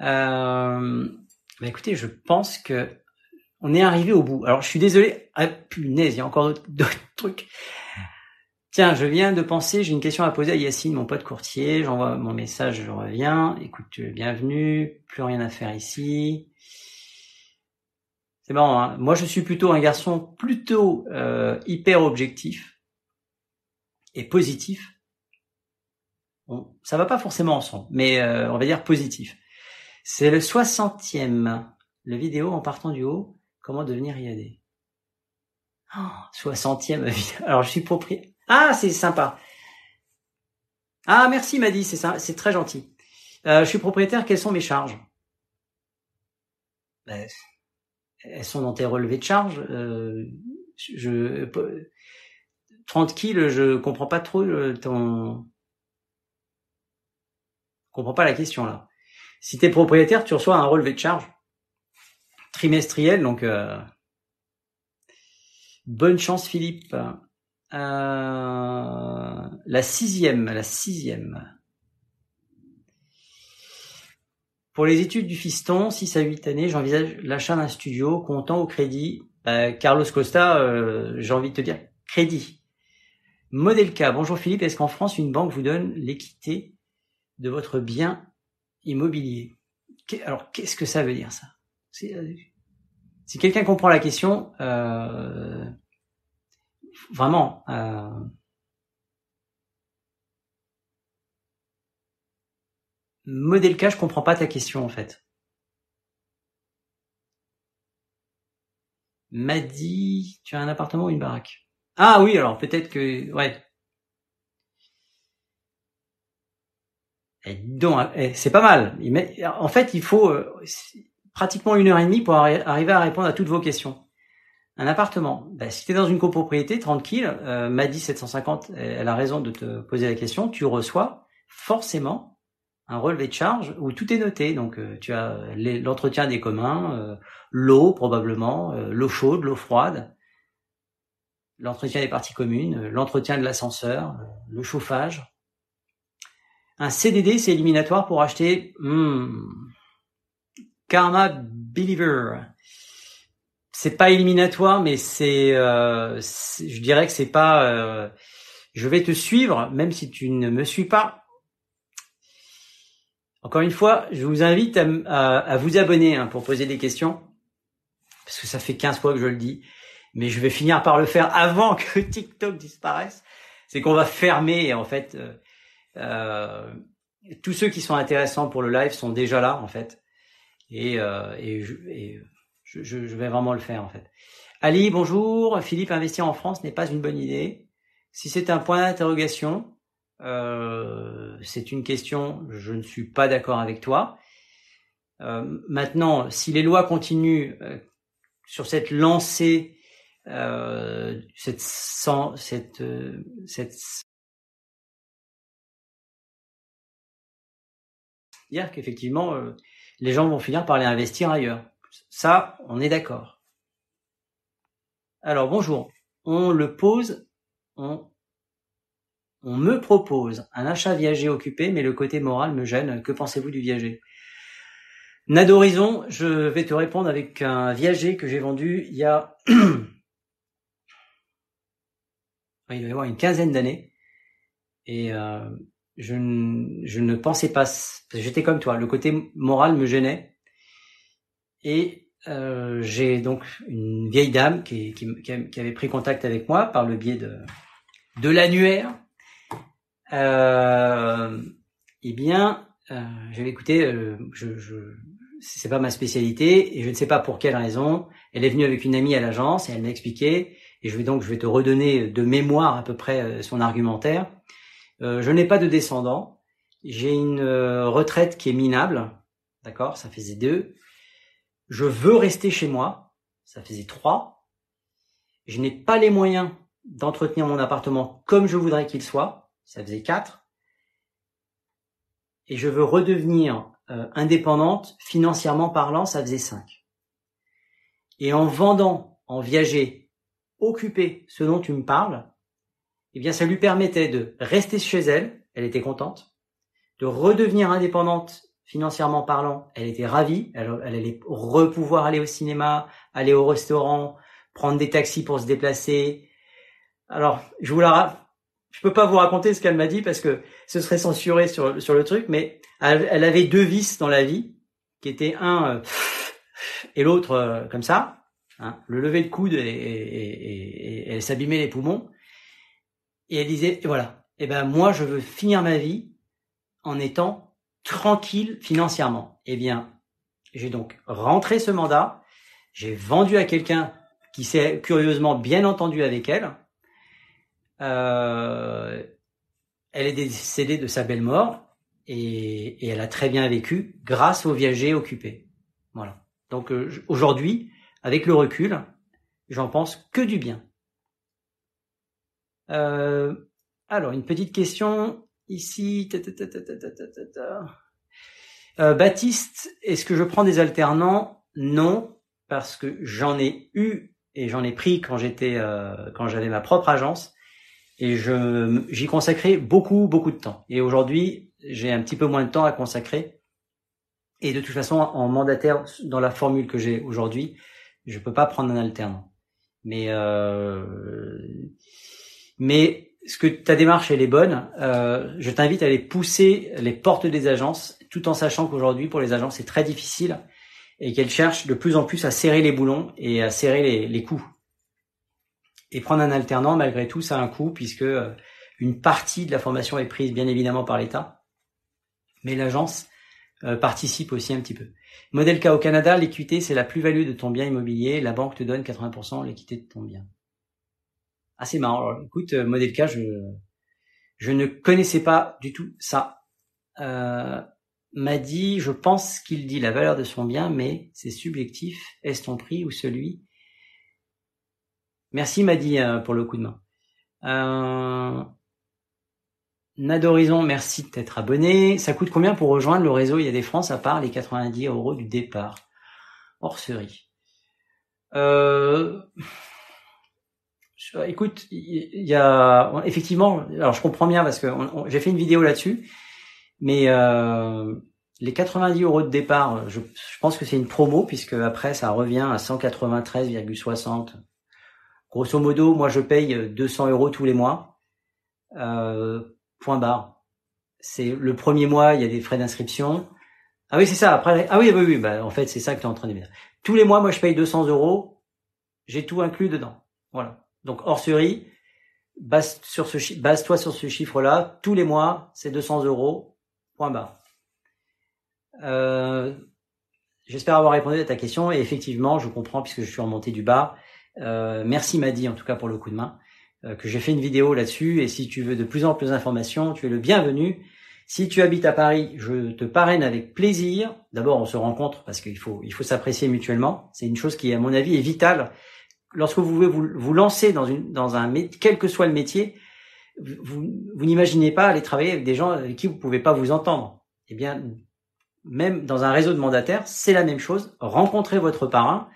Euh, bah écoutez, je pense que on est arrivé au bout. Alors je suis désolé. Ah punaise, il y a encore d'autres trucs. Tiens, je viens de penser, j'ai une question à poser à Yacine, mon pote courtier. J'envoie mon message, je reviens. Écoute, bienvenue. Plus rien à faire ici. C'est marrant. Hein Moi, je suis plutôt un garçon plutôt euh, hyper objectif et positif. Bon, ça va pas forcément ensemble, mais euh, on va dire positif. C'est le soixantième, le vidéo en partant du haut. Comment devenir IAD oh, Soixantième Alors je suis propriétaire. Ah, c'est sympa. Ah, merci Madi, c'est ça, c'est très gentil. Euh, je suis propriétaire, quelles sont mes charges? Ben, Elles sont dans tes relevés de charges. Euh, je, 30 kills, je comprends pas trop euh, ton... Je comprends pas la question là. Si tu es propriétaire, tu reçois un relevé de charge trimestriel. Donc, euh, bonne chance, Philippe. Euh, la sixième, la sixième. Pour les études du fiston, 6 à 8 années, j'envisage l'achat d'un studio comptant au crédit. Euh, Carlos Costa, j'ai envie de te dire crédit. Modèle K. Bonjour Philippe, est-ce qu'en France, une banque vous donne l'équité de votre bien immobilier? Alors, qu'est-ce que ça veut dire ça? Euh, si quelqu'un comprend la question, euh, vraiment, euh, modèle cas, je comprends pas ta question en fait. M'a tu as un appartement ou une baraque? Ah oui, alors peut-être que, ouais. Eh, donc, eh, c'est pas mal. En fait, il faut, pratiquement une heure et demie pour arriver à répondre à toutes vos questions. Un appartement, bah, si tu es dans une copropriété tranquille, euh, Madi 750, elle a raison de te poser la question, tu reçois forcément un relevé de charge où tout est noté. Donc euh, tu as l'entretien des communs, euh, l'eau probablement, euh, l'eau chaude, l'eau froide, l'entretien des parties communes, l'entretien de l'ascenseur, le chauffage. Un CDD, c'est éliminatoire pour acheter hmm, Karma Believer. C'est pas éliminatoire, mais c'est, euh, je dirais que c'est pas. Euh, je vais te suivre, même si tu ne me suis pas. Encore une fois, je vous invite à, vous abonner hein, pour poser des questions, parce que ça fait 15 fois que je le dis, mais je vais finir par le faire avant que TikTok disparaisse. C'est qu'on va fermer, en fait, euh, euh, tous ceux qui sont intéressants pour le live sont déjà là, en fait et, euh, je, vais vraiment le faire en fait. Ali, bonjour. Philippe, investir en France n'est pas une bonne idée. Si c'est un point d'interrogation, Euh, c'est une question, je ne suis pas d'accord avec toi. Euh, maintenant, si les lois continuent sur cette lancée, cette, sans, cette, cette dire qu'effectivement, les gens vont finir par aller investir ailleurs. Ça, on est d'accord. Alors bonjour, on le pose, on on me propose un achat viager occupé, mais le côté moral me gêne. Que pensez-vous du viager? Nadorizon, je vais te répondre avec un viager que j'ai vendu il y a il doit y avoir une quinzaine d'années. Et euh, je, je ne pensais pas, j'étais comme toi, le côté moral me gênait. Et euh, j'ai donc une vieille dame qui, qui, qui, avait pris contact avec moi par le biais de, de l'annuaire euh, eh bien, euh, je vais écouter, euh, je, je c'est pas ma spécialité et je ne sais pas pour quelle raison. Elle est venue avec une amie à l'agence et elle m'a expliqué. Et je vais donc, je vais te redonner de mémoire à peu près euh, son argumentaire. Euh, je n'ai pas de descendants. J'ai une euh, retraite qui est minable. D'accord? Ça faisait deux. Je veux rester chez moi. Ça faisait trois. Je n'ai pas les moyens d'entretenir mon appartement comme je voudrais qu'il soit ça faisait 4. Et je veux redevenir euh, indépendante, financièrement parlant, ça faisait 5. Et en vendant, en viager, occupé ce dont tu me parles, eh bien ça lui permettait de rester chez elle, elle était contente, de redevenir indépendante financièrement parlant, elle était ravie, elle, elle allait repouvoir aller au cinéma, aller au restaurant, prendre des taxis pour se déplacer. Alors, je vous la, je peux pas vous raconter ce qu'elle m'a dit parce que ce serait censuré sur, sur le truc, mais elle, avait deux vices dans la vie, qui étaient un euh, et l'autre euh, comme ça, hein, le lever de coude et, elle s'abîmait les poumons. Et elle disait, voilà, eh ben moi je veux finir ma vie en étant tranquille financièrement. Eh bien, j'ai donc rentré ce mandat, j'ai vendu à quelqu'un qui s'est curieusement bien entendu avec elle, euh, elle est décédée de sa belle mort et, elle a très bien vécu grâce aux viagers occupés. Voilà. Donc euh, aujourd'hui, avec le recul, j'en pense que du bien. Euh, alors une petite question ici. Euh, Baptiste, est-ce que je prends des alternants? Non, parce que j'en ai eu et j'en ai pris quand j'étais euh, quand j'avais ma propre agence et je j'y consacrais beaucoup beaucoup de temps. Et aujourd'hui, j'ai un petit peu moins de temps à consacrer. Et de toute façon, en mandataire, dans la formule que j'ai aujourd'hui, je peux pas prendre un alternant. Mais euh, mais ce que ta démarche elle est bonne. Euh, je t'invite à aller pousser les portes des agences, tout en sachant qu'aujourd'hui pour les agences c'est très difficile et qu'elles cherchent de plus en plus à serrer les boulons et à serrer les, les coûts. Et prendre un alternant, malgré tout, ça a un coût puisque euh, une partie de la formation est prise bien évidemment par l'État, mais l'agence euh, participe aussi un petit peu. Modèle K au Canada, l'équité, c'est la plus-value de ton bien immobilier. La banque te donne 80% l'équité de ton bien. Ah, c'est marrant. Alors, écoute, euh, modèle K, je, je ne connaissais pas du tout ça. Euh, m'a dit, je pense qu'il dit la valeur de son bien, mais c'est subjectif. Est-ce ton prix ou celui? Merci Madi euh, pour le coup de main. Euh... Nadorizon, merci de t'être abonné. Ça coûte combien pour rejoindre le réseau Il y a des France à part les 90 euros du départ Hors série. Euh... Écoute, il y a effectivement, alors je comprends bien parce que j'ai fait une vidéo là-dessus, mais euh, les 90 euros de départ, je, pense que c'est une promo puisque après ça revient à 193,60 Grosso modo, moi je paye 200 euros tous les mois. Euh, point barre. C'est le premier mois, il y a des frais d'inscription. Ah oui, c'est ça. Après, ah oui, oui, oui. Bah, en fait, c'est ça que tu es en train de dire. Tous les mois, moi, je paye 200 euros. J'ai tout inclus dedans. Voilà. Donc hors série, base-toi sur ce chiffre-là. Tous les mois, c'est 200 euros. Point barre. Euh, J'espère avoir répondu à ta question. Et effectivement, je comprends puisque je suis remonté du bas. Euh, merci Madi en tout cas pour le coup de main. que j'ai fait une vidéo là-dessus. Et si tu veux de plus en plus d'informations, tu es le bienvenu. Si tu habites à Paris, je te parraine avec plaisir. D'abord, on se rencontre parce qu'il faut, il faut s'apprécier mutuellement. C'est une chose qui, à mon avis, est vitale. Lorsque vous voulez vous, vous lancer dans une, dans un, quel que soit le métier, vous, vous n'imaginez pas aller travailler avec des gens avec qui vous pouvez pas vous entendre. Eh bien, même dans un réseau de mandataires, c'est la même chose. Rencontrez votre parrain.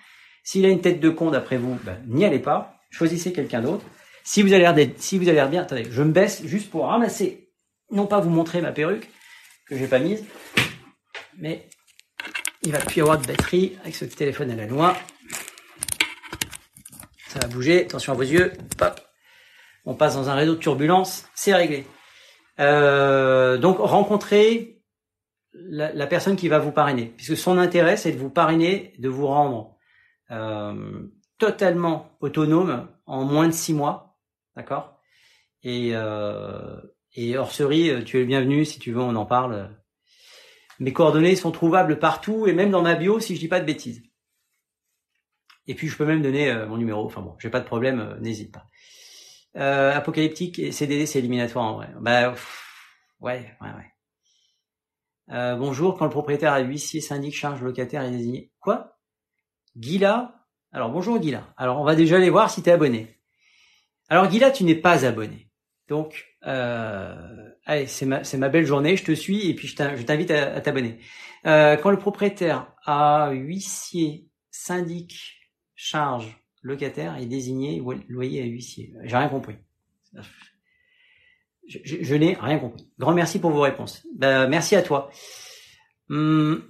S'il a une tête de con d'après vous, ben, n'y allez pas. Choisissez quelqu'un d'autre. Si vous avez l'air si vous avez bien, attendez, je me baisse juste pour ramasser, non pas vous montrer ma perruque que j'ai pas mise, mais il va plus y avoir de batterie avec ce téléphone à la noix. Ça va bouger. Attention à vos yeux. On passe dans un réseau de turbulence. C'est réglé. Euh, donc rencontrez la, personne qui va vous parrainer, puisque son intérêt c'est de vous parrainer, de vous rendre euh, totalement autonome en moins de six mois, d'accord? Et euh, et tu es le bienvenu si tu veux, on en parle. Mes coordonnées sont trouvables partout et même dans ma bio si je dis pas de bêtises. Et puis je peux même donner euh, mon numéro. Enfin bon, j'ai pas de problème, euh, n'hésite pas. Euh, apocalyptique et CDD, c'est éliminatoire en vrai. Bah ouais, ouais, ouais. Euh, bonjour, quand le propriétaire a huissier, syndic, charge, locataire est désigné. Quoi? Guilla Alors bonjour Guilla. Alors on va déjà aller voir si tu es abonné. Alors Guilla, tu n'es pas abonné. Donc, euh, allez, c'est ma, belle journée, je te suis et puis je t'invite à, t'abonner. Euh, quand le propriétaire a huissier, syndic, charge, locataire est désigné loyer à huissier. J'ai rien compris. Je, n'ai rien compris. Grand merci pour vos réponses. Ben, merci à toi. Hum.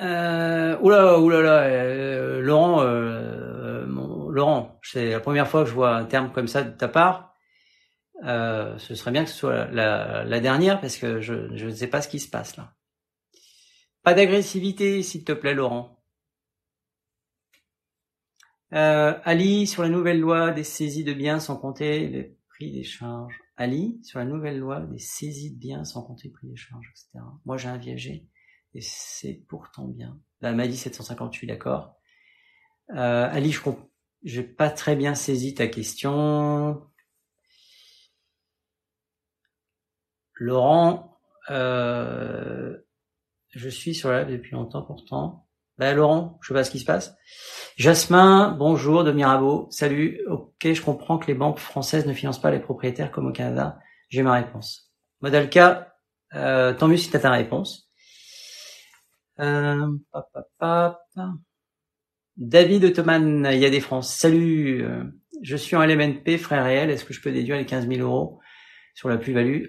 Euh, euh, Laurent, euh, Laurent, c'est la première fois que je vois un terme comme ça de ta part. Euh, ce serait bien que ce soit la, dernière parce que je ne sais pas ce qui se passe là. Pas d'agressivité, s'il te plaît, Laurent. Euh, Ali, sur la nouvelle loi des saisies de biens sans compter les prix des charges. Ali, sur la nouvelle loi des saisies de biens sans compter prix des charges, etc. Moi, j'ai un viager et c'est pourtant bien. Elle m'a dit 758, d'accord. Euh, Ali, je n'ai pas très bien saisi ta question. Laurent, euh, je suis sur la depuis longtemps pourtant. Ben Laurent, je sais pas ce qui se passe. Jasmin, bonjour de Mirabeau. Salut. Ok, je comprends que les banques françaises ne financent pas les propriétaires comme au Canada. J'ai ma réponse. Modalka, euh, tant mieux si tu as ta réponse. Euh, David Ottoman, il y a des France. Salut. Euh, je suis en LMNP, frère réel. Est-ce que je peux déduire les 15 000 euros sur la plus-value?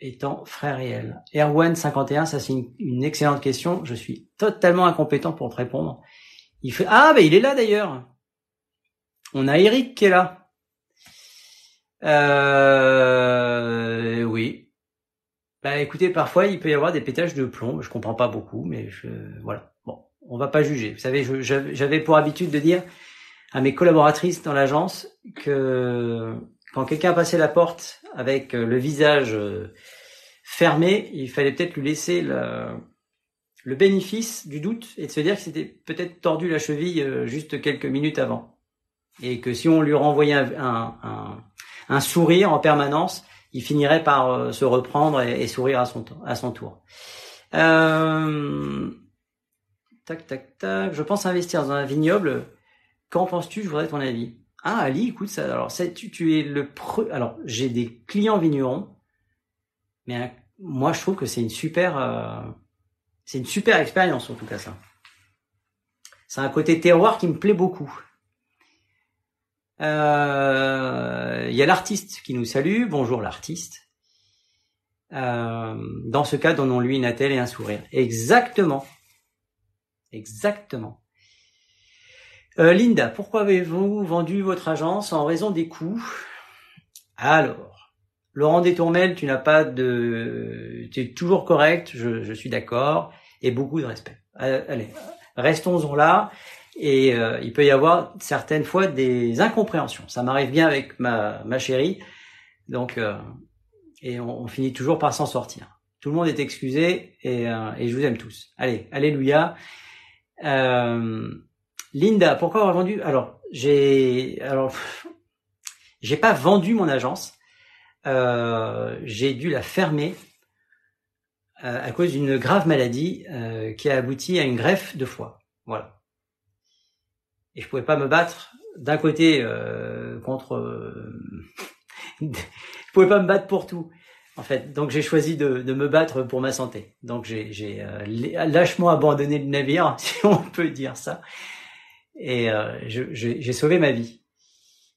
Étant frère réel Erwan 51, ça c'est une, excellente question. Je suis totalement incompétent pour te répondre. Il fait ah ben il est là d'ailleurs. On a Eric qui est là. Euh, oui. Bah écoutez, parfois il peut y avoir des pétages de plomb. Je comprends pas beaucoup, mais je, voilà. Bon, on va pas juger. Vous savez, j'avais pour habitude de dire à mes collaboratrices dans l'agence que quand quelqu'un passait la porte avec euh, le visage euh, fermé, il fallait peut-être lui laisser le, bénéfice du doute et de se dire que c'était peut-être tordu la cheville euh, juste quelques minutes avant. Et que si on lui renvoyait un, sourire en permanence, il finirait par se reprendre et, sourire à son, tour. Tac, tac, tac. Je pense investir dans un vignoble. Qu'en penses-tu? Je voudrais ton avis. Ah Ali, écoute ça. Alors tu, es le pre... Alors j'ai des clients vignerons, mais euh, moi je trouve que c'est une super, euh, c'est une super expérience en tout cas ça. C'est un côté terroir qui me plaît beaucoup. Euh, il y a l'artiste qui nous salue. Bonjour l'artiste. dans ce cas, donnons-lui une attelle et un sourire. Exactement. Exactement. Euh, Linda, pourquoi avez-vous vendu votre agence en raison des coûts? Alors, Laurent Détourmel, tu n'as pas de... Tu es toujours correct, je, suis d'accord, et beaucoup de respect. Euh, allez, restons-en là. Et euh, il peut y avoir certaines fois des incompréhensions. Ça m'arrive bien avec ma, ma chérie. Donc, et on, finit toujours par s'en sortir. Tout le monde est excusé et, et je vous aime tous. Allez, alléluia. Euh, Linda, pourquoi avoir vendu? Alors, j'ai alors J'ai pas vendu mon agence. Euh, j'ai dû la fermer euh, à cause d'une grave maladie euh, qui a abouti à une greffe de foie. Voilà. Et je pouvais pas me battre d'un côté contre. je pouvais pas me battre pour tout. En fait, donc j'ai choisi de, me battre pour ma santé. Donc j'ai lâchement abandonné le navire, si on peut dire ça, et j'ai sauvé ma vie.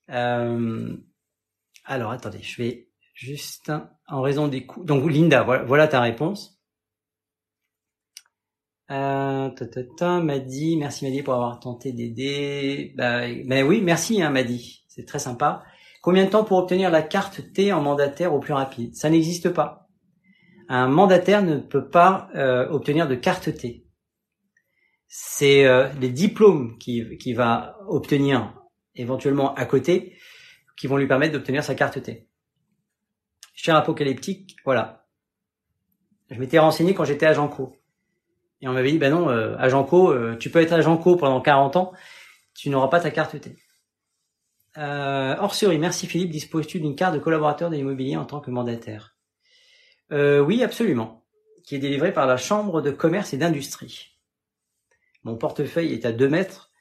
alors attendez, je vais juste en raison des coûts. Donc Linda, voilà, voilà ta réponse. Euh, m'a merci Madi pour avoir tenté d'aider. Bah, ben oui, merci hein, c'est très sympa. Combien de temps pour obtenir la carte T en mandataire au plus rapide? Ça n'existe pas. Un mandataire ne peut pas euh, obtenir de carte T. C'est euh, les diplômes qui, qui va obtenir éventuellement à côté qui vont lui permettre d'obtenir sa carte T. Cher apocalyptique, voilà. Je m'étais renseigné quand j'étais à Janco. Et on m'avait dit, ben non, euh, agent co, euh, tu peux être agent co pendant 40 ans, tu n'auras pas ta carte T. Euh, Orserie, merci Philippe, disposes-tu d'une carte de collaborateur de l'immobilier en tant que mandataire? Euh, Oui, absolument, qui est délivrée par la Chambre de commerce et d'industrie. Mon portefeuille est à 2 mètres,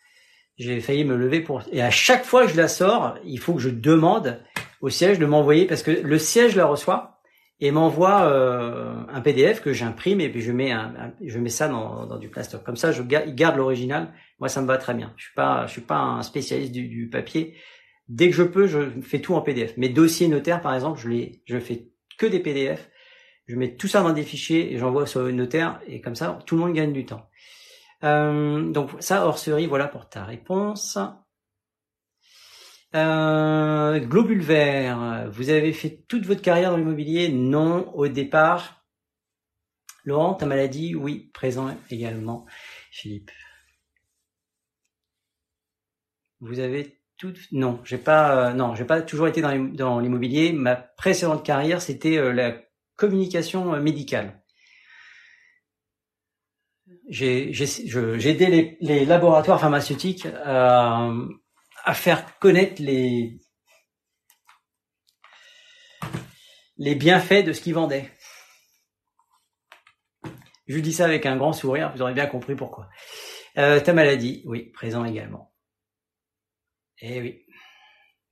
j'ai failli me lever pour... Et à chaque fois que je la sors, il faut que je demande au siège de m'envoyer, parce que le siège la reçoit, et m'envoie euh, un PDF que j'imprime et puis je mets un, je mets ça dans, du plastoc. Comme ça, je garde, l'original. Moi, ça me va très bien. Je suis pas, je suis pas un spécialiste du, papier. Dès que je peux, je fais tout en PDF. Mes dossiers notaires, par exemple, je les, je fais que des PDF. Je mets tout ça dans des fichiers et j'envoie sur notaire et comme ça, tout le monde gagne du temps. Euh, donc ça, Orserie, voilà pour ta réponse. Euh, globule vert, vous avez fait toute votre carrière dans l'immobilier? Non, au départ. Laurent, ta maladie? Oui, présent également. Philippe. Vous avez tout Non, j'ai pas. Euh, non, j'ai pas toujours été dans l'immobilier. Ma précédente carrière, c'était euh, la communication euh, médicale. J'ai aidé les, laboratoires pharmaceutiques à à faire connaître les les bienfaits de ce qu'ils vendaient. Je dis ça avec un grand sourire, vous aurez bien compris pourquoi. Euh, ta maladie, oui, présent également. Eh oui.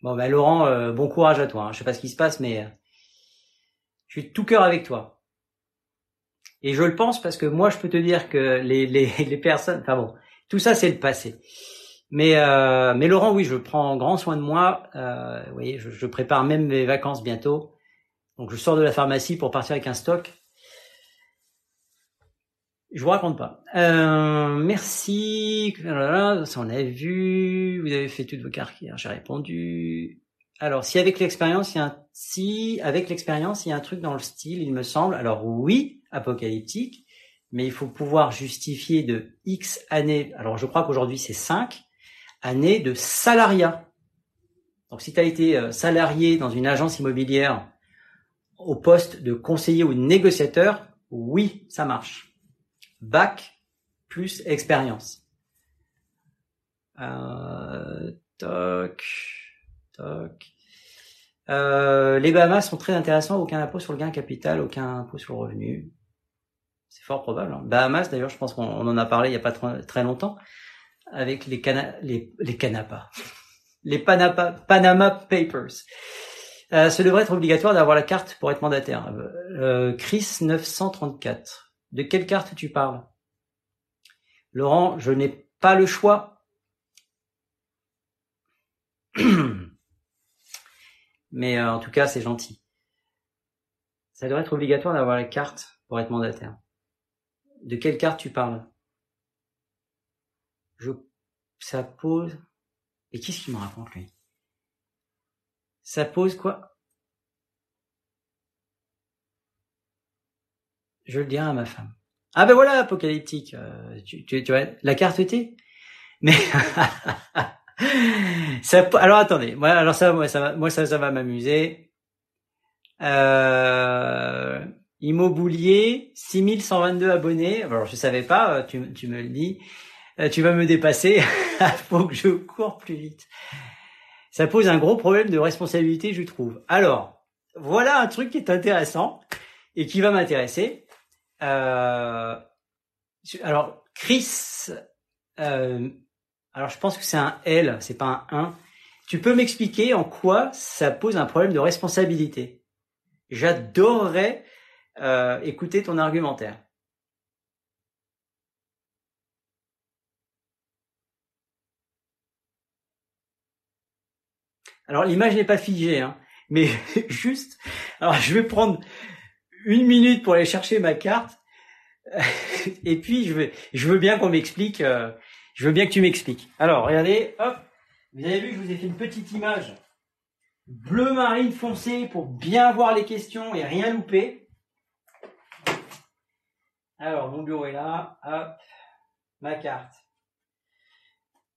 Bon ben Laurent, euh, bon courage à toi. Hein. Je sais pas ce qui se passe, mais euh, je suis tout cœur avec toi. Et je le pense parce que moi, je peux te dire que les, les, les personnes, enfin bon, tout ça c'est le passé. Mais, euh, mais Laurent, oui, je prends grand soin de moi. Euh, oui, je, je, prépare même mes vacances bientôt. Donc je sors de la pharmacie pour partir avec un stock. Je vous raconte pas. Euh, merci. on a vu. Vous avez fait toutes vos carrières. J'ai répondu. Alors, si avec l'expérience, si avec l'expérience, il y a un truc dans le style, il me semble. Alors oui, apocalyptique, mais il faut pouvoir justifier de X années. Alors, je crois qu'aujourd'hui c'est 5 année de salariat. Donc si tu as été euh, salarié dans une agence immobilière au poste de conseiller ou de négociateur, oui, ça marche. Bac plus expérience. Euh, toc, toc. Euh, les Bahamas sont très intéressants, aucun impôt sur le gain capital, aucun impôt sur le revenu. C'est fort probable. Hein. Bahamas, d'ailleurs, je pense qu'on en a parlé il n'y a pas très longtemps avec les, les, canapas, les Panapa, Panama Papers. Euh, devrait être obligatoire d'avoir la carte pour être mandataire. Euh, Chris 934. De quelle carte tu parles? Laurent, je n'ai pas le choix. Mais euh, en tout cas, c'est gentil. Ça devrait être obligatoire d'avoir la carte pour être mandataire. De quelle carte tu parles? Je, ça pose, et qu'est-ce qu'il me raconte lui? Ça pose quoi? Je le dirai à ma femme. Ah ben voilà, apocalyptique, euh, tu, tu, tu vois, la carte T? Mais ça, alors attendez, moi, alors ça, moi, ça moi ça, ça va m'amuser. Euh, Immobilier, 6122 abonnés. Alors je savais pas, tu, tu me le dis. Euh, tu vas me dépasser, faut que je cours plus vite. ça pose un gros problème de responsabilité, je trouve. Alors, voilà un truc qui est intéressant et qui va m'intéresser. Euh, alors, Chris, euh, alors je pense que c'est un L, c'est pas un 1. Tu peux m'expliquer en quoi ça pose un problème de responsabilité? J'adorerais euh, écouter ton argumentaire. Alors l'image n'est pas figée, hein, mais juste. Alors je vais prendre une minute pour aller chercher ma carte, et puis je veux, je veux bien qu'on m'explique. Euh, je veux bien que tu m'expliques. Alors regardez, hop, vous avez vu que je vous ai fait une petite image bleu marine foncé pour bien voir les questions et rien louper. Alors mon bureau est là, hop, ma carte.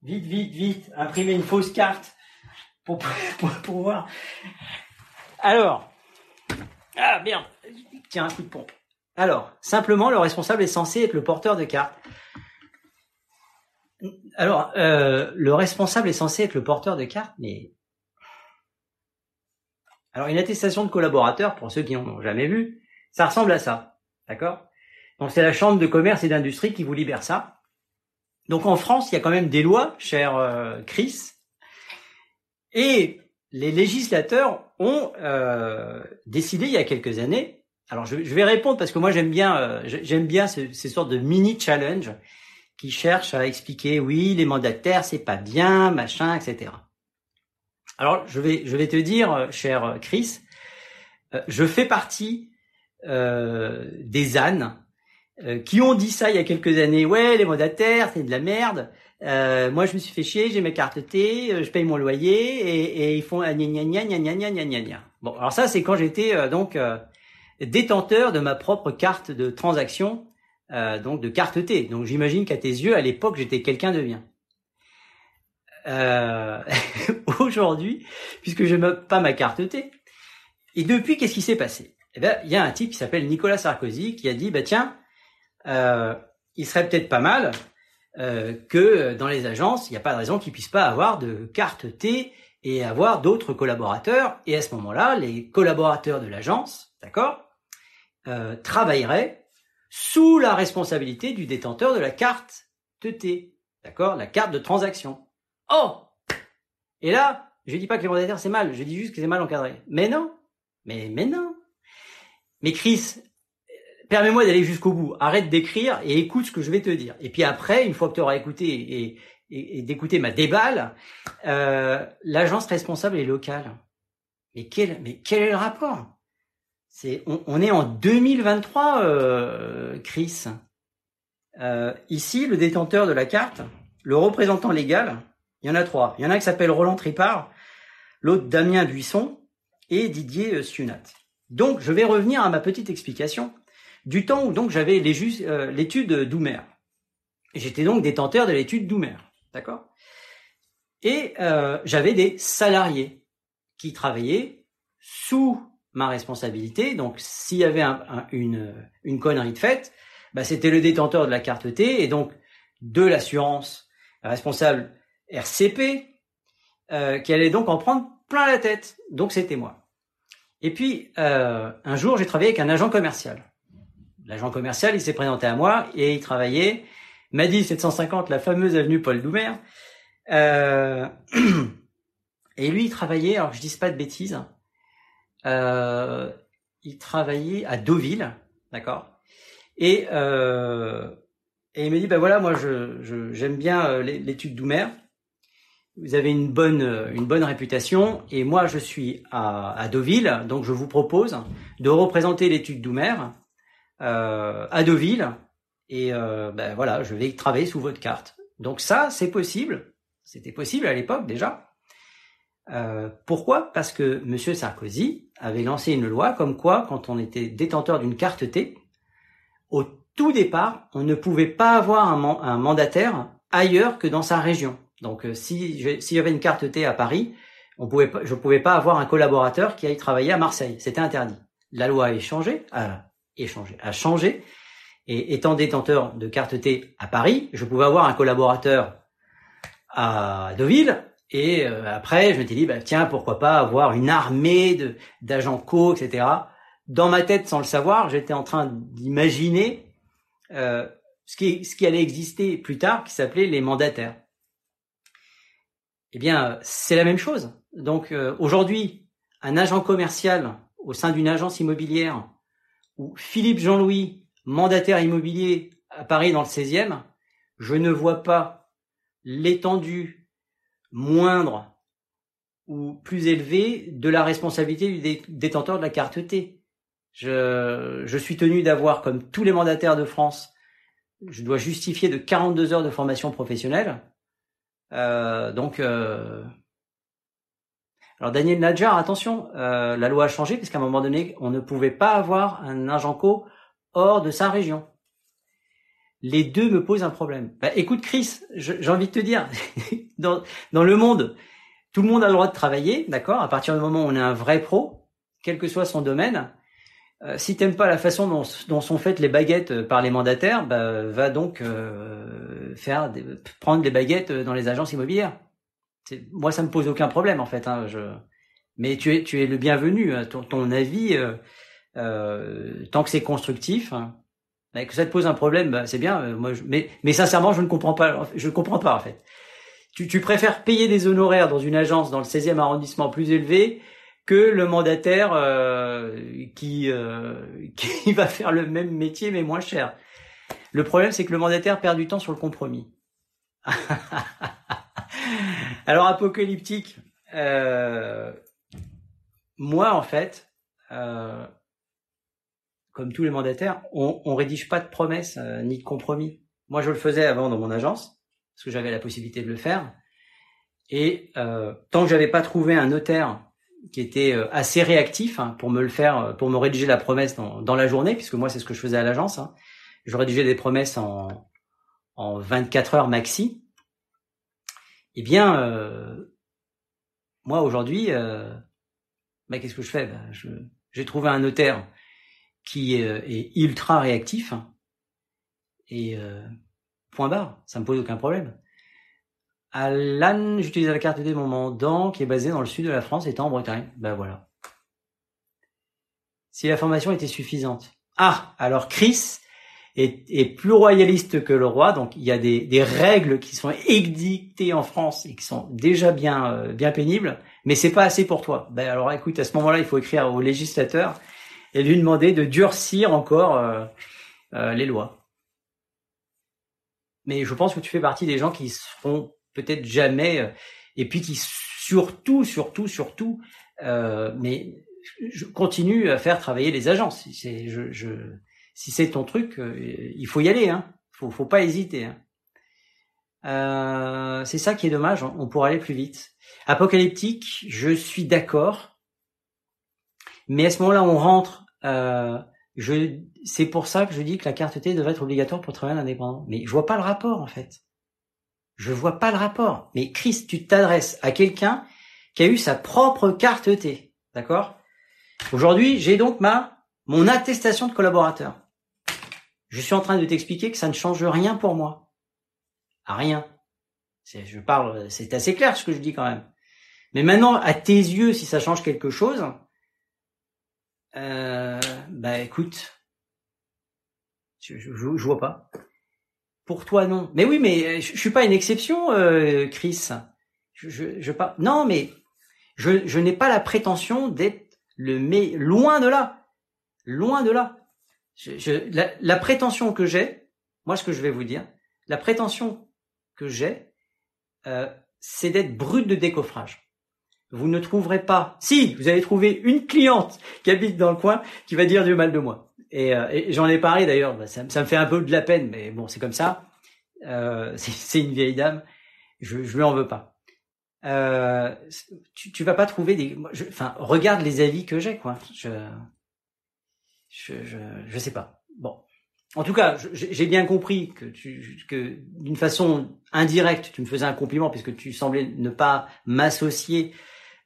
Vite, vite, vite, imprimer une fausse carte pour, pour, voir. Alors, ah merde, tiens, un coup de pompe. Alors, simplement, le responsable est censé être le porteur de carte. Alors, euh, le responsable est censé être le porteur de carte, mais... Alors, une attestation de collaborateur, pour ceux qui n'en ont jamais vu, ça ressemble à ça. D'accord? Donc, c'est la Chambre de commerce et d'industrie qui vous libère ça. Donc, en France, il y a quand même des lois, cher euh, Chris, et les législateurs ont euh, décidé il y a quelques années. Alors je, vais répondre parce que moi j'aime bien euh, j'aime bien ces, sortes de mini challenge qui cherchent à expliquer oui les mandataires c'est pas bien machin etc. Alors je vais je vais te dire cher Chris, je fais partie des ânes qui ont dit ça il y a quelques années ouais les mandataires c'est de la merde euh, moi, je me suis fait chier, j'ai mes cartes T, euh, je paye mon loyer et, et ils font gna gna gna gna gna gna gna gna Bon, alors ça, c'est quand j'étais euh, donc euh, détenteur de ma propre carte de transaction, donc de carte T. Donc j'imagine qu'à tes yeux, à l'époque, j'étais quelqu'un de bien. Aujourd'hui, puisque je n'ai pas ma carte T, et depuis, qu'est-ce qui s'est passé? Eh ben, il y a un type qui s'appelle Nicolas Sarkozy qui a dit, bah tiens, il serait peut-être pas mal euh, que dans les agences, il n'y a pas de raison qu'ils puissent pas avoir de carte T et avoir d'autres collaborateurs. Et à ce moment-là, les collaborateurs de l'agence, d'accord, euh, travailleraient sous la responsabilité du détenteur de la carte T, d'accord, la carte de transaction. Oh Et là, je dis pas que les mandataires c'est mal, je dis juste que c'est mal encadré. Mais non, mais mais non. Mais Chris, permets-moi d'aller jusqu'au bout. Arrête d'écrire et écoute ce que je vais te dire. Et puis après, une fois que tu auras écouté et, d'écouter ma déballe, euh, l'agence responsable est locale. Mais quel, mais quel est le rapport? C'est, on, est en 2023, euh, Chris. Euh, ici, le détenteur de la carte, le représentant légal, il y en a trois. Il y en a un qui s'appelle Roland Tripart, l'autre Damien Buisson et Didier Sunat. Donc, je vais revenir à ma petite explication du temps où donc j'avais euh, l'étude Doumer. J'étais donc détenteur de l'étude Doumer, d'accord? Et euh, j'avais des salariés qui travaillaient sous ma responsabilité. Donc s'il y avait une, une connerie de fait, bah, c'était le détenteur de la carte T et donc de l'assurance responsable RCP euh, qui allait donc en prendre plein la tête. Donc c'était moi. Et puis un jour, j'ai travaillé avec un agent commercial l'agent commercial, il s'est présenté à moi et il travaillait m'a dit 750, la fameuse avenue Paul Doumer. Euh, et lui, il travaillait, alors je dis pas de bêtises, euh, il travaillait à Deauville, d'accord? Et, euh, et il me dit, ben voilà, moi je, j'aime bien l'étude Doumer. Vous avez une bonne, une bonne réputation et moi je suis à, à Deauville, donc je vous propose de représenter l'étude Doumer euh, à Deauville et euh, ben voilà, je vais travailler sous votre carte. Donc ça, c'est possible. C'était possible à l'époque déjà. Euh, pourquoi? Parce que Monsieur Sarkozy avait lancé une loi comme quoi, quand on était détenteur d'une carte T, au tout départ, on ne pouvait pas avoir un, mandataire ailleurs que dans sa région. Donc, euh, si s'il y avait une carte T à Paris, on pouvait je ne pouvais pas avoir un collaborateur qui aille travailler à Marseille. C'était interdit. La loi a changé, échangé, a changé. Et étant détenteur de carte T à Paris, je pouvais avoir un collaborateur à Deauville Et euh, après, je m'étais dit, bah, tiens, pourquoi pas avoir une armée d'agents co, etc. Dans ma tête, sans le savoir, j'étais en train d'imaginer euh, ce, qui, ce qui allait exister plus tard, qui s'appelait les mandataires. Eh bien, c'est la même chose. Donc euh, aujourd'hui, un agent commercial au sein d'une agence immobilière ou Philippe Jean-Louis, mandataire immobilier à Paris dans le 16e, je ne vois pas l'étendue moindre ou plus élevée de la responsabilité du détenteur de la carte T. Je, suis tenu d'avoir, comme tous les mandataires de France, je dois justifier de 42 heures de formation professionnelle. Euh, donc, euh... alors Daniel Nadjar, attention, euh, la loi a changé parce qu'à un moment donné, on ne pouvait pas avoir un agent co hors de sa région les deux me posent un problème. Bah, écoute Chris, j'ai envie de te dire, dans, le monde, tout le monde a le droit de travailler, d'accord? À partir du moment où on est un vrai pro, quel que soit son domaine, euh, si t'aimes pas la façon dont, sont faites les baguettes euh, par les mandataires, bah, va donc euh, faire prendre des baguettes dans les agences immobilières. Moi, ça me pose aucun problème en fait. Hein. Mais tu es, le bienvenu. Hein, ton, avis, euh, tant que c'est constructif, hein, que ça te pose un problème, bah, c'est bien. Euh, mais, sincèrement, je ne comprends pas. Je ne comprends pas en fait. Tu, préfères payer des honoraires dans une agence dans le 16e arrondissement plus élevé que le mandataire euh, qui euh, qui va faire le même métier mais moins cher. Le problème, c'est que le mandataire perd du temps sur le compromis. Alors apocalyptique. Euh, moi, en fait, euh, comme tous les mandataires, on, rédige pas de promesses euh, ni de compromis. Moi, je le faisais avant dans mon agence parce que j'avais la possibilité de le faire. Et tant que j'avais pas trouvé un notaire qui était assez réactif hein, pour me le faire, pour me rédiger la promesse dans, la journée, puisque moi c'est ce que je faisais à l'agence. Hein. Je rédigeais des promesses en 24 heures maxi. Eh bien, euh, moi aujourd'hui, euh, bah, qu'est-ce que je fais? Ben, J'ai trouvé un notaire qui euh, est ultra réactif. Et point barre, ça me pose aucun problème. À j'utilise la carte de mon mandant qui est basée dans le sud de la France, étant en Bretagne. Ben voilà. Si la formation était suffisante. Ah, alors Chris est, est, plus royaliste que le roi, donc il y a des, des, règles qui sont édictées en France et qui sont déjà bien, euh, bien pénibles, mais c'est pas assez pour toi. Ben alors écoute, à ce moment-là, il faut écrire au législateur et lui demander de durcir encore euh, euh, les lois. Mais je pense que tu fais partie des gens qui seront peut-être jamais, euh, et puis qui surtout, surtout, surtout, euh, mais je continue à faire travailler les agences. Je, je, si c'est ton truc, euh, il faut y aller. Hein. Faut, faut pas hésiter. Hein. Euh, c'est ça qui est dommage. On pourrait aller plus vite. Apocalyptique, je suis d'accord. Mais à ce moment-là, on rentre euh, c'est pour ça que je dis que la carte T devrait être obligatoire pour travailler en indépendant. Mais je vois pas le rapport en fait. Je vois pas le rapport. Mais Chris, tu t'adresses à quelqu'un qui a eu sa propre carte T, d'accord? Aujourd'hui, j'ai donc ma mon attestation de collaborateur. Je suis en train de t'expliquer que ça ne change rien pour moi. rien. Je parle, c'est assez clair ce que je dis quand même. Mais maintenant, à tes yeux, si ça change quelque chose, euh, bah écoute, je, je, vois pas. Pour toi non. Mais oui, mais je, je suis pas une exception, euh, Chris. Je, je, je pas. Non, mais je, je n'ai pas la prétention d'être le mais loin de là, loin de là. Je, je, la, la prétention que j'ai, moi ce que je vais vous dire, la prétention que j'ai, euh, c'est d'être brut de décoffrage vous ne trouverez pas. Si, vous allez trouver une cliente qui habite dans le coin qui va dire du mal de moi. Et, euh, et j'en ai parlé d'ailleurs. Bah, ça, ça, me fait un peu de la peine, mais bon, c'est comme ça. Euh, c'est une vieille dame. Je, je lui en veux pas. Euh, tu, tu vas pas trouver des. Enfin, regarde les avis que j'ai, quoi. Je, je, je, je sais pas. Bon. En tout cas, j'ai bien compris que, que d'une façon indirecte, tu me faisais un compliment puisque tu semblais ne pas m'associer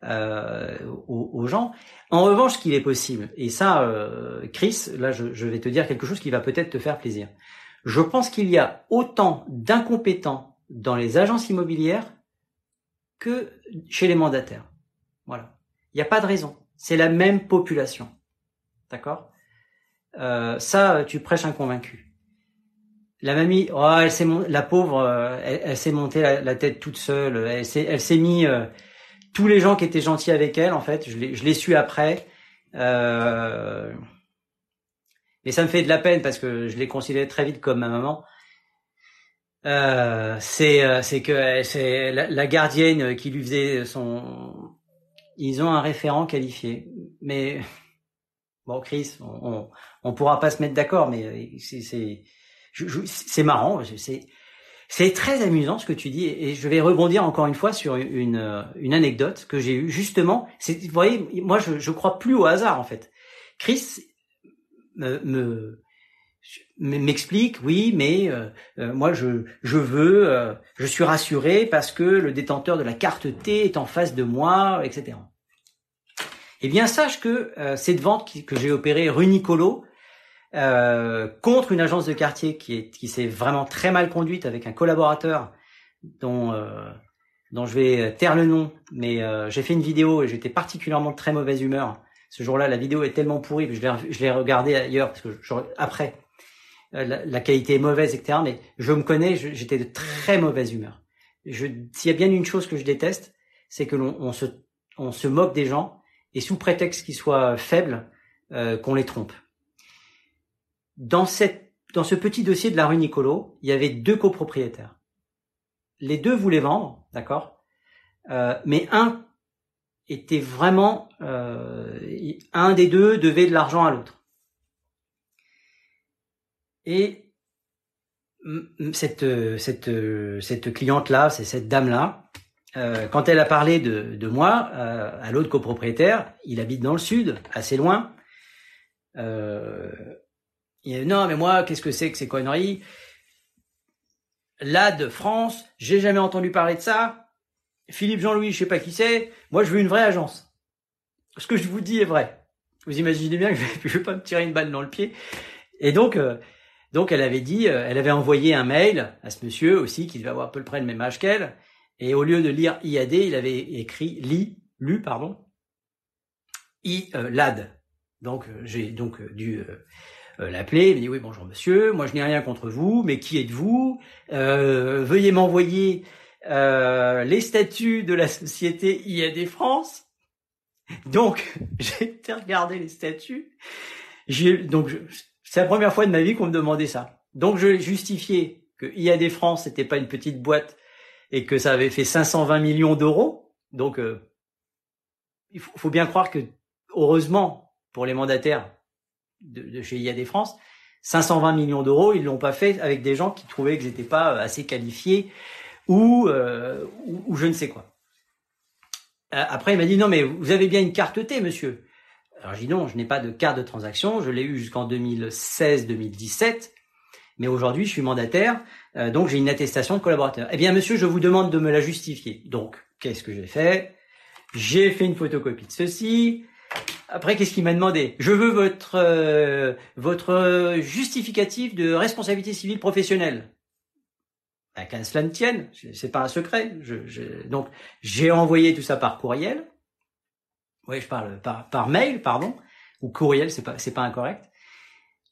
euh, aux, gens. En revanche, ce qu'il est possible, et ça, euh, Chris, là, je, je, vais te dire quelque chose qui va peut-être te faire plaisir. Je pense qu'il y a autant d'incompétents dans les agences immobilières que chez les mandataires. Voilà. Il n'y a pas de raison. C'est la même population. D'accord? Euh, Ça, tu prêches un convaincu. La mamie, oh, elle s'est la pauvre, euh, elle, s'est montée la, tête toute seule. Elle s'est, elle s'est mis euh, tous les gens qui étaient gentils avec elle. En fait, je l'ai, su après. Euh, mais ça me fait de la peine parce que je l'ai considérée très vite comme ma maman. Euh, c'est euh, c'est que c'est la, gardienne qui lui faisait son. Ils ont un référent qualifié, mais bon, Chris, on, pourra pas se mettre d'accord, mais c'est c'est c'est marrant, c'est c'est très amusant ce que tu dis et je vais rebondir encore une fois sur une une anecdote que j'ai eue justement. Vous voyez, moi je je crois plus au hasard en fait. Chris me m'explique, oui, mais euh, euh, moi je veux, euh, je suis rassuré parce que le détenteur de la carte T est en face de moi, etc. Eh bien, sache que cette vente que j'ai opérée rue Nicolo contre une agence de quartier qui est qui s'est vraiment très mal conduite avec un collaborateur dont dont je vais taire le nom, mais j'ai fait une vidéo et j'étais particulièrement de très mauvaise humeur. Ce jour-là, la vidéo est tellement pourrie que je l'ai regardée ailleurs parce que après euh, la, qualité est mauvaise, etc. Mais je me connais, j'étais de très mauvaise humeur. S'il y a bien une chose que je déteste, c'est que l'on se, on se moque des gens et sous prétexte qu'ils soient faibles, euh, qu'on les trompe. Dans cette, dans ce petit dossier de la rue Nicolo, il y avait deux copropriétaires. Les deux voulaient vendre, d'accord, euh, mais un était vraiment, un des deux devait de l'argent à l'autre. Et cette, cette, cette cliente-là, c'est cette dame-là, euh, quand elle a parlé de, de moi euh, à l'autre copropriétaire, il habite dans le sud, assez loin. Euh, non, mais moi, qu'est-ce que c'est que ces conneries? Là, de France, j'ai jamais entendu parler de ça. Philippe Jean-Louis, je sais pas qui c'est. Moi, je veux une vraie agence. Ce que je vous dis est vrai. Vous imaginez bien que je vais, pas me tirer une balle dans le pied. Et donc, euh, donc elle avait dit, euh, elle avait envoyé un mail à ce monsieur aussi qui devait avoir à peu près le même âge qu'elle, et au lieu de lire IAD, il avait écrit li, lu pardon, ILAD. Euh, donc euh, j'ai donc dû l'appeler, il m'a dit oui bonjour monsieur, moi je n'ai rien contre vous, mais qui êtes-vous? Veuillez m'envoyer les statuts de la société IAD France. Donc j'ai été regarder les statuts. Donc c'est la première fois de ma vie qu'on me demandait ça. Donc je justifiais que IAD France n'était pas une petite boîte et que ça avait fait 520 millions d'euros. Donc euh, il faut, bien croire que heureusement pour les mandataires de, de chez IAD France, 520 millions d'euros, ils l'ont pas fait avec des gens qui trouvaient que j'étais pas assez qualifié ou, euh, ou, ou je ne sais quoi. Euh, après, il m'a dit non mais vous avez bien une carte T, monsieur. Alors je dis non, je n'ai pas de carte de transaction, je l'ai eu jusqu'en 2016-2017, mais aujourd'hui je suis mandataire, euh, donc j'ai une attestation de collaborateur. Eh bien monsieur, je vous demande de me la justifier. Donc, qu'est-ce que j'ai fait? J'ai fait une photocopie de ceci. Après, qu'est-ce qu'il m'a demandé? Je veux votre euh, votre justificatif de responsabilité civile professionnelle. À qu'à cela ne tienne, c'est pas un secret. je, donc, j'ai envoyé tout ça par courriel oui, je parle par, par mail, pardon, ou courriel, c'est pas c'est pas incorrect.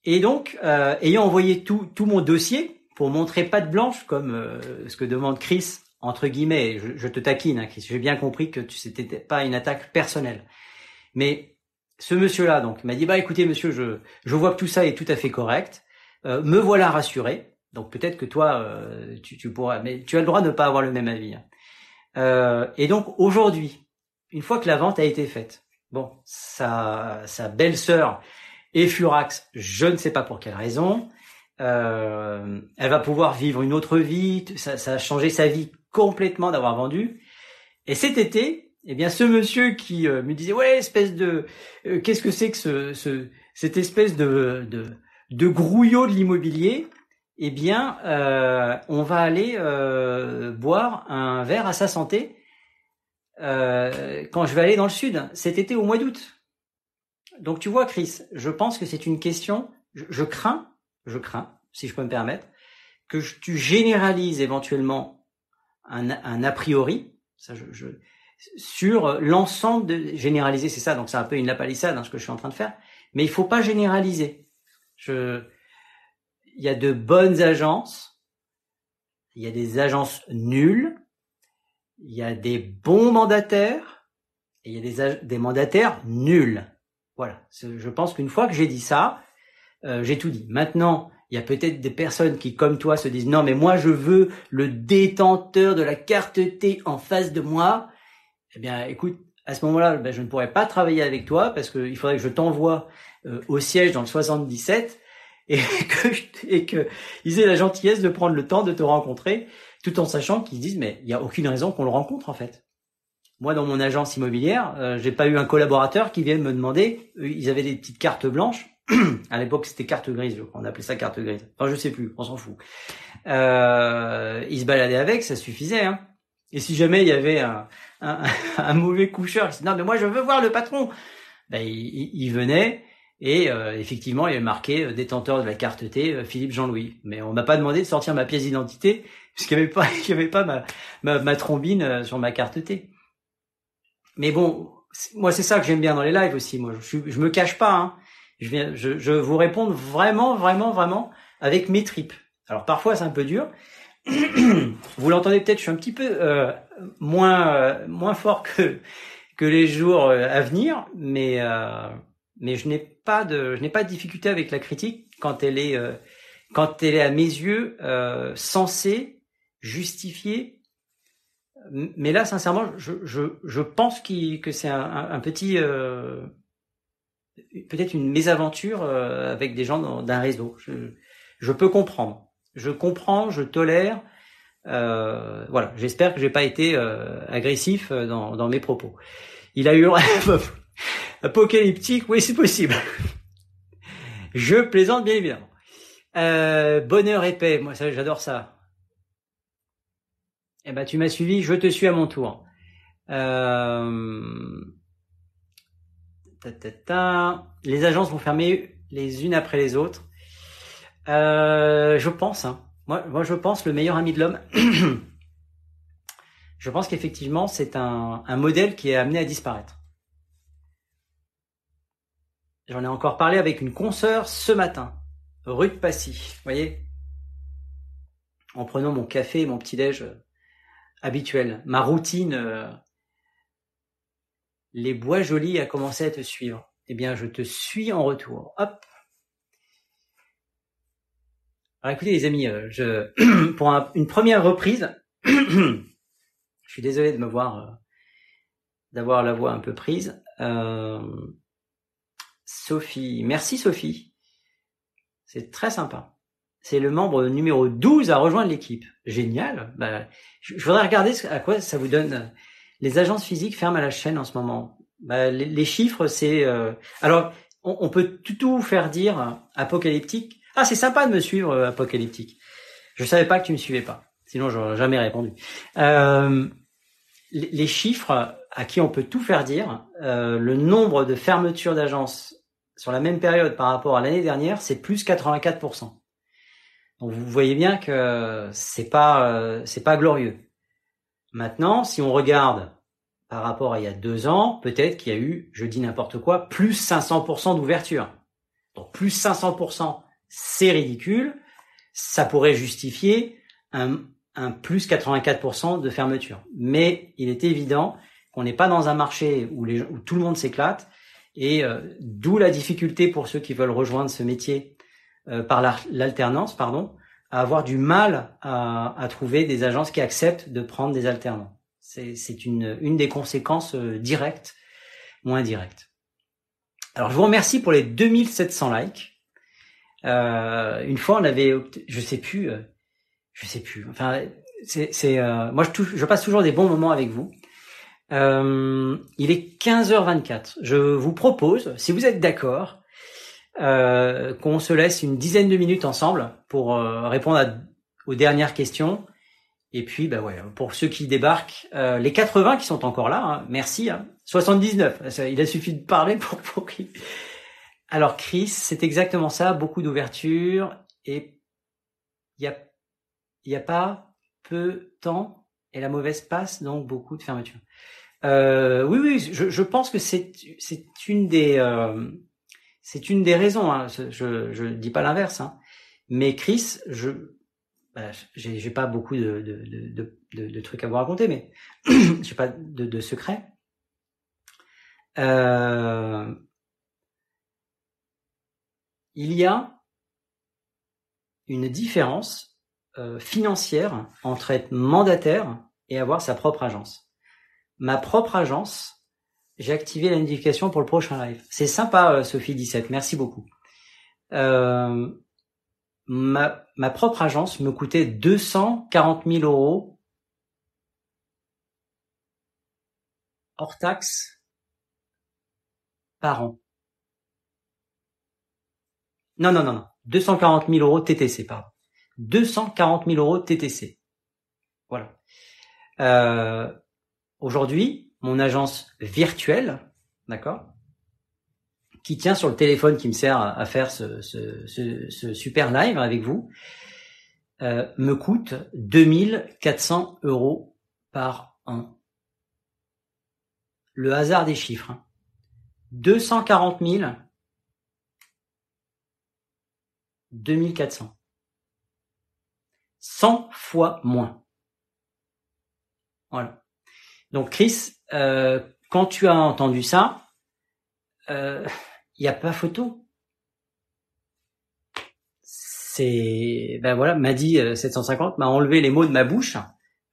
Et donc, euh, ayant envoyé tout tout mon dossier pour montrer patte blanche, comme euh, ce que demande Chris entre guillemets, je, te taquine, hein, Chris. J'ai bien compris que c'était pas une attaque personnelle, mais ce monsieur-là donc m'a dit bah écoutez monsieur, je je vois que tout ça est tout à fait correct. Euh, me voilà rassuré. Donc peut-être que toi euh, tu, tu pourras, mais tu as le droit de ne pas avoir le même avis. Hein. Euh, et donc aujourd'hui, une fois que la vente a été faite, bon, sa, sa belle-sœur est furax, je ne sais pas pour quelle raison, euh, elle va pouvoir vivre une autre vie, ça, ça a changé sa vie complètement d'avoir vendu. Et cet été, eh bien, ce monsieur qui euh, me disait, ouais, espèce de, euh, qu'est-ce que c'est que ce, ce, cette espèce de, de, de grouillot de l'immobilier? Eh bien, euh, on va aller boire un verre à sa santé quand je vais aller dans le sud cet été au mois d'août. Donc tu vois, Chris, je pense que c'est une question. Je, crains, je crains, si je peux me permettre, que tu généralises éventuellement un, un a priori Ça, je sur l'ensemble de généraliser, c'est ça. Donc c'est un peu une lapalissade hein, ce que je suis en train de faire. Mais il faut pas généraliser. Je, il y a de bonnes agences, il y a des agences nulles, il y a des bons mandataires et il y a des, des mandataires nuls. Voilà. Je pense qu'une fois que j'ai dit ça, euh, j'ai tout dit. Maintenant, il y a peut-être des personnes qui, comme toi, se disent non, mais moi, je veux le détenteur de la carte T en face de moi. Eh bien, écoute, à ce moment-là, ben, je ne pourrais pas travailler avec toi parce qu'il faudrait que je t'envoie euh, au siège dans le 77 et que et que ils aient la gentillesse de prendre le temps de te rencontrer, tout en sachant qu'ils disent mais il n'y a aucune raison qu'on le rencontre en fait. Moi, dans mon agence immobilière, euh, j'ai pas eu un collaborateur qui vienne me demander. Ils avaient des petites cartes blanches. à l'époque, c'était carte grise. On appelait ça carte grise. Enfin, je sais plus. On s'en fout. Euh, ils se baladaient avec, ça suffisait. Hein. Et si jamais il y avait un, un, mauvais coucheur disait non mais moi je veux voir le patron, ben, il, il venait et euh, effectivement, il y avait marqué euh, détenteur de la carte T, euh, Philippe Jean-Louis. Mais on m'a pas demandé de sortir ma pièce d'identité puisqu'il n'y avait pas, il y avait pas ma, ma, ma trombine sur ma carte T. Mais bon, moi c'est ça que j'aime bien dans les lives aussi. Moi, je, je me cache pas. Hein. Je, viens, je, je vous réponds vraiment, vraiment, vraiment avec mes tripes. Alors parfois c'est un peu dur. Vous l'entendez peut-être, je suis un petit peu euh, moins moins fort que que les jours à venir, mais mais je n'ai pas de, je n'ai pas de difficulté avec la critique quand elle est, euh, quand elle est à mes yeux euh, censée justifier. Mais là, sincèrement, je, je, je pense que c'est un, un, petit, euh, peut-être une mésaventure euh, avec des gens d'un réseau. Je, je peux comprendre. Je comprends, je tolère. Euh, voilà, j'espère que j'ai pas été euh, agressif dans, dans mes propos. Il a eu Apocalyptique, oui, c'est possible. Je plaisante bien évidemment. Euh, bonheur épais, moi ça j'adore ça. Eh ben tu m'as suivi, je te suis à mon tour. Euh... Les agences vont fermer les unes après les autres. Euh, je pense, hein. moi, je pense le meilleur ami de l'homme. je pense qu'effectivement c'est un, modèle qui est amené à disparaître. J'en ai encore parlé avec une consoeur ce matin, rue de Passy. Vous voyez? En prenant mon café et mon petit-déj euh, habituel. Ma routine, euh, les bois jolis a commencé à te suivre. Eh bien, je te suis en retour. Hop alors écoutez les amis, euh, je, pour une première reprise, je suis désolé de me voir, d'avoir la voix un peu prise. Euh, Sophie. Merci Sophie. C'est très sympa. C'est le membre numéro 12 à rejoindre l'équipe. Génial. Bah, je, voudrais regarder à quoi ça vous donne. Les agences physiques ferment à la chaîne en ce moment. Bah, les, chiffres, c'est... Euh, alors, on, peut tout, faire dire apocalyptique. Ah, c'est sympa de me suivre, euh, apocalyptique. Je savais pas que tu me suivais pas. Sinon, j'aurais jamais répondu. Euh, les chiffres à qui on peut tout faire dire, le nombre de fermetures d'agences sur la même période par rapport à l'année dernière, c'est plus 84%. Donc vous voyez bien que c'est pas euh, c'est pas glorieux. Maintenant, si on regarde par rapport à il y a deux ans, peut-être qu'il y a eu, je dis n'importe quoi, plus 500% d'ouverture. Donc plus 500%, c'est ridicule. Ça pourrait justifier un, plus 84% de fermeture. Mais il est évident qu'on n'est pas dans un marché où, les, tout le monde s'éclate et euh, d'où la difficulté pour ceux qui veulent rejoindre ce métier euh, par l'alternance, pardon, à avoir du mal à, trouver des agences qui acceptent de prendre des alternants. C'est une, une des conséquences euh, directes ou indirectes. Alors je vous remercie pour les 2700 likes. Euh, une fois on avait, je sais plus, je sais plus. Enfin, c'est, moi je, je passe toujours des bons moments avec vous. Euh, il est 15h24. Je vous propose, si vous êtes d'accord, euh, qu'on se laisse une dizaine de minutes ensemble pour euh, répondre aux dernières questions. Et puis, bah ouais, pour ceux qui débarquent, euh, les 80 qui sont encore là, hein, merci. Hein, 79, il a suffi de parler pour pour Alors Chris, c'est exactement ça, beaucoup d'ouverture et il y a y a pas peu de temps et la mauvaise passe, donc beaucoup de fermetures. Euh, oui, oui, je, je pense que c'est c'est une des euh, c'est une des raisons. Hein. Je je dis pas l'inverse, hein. mais Chris, je bah, j'ai pas beaucoup de de, de de, de trucs à vous raconter, mais j'ai pas de, de secrets. Euh, il y a une différence euh, financière entre être mandataire et avoir sa propre agence. Ma propre agence, j'ai activé la notification pour le prochain live. C'est sympa, euh, Sophie 17, merci beaucoup. Euh, ma, ma propre agence me coûtait 240 000 euros hors taxe par an. Non, non, non, non. 240 000 euros TTC, pardon. 240 000 euros TTC. Voilà. Euh, Aujourd'hui, mon agence virtuelle, d'accord, qui tient sur le téléphone qui me sert à, faire ce, super live avec vous, euh, me coûte 2400 euros par an. Le hasard des chiffres. 240 000 2400. 100 fois moins. Voilà. Donc Chris, euh, quand tu as entendu ça, il euh, n'y a pas photo. C'est ben voilà, m'a dit 750, m'a enlevé les mots de ma bouche.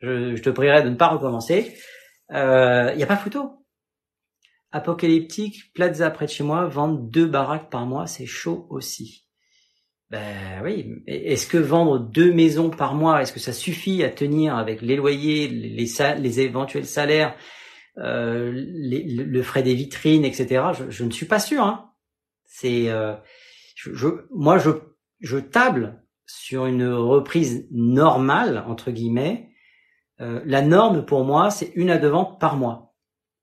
Je, te prierai de ne pas recommencer. Il euh, n'y a pas photo. Apocalyptique, Plaza près de chez moi, vendre deux baraques par mois, c'est chaud aussi. Ben oui. Est-ce que vendre deux maisons par mois, est-ce que ça suffit à tenir avec les loyers, les, les éventuels salaires, euh, le frais des vitrines, etc. Je, ne suis pas sûr. Hein. C'est, euh, je, moi, je, je table sur une reprise normale entre guillemets. Euh, la norme pour moi, c'est une à deux ventes par mois.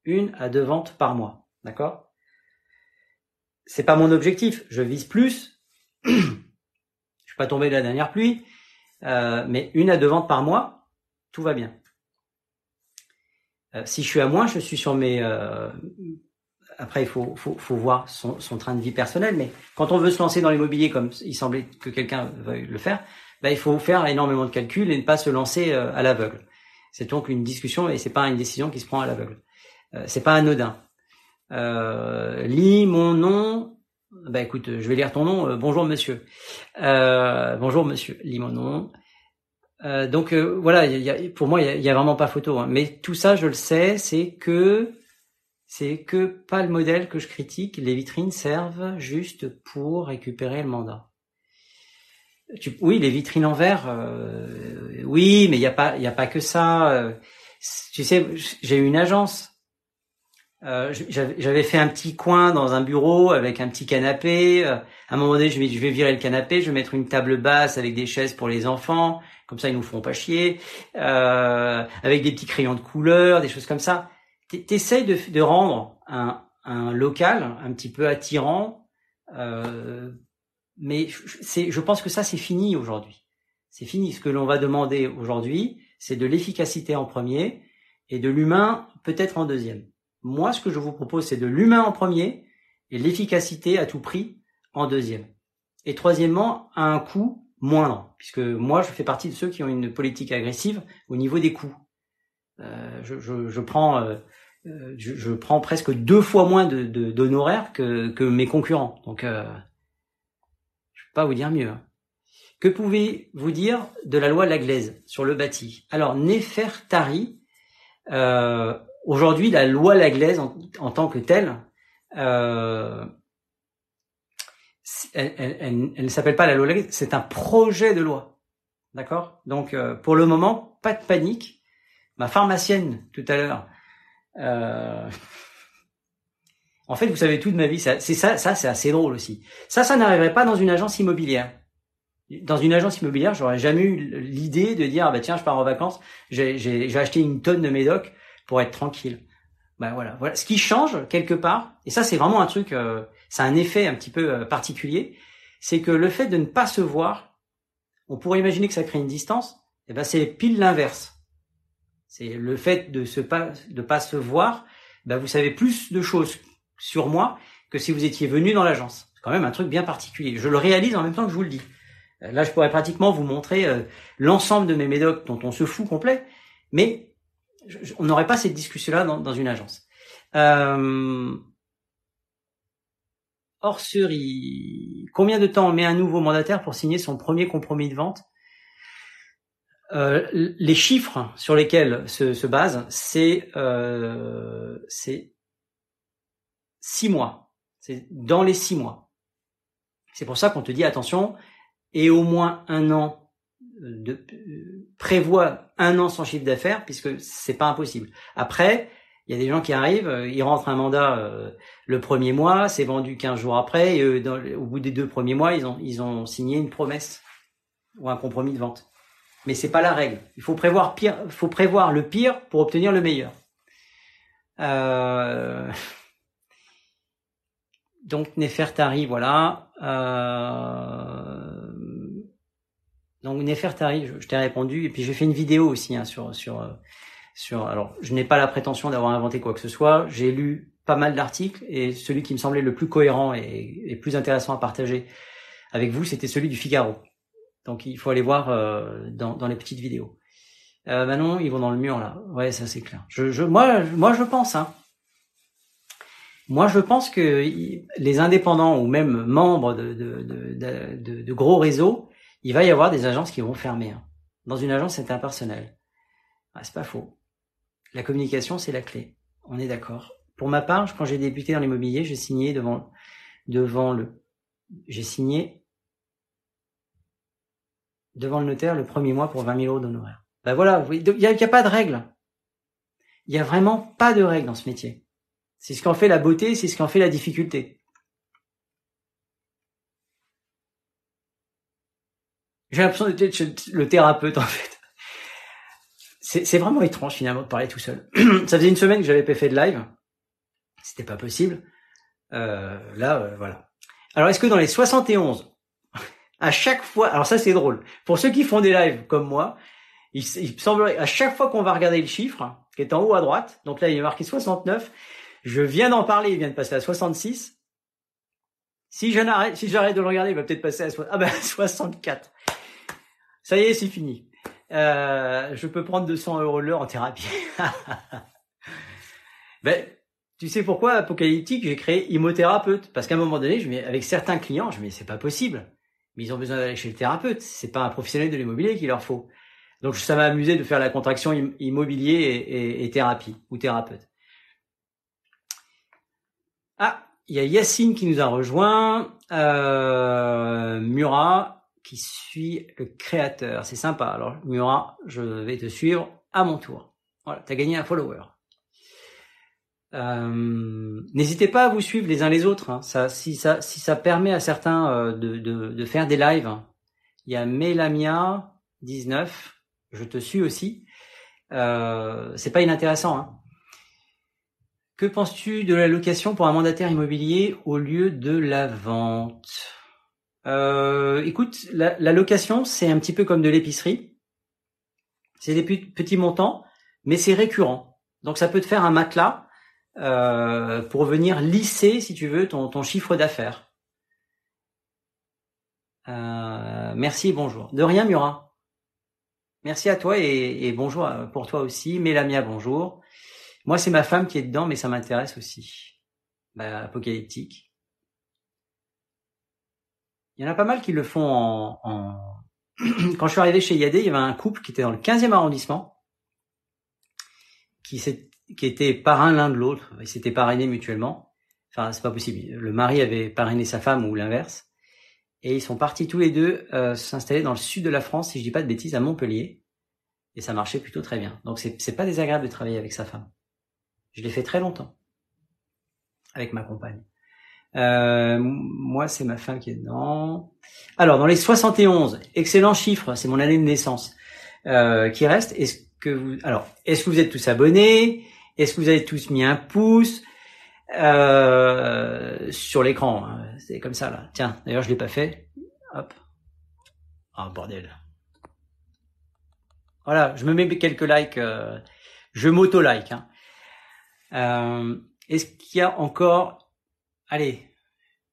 Une à deux ventes par mois, d'accord? C'est pas mon objectif. Je vise plus. Suis pas tombé de la dernière pluie, euh, mais une à deux ventes par mois, tout va bien. Euh, si je suis à moins, je suis sur mes. Euh, après, il faut, faut, faut voir son, son, train de vie personnel, mais quand on veut se lancer dans l'immobilier, comme il semblait que quelqu'un veuille le faire, bah, il faut faire énormément de calculs et ne pas se lancer à l'aveugle. C'est donc une discussion et c'est pas une décision qui se prend à l'aveugle. c'est pas anodin. lis mon nom bah écoute, je vais lire ton nom. Euh, bonjour monsieur. Euh, bonjour monsieur, lis mon nom. Euh, donc euh, voilà, y a, pour moi, il y a, vraiment pas photo. Hein. Mais tout ça, je le sais, c'est que c'est que pas le modèle que je critique. Les vitrines servent juste pour récupérer le mandat. Tu, oui, les vitrines en verre, oui, mais il y a pas, il a pas que ça. tu sais, j'ai une agence. Euh, j'avais fait un petit coin dans un bureau avec un petit canapé. Euh, à un moment donné, je vais, je vais virer le canapé, je vais mettre une table basse avec des chaises pour les enfants, comme ça ils nous feront pas chier, euh, avec des petits crayons de couleur, des choses comme ça. T'essayes de, de rendre un, un local un petit peu attirant, euh, mais je pense que ça c'est fini aujourd'hui. C'est fini. Ce que l'on va demander aujourd'hui, c'est de l'efficacité en premier et de l'humain peut-être en deuxième. Moi, ce que je vous propose, c'est de l'humain en premier et l'efficacité à tout prix en deuxième. Et troisièmement, à un coût moindre, puisque moi, je fais partie de ceux qui ont une politique agressive au niveau des coûts. Euh, euh, euh je, prends presque deux fois moins de, d'honoraires que, que mes concurrents. Donc, euh, je peux pas vous dire mieux. Hein. Que pouvez-vous dire de la loi Laglaise sur le bâti? Alors, Nefertari, euh, Aujourd'hui, la loi Laglaise en, tant que telle, euh, elle, elle, elle, ne s'appelle pas la loi Laglaise, c'est un projet de loi. D'accord? Donc, euh, pour le moment, pas de panique. Ma pharmacienne, tout à l'heure, euh, en fait, vous savez tout de ma vie. C'est ça, ça c'est assez drôle aussi. Ça, ça n'arriverait pas dans une agence immobilière. Dans une agence immobilière, j'aurais jamais eu l'idée de dire, ah bah tiens, je pars en vacances, j'ai acheté une tonne de médocs pour être tranquille. Ben voilà, voilà. Ce qui change quelque part, et ça c'est vraiment un truc, euh, c'est un effet un petit peu euh, particulier, c'est que le fait de ne pas se voir, on pourrait imaginer que ça crée une distance, et eh ben c'est pile l'inverse. C'est le fait de se pas se voir, bah vous savez plus de choses sur moi que si vous étiez venu dans l'agence. C'est quand même un truc bien particulier. Je le réalise en même temps que je vous le dis. Euh, là, je pourrais pratiquement vous montrer euh, l'ensemble de mes médocs dont on se fout complet, mais on n'aurait pas cette discussion-là dans, une agence. Euh, hors série, combien de temps met un nouveau mandataire pour signer son premier compromis de vente? Euh, Les chiffres sur lesquels se, se base, c'est euh, six mois. C'est dans les six mois. C'est pour ça qu'on te dit attention, et au moins un an de prévoit un an sans chiffre d'affaires puisque c'est pas impossible. Après, il y a des gens qui arrivent, euh, ils rentrent un mandat euh, le premier mois, c'est vendu 15 jours après, et au bout des deux premiers mois, ils ont, ils ont signé une promesse ou un compromis de vente. Mais c'est pas la règle. Il faut prévoir pire, faut prévoir le pire pour obtenir le meilleur. Euh... Donc Nefertari, voilà. Euh... Donc Nefertari, je, t'ai répondu, et puis j'ai fait une vidéo aussi hein, sur sur euh, sur. Alors, je n'ai pas la prétention d'avoir inventé quoi que ce soit. J'ai lu pas mal d'articles et celui qui me semblait le plus cohérent et, plus intéressant à partager avec vous, c'était celui du Figaro. Donc il faut aller voir euh, dans, dans les petites vidéos. Euh, Manon, ils vont dans le mur là. Ouais, ça c'est clair. Je, je, moi, moi je pense. Hein. Moi, je pense que les indépendants ou même membres de, de, de, de gros réseaux, il va y avoir des agences qui vont fermer. Hein. Dans une agence, c'est impersonnel. Ah, c'est pas faux. La communication, c'est la clé. On est d'accord. Pour ma part, quand j'ai débuté dans l'immobilier, j'ai signé devant, devant le, j'ai signé devant le notaire le premier mois pour 20 000 euros d'honoraires. Ben voilà, il n'y a, a, pas de règle. Il y a vraiment pas de règle dans ce métier. C'est ce qu'en fait la beauté, c'est ce qu'en fait la difficulté. J'ai l'impression d'être le thérapeute en fait. C'est vraiment étrange finalement de parler tout seul. Ça faisait une semaine que j'avais pas fait de live. C'était pas possible. Euh, là, euh, voilà. Alors, est-ce que dans les 71, à chaque fois, alors ça c'est drôle, pour ceux qui font des lives comme moi, il, semblerait, à chaque fois qu'on va regarder le chiffre, qui est en haut à droite, donc là il est marqué 69, je viens d'en parler, il vient de passer à 66. Si j'arrête, si j'arrête de le regarder, il va peut-être passer à ah ben, 64. Ça y est, c'est fini. Euh, je peux prendre 200 euros l'heure en thérapie. ben, tu sais pourquoi Apocalyptique, j'ai créé Imothérapeute? Parce qu'à un moment donné, je mets, avec certains clients, je me dis, c'est pas possible. Mais ils ont besoin d'aller chez le thérapeute. C'est pas un professionnel de l'immobilier qu'il leur faut. Donc ça m'a amusé de faire la contraction immobilier et thérapie ou thérapeute. Ah, il y a Yacine qui nous a rejoint. Euh, Murat, qui suit le créateur. C'est sympa. Alors, Murat, je vais te suivre à mon tour. Voilà, tu as gagné un follower. Euh, N'hésitez pas à vous suivre les uns les autres. Hein. Ça, si ça, si ça permet à certains euh, de, de, de, faire des lives. Il y a Melamia 19. Je te suis aussi. Euh, c'est pas inintéressant. Hein. Que penses-tu de la location pour un mandataire immobilier au lieu de la vente? Euh, écoute, la, location, c'est un petit peu comme de l'épicerie. C'est des petits montants, mais c'est récurrent. Donc ça peut te faire un matelas euh, pour venir lisser, si tu veux, ton, chiffre d'affaires. Euh, merci bonjour. De rien, Murat. Merci à toi et, bonjour pour toi aussi. Mélamia, bonjour. Moi, c'est ma femme qui est dedans, mais ça m'intéresse aussi. Bah, apocalyptique. Il y en a pas mal qui le font en. Quand je suis arrivé chez Yadé, il y avait un couple qui était dans le 15e arrondissement, qui, qui était parrain l'un de l'autre. Ils s'étaient parrainés mutuellement. Enfin, c'est pas possible. Le mari avait parrainé sa femme ou l'inverse. Et ils sont partis tous les deux euh, s'installer dans le sud de la France, si je dis pas de bêtises, à Montpellier. Et ça marchait plutôt très bien. Donc c'est pas désagréable de travailler avec sa femme. Je l'ai fait très longtemps. Avec ma compagne. Euh, moi, c'est ma femme qui est dedans. Alors, dans les 71, excellent chiffre, c'est mon année de naissance euh, qui reste. Est-ce que vous, alors, est-ce que vous êtes tous abonnés? Est-ce que vous avez tous mis un pouce? Euh, sur l'écran hein? C'est comme ça là. Tiens, d'ailleurs, je l'ai pas fait. Hop. Ah bordel. Voilà, je me mets quelques likes. Euh, Je m'auto-like. Hein. Euh, est-ce qu'il y a encore, allez,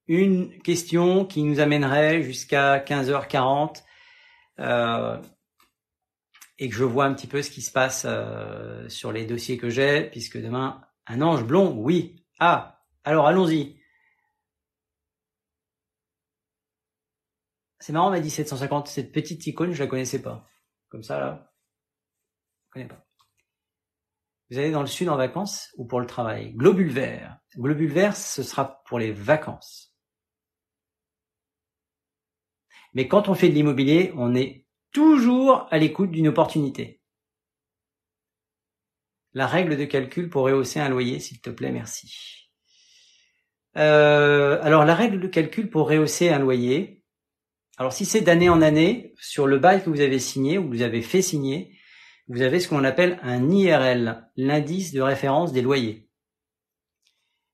une question qui nous amènerait jusqu'à 15h40 euh, et que je vois un petit peu ce qui se passe euh, sur les dossiers que j'ai, puisque demain, un ange blond, oui. Ah, alors allons-y. C'est marrant, m'a dit 750. Cette petite icône, je la connaissais pas. Comme ça, là. Je connais pas. Vous allez dans le sud en vacances ou pour le travail? Globule vert. Globule vert, ce sera pour les vacances. Mais quand on fait de l'immobilier, on est toujours à l'écoute d'une opportunité. La règle de calcul pour rehausser un loyer, s'il te plaît, merci. Euh, alors la règle de calcul pour rehausser un loyer, alors si c'est d'année en année, sur le bail que vous avez signé ou vous avez fait signer, vous avez ce qu'on appelle un IRL, l'indice de référence des loyers.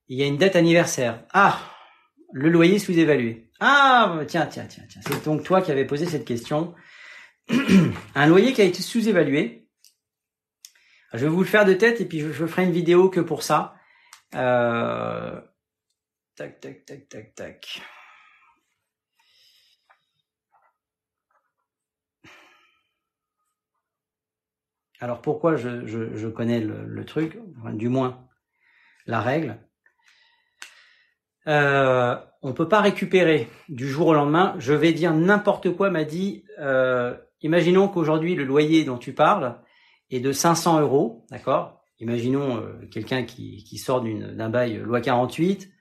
Il y a une date anniversaire. Ah, le loyer sous-évalué. Ah, tiens, tiens, tiens, tiens. C'est donc toi qui avais posé cette question. un loyer qui a été sous-évalué. Je vais vous le faire de tête et puis je, ferai une vidéo que pour ça. Euh... Tac, tac, tac, tac, tac. Alors pourquoi je, connais le, truc, du moins la règle euh, On peut pas récupérer du jour au lendemain. Je vais dire n'importe quoi. M'a dit, euh, imaginons qu'aujourd'hui le loyer dont tu parles est de 500 euros, d'accord? Imaginons euh, quelqu'un qui, qui sort d'un bail loi 48 euh,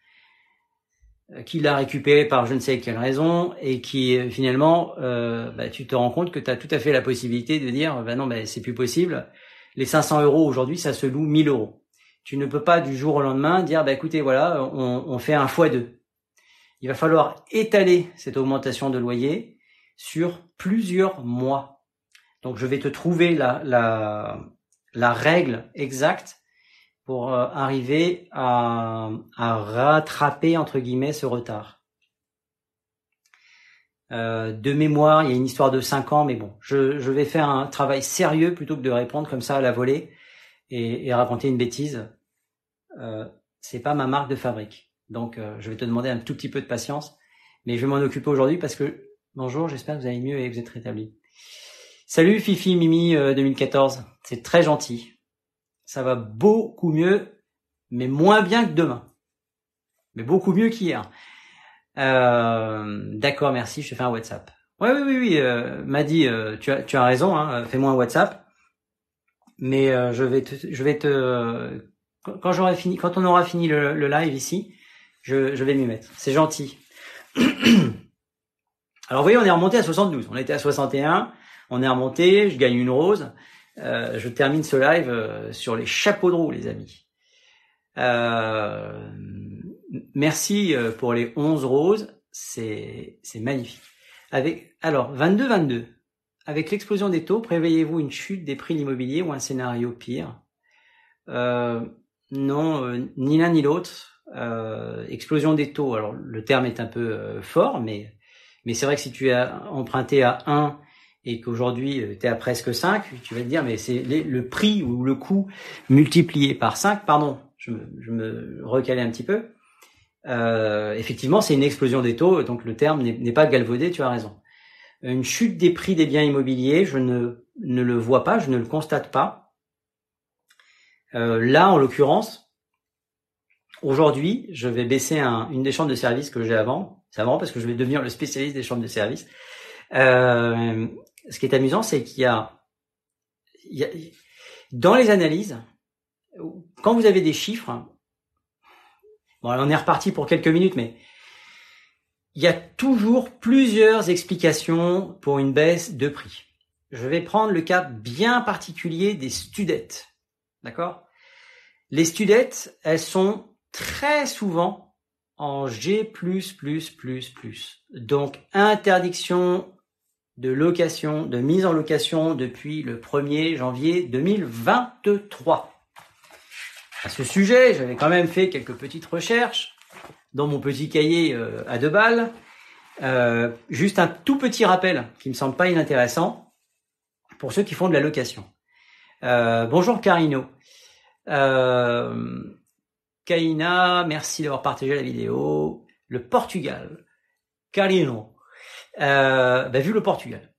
qui l'a récupéré par je ne sais quelle raison et qui euh, finalement euh, bah, tu te rends compte que tu as tout à fait la possibilité de dire bah non bah, c'est plus possible. Les 500 euros aujourd'hui ça se loue 1000 euros. Tu ne peux pas du jour au lendemain dire bah écoutez voilà on, on fait un fois deux. Il va falloir étaler cette augmentation de loyer sur plusieurs mois. Donc je vais te trouver la, la, la règle exacte pour euh, arriver à, rattraper entre guillemets ce retard. Euh, de mémoire, il y a une histoire de 5 ans, mais bon, je, vais faire un travail sérieux plutôt que de répondre comme ça à la volée et, raconter une bêtise. Euh, c'est pas ma marque de fabrique, donc euh, je vais te demander un tout petit peu de patience, mais je vais m'en occuper aujourd'hui parce que bonjour, j'espère que vous allez mieux et que vous êtes rétabli. Salut Fifi Mimi 2014, c'est très gentil ça va beaucoup mieux, mais moins bien que demain. Mais beaucoup mieux qu'hier. Euh, D'accord, merci, je te fais un WhatsApp. Oui, oui, oui, oui euh, m'a euh, tu, as, tu as raison, hein, fais-moi un WhatsApp. Mais euh, je vais te, je vais te, quand fini, quand on aura fini le, le live ici, je, je vais m'y mettre. C'est gentil. Alors vous voyez, on est remonté à 72. On était à 61, on est remonté, je gagne une rose. Euh, je termine ce live euh, sur les chapeaux de roue, les amis. Euh, merci pour les 11 roses, c'est magnifique. Avec alors 22-22. Avec l'explosion des taux, prévoyez-vous une chute des prix de l'immobilier ou un scénario pire? Non, ni l'un ni l'autre. explosion des taux. Alors le terme est un peu fort, mais mais c'est vrai que si tu as emprunté à 1 et qu'aujourd'hui euh, tu es à presque 5, tu vas te dire mais c'est le prix ou le coût multiplié par 5, pardon, je me, je me recalais un petit peu. Euh, effectivement, c'est une explosion des taux, donc le terme n'est pas galvaudé, tu as raison. Une chute des prix des biens immobiliers, je ne, ne le vois pas, je ne le constate pas. Euh, là, en l'occurrence, aujourd'hui, je vais baisser un, une des chambres de service que j'ai avant. C'est avant parce que je vais devenir le spécialiste des chambres de service. Euh, ce qui est amusant, c'est qu'il y a, il y a, dans les analyses, quand vous avez des chiffres, bon, on est reparti pour quelques minutes, mais il y a toujours plusieurs explications pour une baisse de prix. Je vais prendre le cas bien particulier des studettes. D'accord? Les studettes, elles sont très souvent en G+++++. Donc interdiction de location, de mise en location depuis le 1er janvier 2023. À ce sujet, j'avais quand même fait quelques petites recherches dans mon petit cahier euh, à deux balles. Euh, juste un tout petit rappel qui me semble pas inintéressant pour ceux qui font de la location. Euh, bonjour Carino. Euh, Kaina, merci d'avoir partagé la vidéo. Le Portugal. Carino. Euh, bah, vu le Portugal.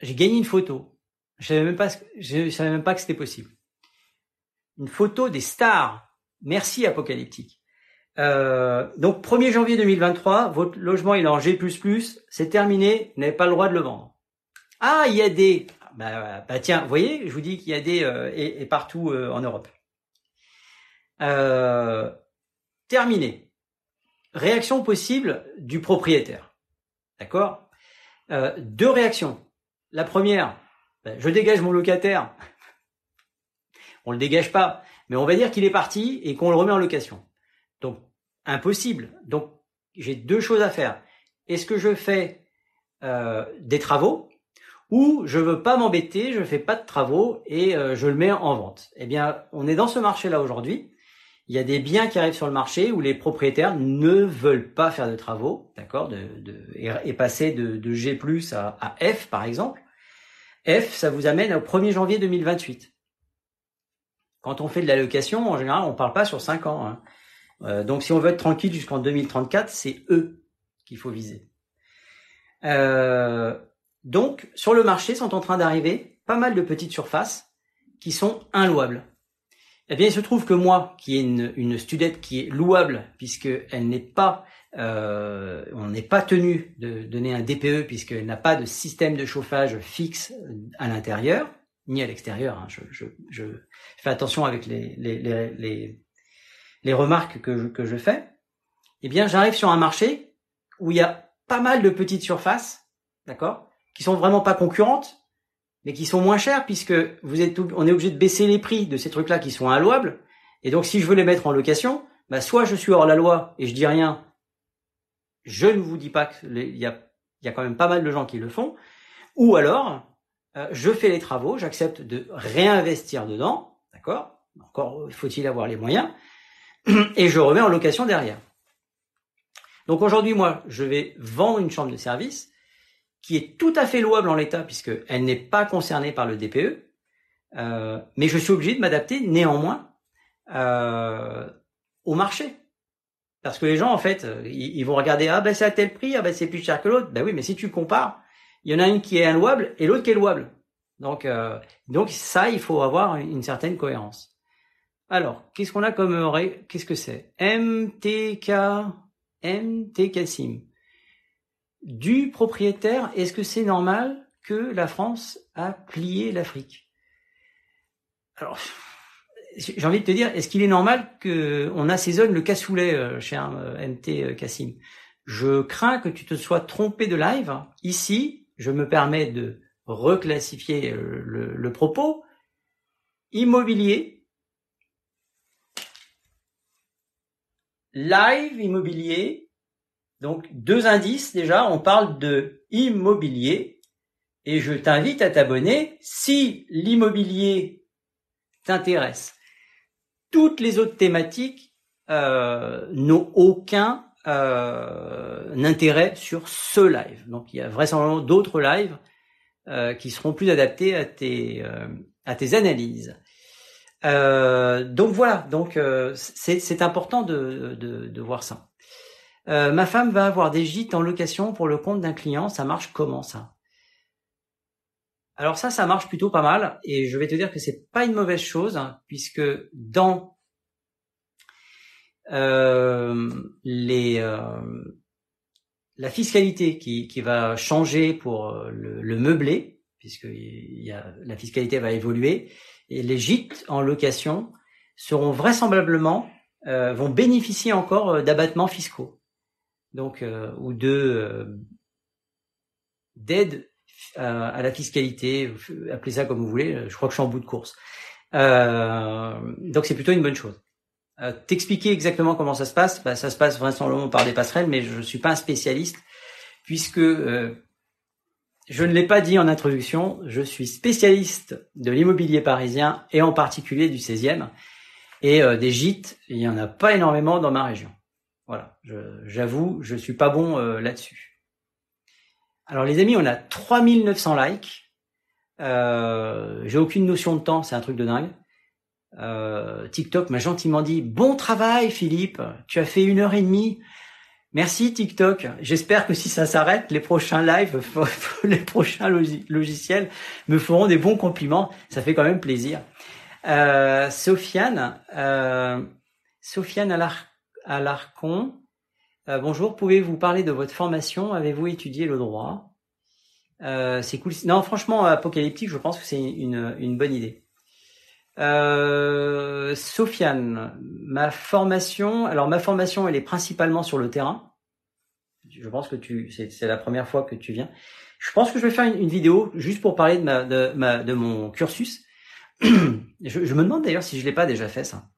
J'ai gagné une photo. Je savais même pas, je savais même pas que c'était possible. Une photo des stars. Merci Apocalyptique. Euh, donc 1er janvier 2023, votre logement est en G++, c'est terminé, vous n'avez pas le droit de le vendre. Ah, il y a des... Bah, bah tiens, vous voyez, je vous dis qu'il y a des... Euh, et, partout euh, en Europe. Euh, terminé. Réaction possible du propriétaire. D'accord? Deux réactions. La première, bah, je dégage mon locataire. on le dégage pas, mais on va dire qu'il est parti et qu'on le remet en location. Donc, impossible. Donc, j'ai deux choses à faire. Est-ce que je fais euh, des travaux ou je veux pas m'embêter, je fais pas de travaux et euh, je le mets en vente? Eh bien, on est dans ce marché-là aujourd'hui. Il y a des biens qui arrivent sur le marché où les propriétaires ne veulent pas faire de travaux, d'accord, et, passer de, G+ à, F par exemple. F, ça vous amène au 1er janvier 2028. Quand on fait de la location, en général, on parle pas sur 5 ans. Hein. Euh, donc si on veut être tranquille jusqu'en 2034, c'est eux qu'il faut viser. Euh, donc sur le marché sont en train d'arriver pas mal de petites surfaces qui sont inlouables. Eh bien, il se trouve que moi, qui ai une, une studette qui est louable, puisqu'elle n'est pas, euh, on n'est pas tenu de donner un DPE, puisqu'elle n'a pas de système de chauffage fixe à l'intérieur, ni à l'extérieur. Hein. Je, fais attention avec les, les, les, les remarques que je, que je fais, eh bien, j'arrive sur un marché où il y a pas mal de petites surfaces, d'accord, qui sont vraiment pas concurrentes, mais qui sont moins chères puisque vous êtes, on est obligé de baisser les prix de ces trucs-là qui sont inlouables. Et donc, si je veux les mettre en location, bah, soit je suis hors la loi et je dis rien, je ne vous dis pas qu'il y a, y a quand même pas mal de gens qui le font, ou alors, euh, je fais les travaux, j'accepte de réinvestir dedans, d'accord? Encore faut-il avoir les moyens, et je remets en location derrière. Donc aujourd'hui, moi, je vais vendre une chambre de service qui est tout à fait louable en l'état puisqu'elle n'est pas concernée par le DPE, euh, mais je suis obligé de m'adapter néanmoins euh, au marché. Parce que les gens, en fait, ils, vont regarder, ah ben c'est à tel prix, ah ben c'est plus cher que l'autre. Ben oui, mais si tu compares, il y en a une qui est inlouable et l'autre qui est louable. Donc, euh, donc ça, il faut avoir une certaine cohérence. Alors, qu'est-ce qu'on a comme qu'est-ce que c'est? MTK MTK SIM. Du propriétaire, est-ce que c'est normal que la France a plié l'Afrique? Alors, j'ai envie de te dire, est-ce qu'il est normal qu'on assaisonne le cassoulet euh, chez un euh, MT Cassim? Je crains que tu te sois trompé de live. Ici, je me permets de reclassifier euh, le propos. Immobilier, live immobilier. Donc deux indices déjà, on parle de immobilier et je t'invite à t'abonner si l'immobilier t'intéresse. Toutes les autres thématiques euh, n'ont aucun euh, intérêt sur ce live. Donc il y a vraisemblablement d'autres lives euh, qui seront plus adaptés à tes, analyses. Donc voilà, donc c'est important de, voir ça. Euh, ma femme va avoir des gîtes en location pour le compte d'un client. Ça marche comment ça? Alors ça, ça marche plutôt pas mal. Et je vais te dire que c'est pas une mauvaise chose hein, puisque dans les la fiscalité qui, qui va changer pour le, le meublé, puisque la fiscalité va évoluer, et les gîtes en location seront vraisemblablement euh, vont bénéficier encore euh, d'abattements fiscaux, donc euh, ou de d'aide à, la fiscalité, appelez ça comme vous voulez. Je crois que je suis en bout de course. donc c'est plutôt une bonne chose. T'expliquer exactement comment ça se passe, bah, ça se passe vraisemblablement par des passerelles, mais je ne suis pas un spécialiste puisque je ne l'ai pas dit en introduction, je suis spécialiste de l'immobilier parisien et en particulier du 16e. Et euh, des gîtes, il n'y en a pas énormément dans ma région. Voilà, j'avoue, je, ne suis pas bon euh, là-dessus. Alors les amis, on a 3900 likes. Euh, j'ai aucune notion de temps, c'est un truc de dingue. Euh, TikTok m'a gentiment dit bon travail Philippe, tu as fait une heure et demie. Merci TikTok. J'espère que si ça s'arrête, les prochains lives, les prochains logiciels me feront des bons compliments. Ça fait quand même plaisir. Euh, Sofiane, Sofiane Alarcon, euh, bonjour. Pouvez-vous parler de votre formation? Avez-vous étudié le droit? Euh, C'est cool. Non, franchement, apocalyptique, je pense que c'est une, une bonne idée. Euh, Sofiane, ma formation, alors ma formation, elle est principalement sur le terrain. Je pense que tu, c'est la première fois que tu viens. Je pense que je vais faire une, vidéo juste pour parler de ma, de ma, de mon cursus. je, je, me demande d'ailleurs si je l'ai pas déjà fait ça.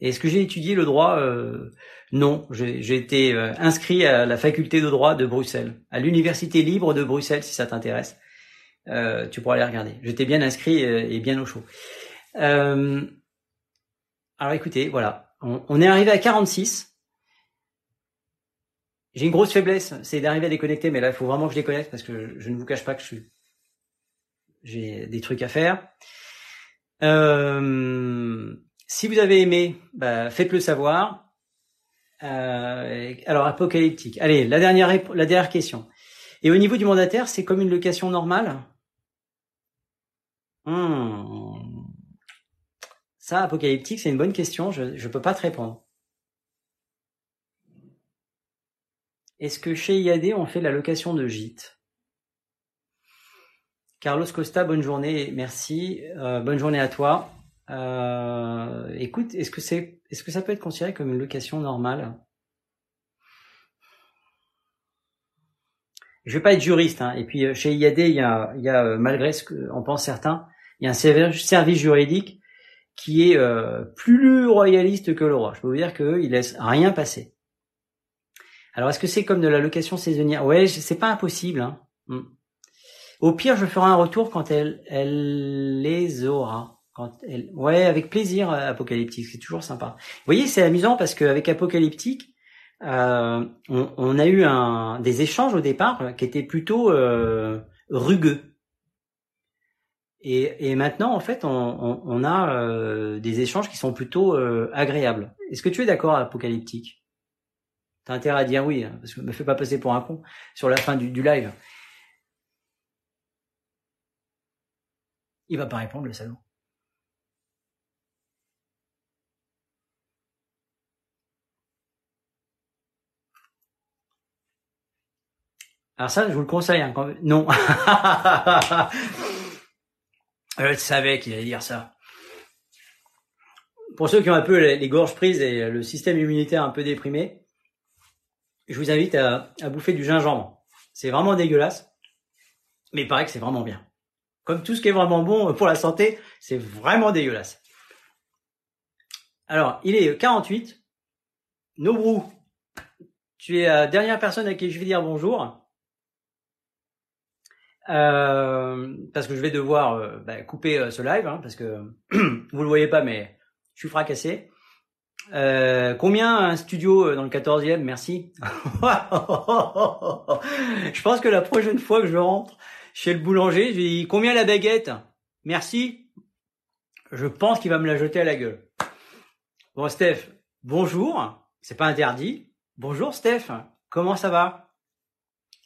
Est-ce que j'ai étudié le droit? Euh, Non, j'ai été euh, inscrit à la faculté de droit de Bruxelles, à l'université libre de Bruxelles, si ça t'intéresse. Euh, tu pourras aller regarder. J'étais bien inscrit et bien au chaud. Alors écoutez, voilà, on, est arrivé à 46. J'ai une grosse faiblesse, c'est d'arriver à déconnecter, mais là, il faut vraiment que je déconnecte parce que je ne vous cache pas que je j'ai des trucs à faire. Si vous avez aimé, bah, faites-le savoir. Euh, alors apocalyptique. Allez, la dernière question. Et au niveau du mandataire, c'est comme une location normale? Hmm. Ça, apocalyptique, c'est une bonne question. Je ne peux pas te répondre. Est-ce que chez IAD, on fait la location de gîte Carlos Costa, bonne journée, merci. Euh, bonne journée à toi. Euh, écoute, est-ce que c'est, est-ce que ça peut être considéré comme une location normale? Je vais pas être juriste, hein. et puis euh, chez IAD, il y a, il y a malgré ce qu'on pense certains, il y a un service juridique qui est euh, plus royaliste que le roi. Je peux vous dire qu'il laisse rien passer. Alors est-ce que c'est comme de la location saisonnière? Ouais, c'est pas impossible. Hein. Hmm. Au pire, je ferai un retour quand elle, elle les aura. Quand ouais, avec plaisir, euh, apocalyptique, c'est toujours sympa. Vous voyez, c'est amusant parce qu'avec apocalyptique, euh, on, a eu des échanges au départ qui étaient plutôt rugueux. Et, maintenant, en fait, on, a euh, des échanges qui sont plutôt euh, agréables. Est-ce que tu es d'accord, Apocalyptique? T'as intérêt à dire oui, hein, parce que me fais pas passer pour un con sur la fin du, du live. Il va pas répondre, le salaud. Alors ça, je vous le conseille. Hein, quand... Non. Euh, je savais qu'il allait dire ça. Pour ceux qui ont un peu les, gorges prises et le système immunitaire un peu déprimé, je vous invite à, bouffer du gingembre. C'est vraiment dégueulasse, mais il paraît que c'est vraiment bien. Comme tout ce qui est vraiment bon pour la santé, c'est vraiment dégueulasse. Alors, il est 48. Nobrou, tu es la dernière personne à qui je vais dire bonjour. Euh, parce que je vais devoir euh, bah, couper euh, ce live, hein, parce que vous le voyez pas, mais je suis fracassé. combien un studio dans le 14e Merci. je pense que la prochaine fois que je rentre chez le boulanger, je dis combien la baguette? Merci. Je pense qu'il va me la jeter à la gueule. Bon, Steph, bonjour. C'est pas interdit. Bonjour, Steph. Comment ça va?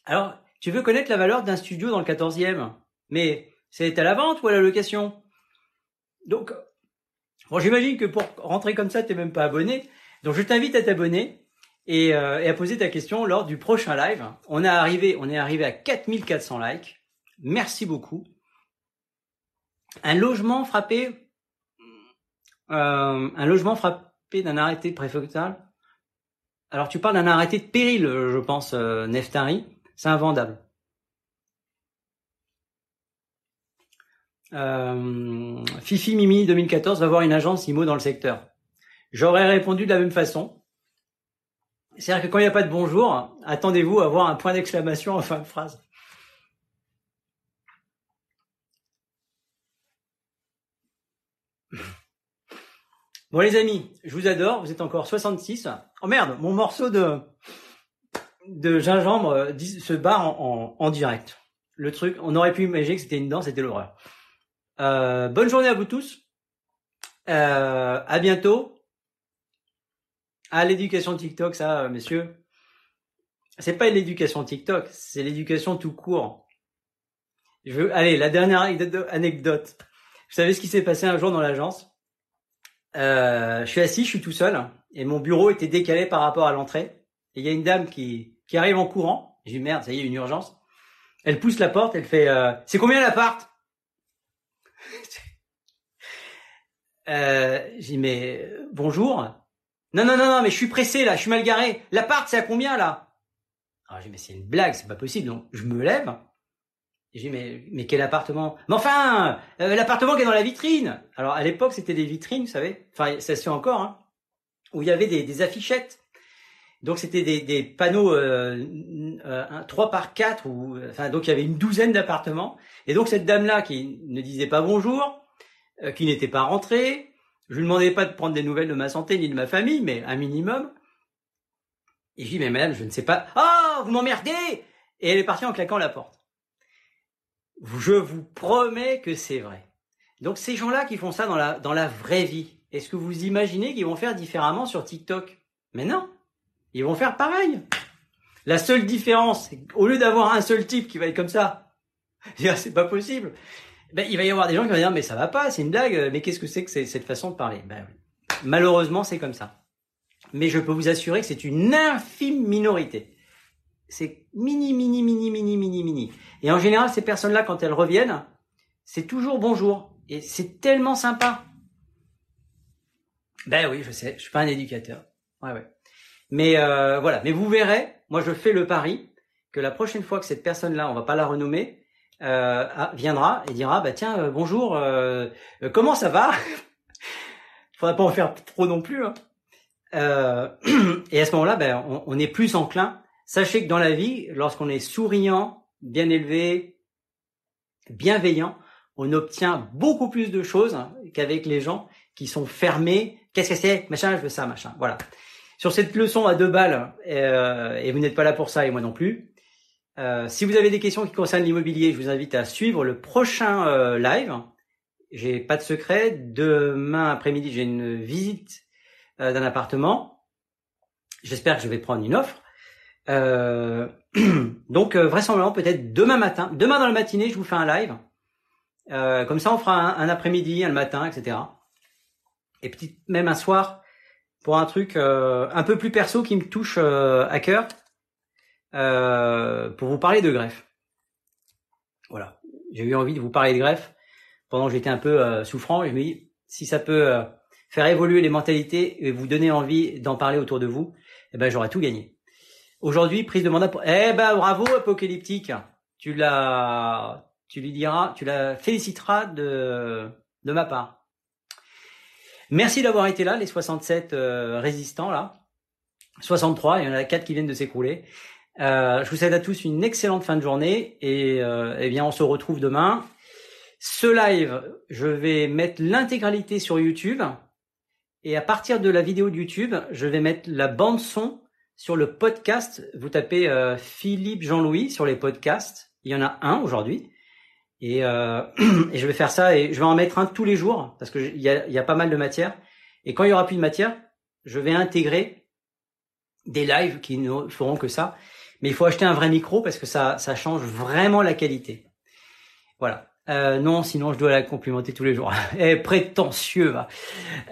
Alors, tu veux connaître la valeur d'un studio dans le 14e, mais c'est à la vente ou à la location? Donc, bon, j'imagine que pour rentrer comme ça, tu n'es même pas abonné. Donc, je t'invite à t'abonner et, euh, et, à poser ta question lors du prochain live. On, a arrivé, on est arrivé à 4400 likes. Merci beaucoup. Un logement frappé, euh, un logement frappé d'un arrêté préfectoral? Alors, tu parles d'un arrêté de péril, je pense, euh, Neftari. C'est invendable. Euh, Fifi Mimi 2014 va voir une agence IMO dans le secteur. J'aurais répondu de la même façon. C'est-à-dire que quand il n'y a pas de bonjour, attendez-vous à avoir un point d'exclamation en fin de phrase. Bon les amis, je vous adore, vous êtes encore 66. Oh merde, mon morceau de, de gingembre euh, se barre en, direct. le truc, on aurait pu imaginer que c'était une danse, c'était l'horreur. Euh, bonne journée à vous tous. Euh, à bientôt. À l'éducation TikTok, ça, messieurs. C'est pas l'éducation TikTok, c'est l'éducation tout court. Allez, la dernière anecdote. Vous savez ce qui s'est passé un jour dans l'agence? Je suis assis, je suis tout seul, et mon bureau était décalé par rapport à l'entrée. Et il y a une dame qui, qui arrive en courant. J'ai dit merde, ça y est, une urgence. Elle pousse la porte, elle fait euh, C'est combien l'appart? Euh, J'ai dit mais bonjour. Non non non non, mais je suis pressé là, je suis mal garé. L'appart c'est à combien là? Alors j'ai dit mais c'est une blague, c'est pas possible. Donc je me lève. J'ai dit mais mais quel appartement? Mais enfin, euh, l'appartement qui est dans la vitrine. Alors à l'époque c'était des vitrines, vous savez. Enfin ça se fait encore, hein, où il y avait des affichettes donc c'était des, panneaux euh, euh, 3 par 4 ou enfin donc il y avait une douzaine d'appartements et donc cette dame là qui ne disait pas bonjour, euh, qui n'était pas rentrée, je lui demandais pas de prendre des nouvelles de ma santé ni de ma famille mais un minimum. Et je dis mais madame, je ne sais pas. Oh, vous m'emmerdez Et elle est partie en claquant la porte. Je vous promets que c'est vrai. Donc ces gens-là qui font ça dans la dans la vraie vie, est-ce que vous imaginez qu'ils vont faire différemment sur TikTok? Mais non. Ils vont faire pareil. La seule différence, au lieu d'avoir un seul type qui va être comme ça, c'est pas possible. Ben, il va y avoir des gens qui vont dire mais ça va pas, c'est une blague, mais qu'est-ce que c'est que cette façon de parler? Ben, Malheureusement, c'est comme ça. Mais je peux vous assurer que c'est une infime minorité. C'est mini, mini, mini, mini, mini, mini. Et en général, ces personnes-là, quand elles reviennent, c'est toujours bonjour. Et c'est tellement sympa. Ben oui, je sais, je suis pas un éducateur. Ouais, ouais. Mais euh, voilà, mais vous verrez, moi je fais le pari que la prochaine fois que cette personne-là, on va pas la renommer, euh, viendra et dira bah tiens euh, bonjour, euh, euh, comment ça va? Faudra pas en faire trop non plus. Hein. et à ce moment-là, ben, on, on est plus enclin. Sachez que dans la vie, lorsqu'on est souriant, bien élevé, bienveillant, on obtient beaucoup plus de choses qu'avec les gens qui sont fermés. Qu'est-ce que c'est? Machin, je veux ça, machin. Voilà sur cette leçon à deux balles, euh, et vous n'êtes pas là pour ça et moi non plus. Euh, si vous avez des questions qui concernent l'immobilier, je vous invite à suivre le prochain euh, live. J'ai pas de secret. Demain après-midi, j'ai une visite d'un appartement. J'espère que je vais prendre une offre. donc vraisemblablement peut-être demain matin, demain dans la matinée, je vous fais un live. comme ça, on fera un, un après-midi, un matin, etc. Et peut-être même un soir, pour un truc euh, un peu plus perso qui me touche euh, à cœur, euh, pour vous parler de greffe. Voilà, j'ai eu envie de vous parler de greffe pendant que j'étais un peu souffrant. Je me dis, si ça peut faire évoluer les mentalités et vous donner envie d'en parler autour de vous, eh ben j'aurais tout gagné. Aujourd'hui, prise de mandat. Eh ben bravo Apocalyptique Tu l'as... Tu lui diras, tu la féliciteras de, de ma part. Merci d'avoir été là, les 67 euh, résistants là. 63, il y en a 4 qui viennent de s'écrouler. Euh, je vous souhaite à tous une excellente fin de journée et euh, eh bien on se retrouve demain. Ce live, je vais mettre l'intégralité sur YouTube et à partir de la vidéo de YouTube, je vais mettre la bande son sur le podcast. Vous tapez Philippe Jean-Louis sur les podcasts. Il y en a un aujourd'hui. Et, euh, et, je vais faire ça et je vais en mettre un tous les jours parce que il y a, pas mal de matière. Et quand il y aura plus de matière, je vais intégrer des lives qui ne feront que ça. Mais il faut acheter un vrai micro parce que ça, ça change vraiment la qualité. Voilà. Euh, non, sinon je dois la complimenter tous les jours. Eh, prétentieux, va.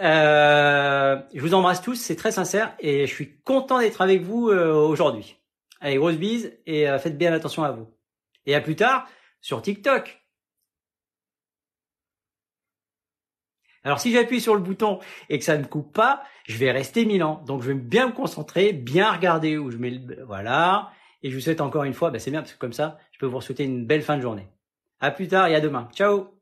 Euh, je vous embrasse tous, c'est très sincère et je suis content d'être avec vous euh, aujourd'hui. Allez, grosse bise et euh, faites bien attention à vous. Et à plus tard sur TikTok. Alors si j'appuie sur le bouton et que ça ne coupe pas, je vais rester mille ans. Donc je vais bien me concentrer, bien regarder où je mets le... Voilà. Et je vous souhaite encore une fois, ben c'est bien parce que comme ça, je peux vous souhaiter une belle fin de journée. À plus tard et à demain. Ciao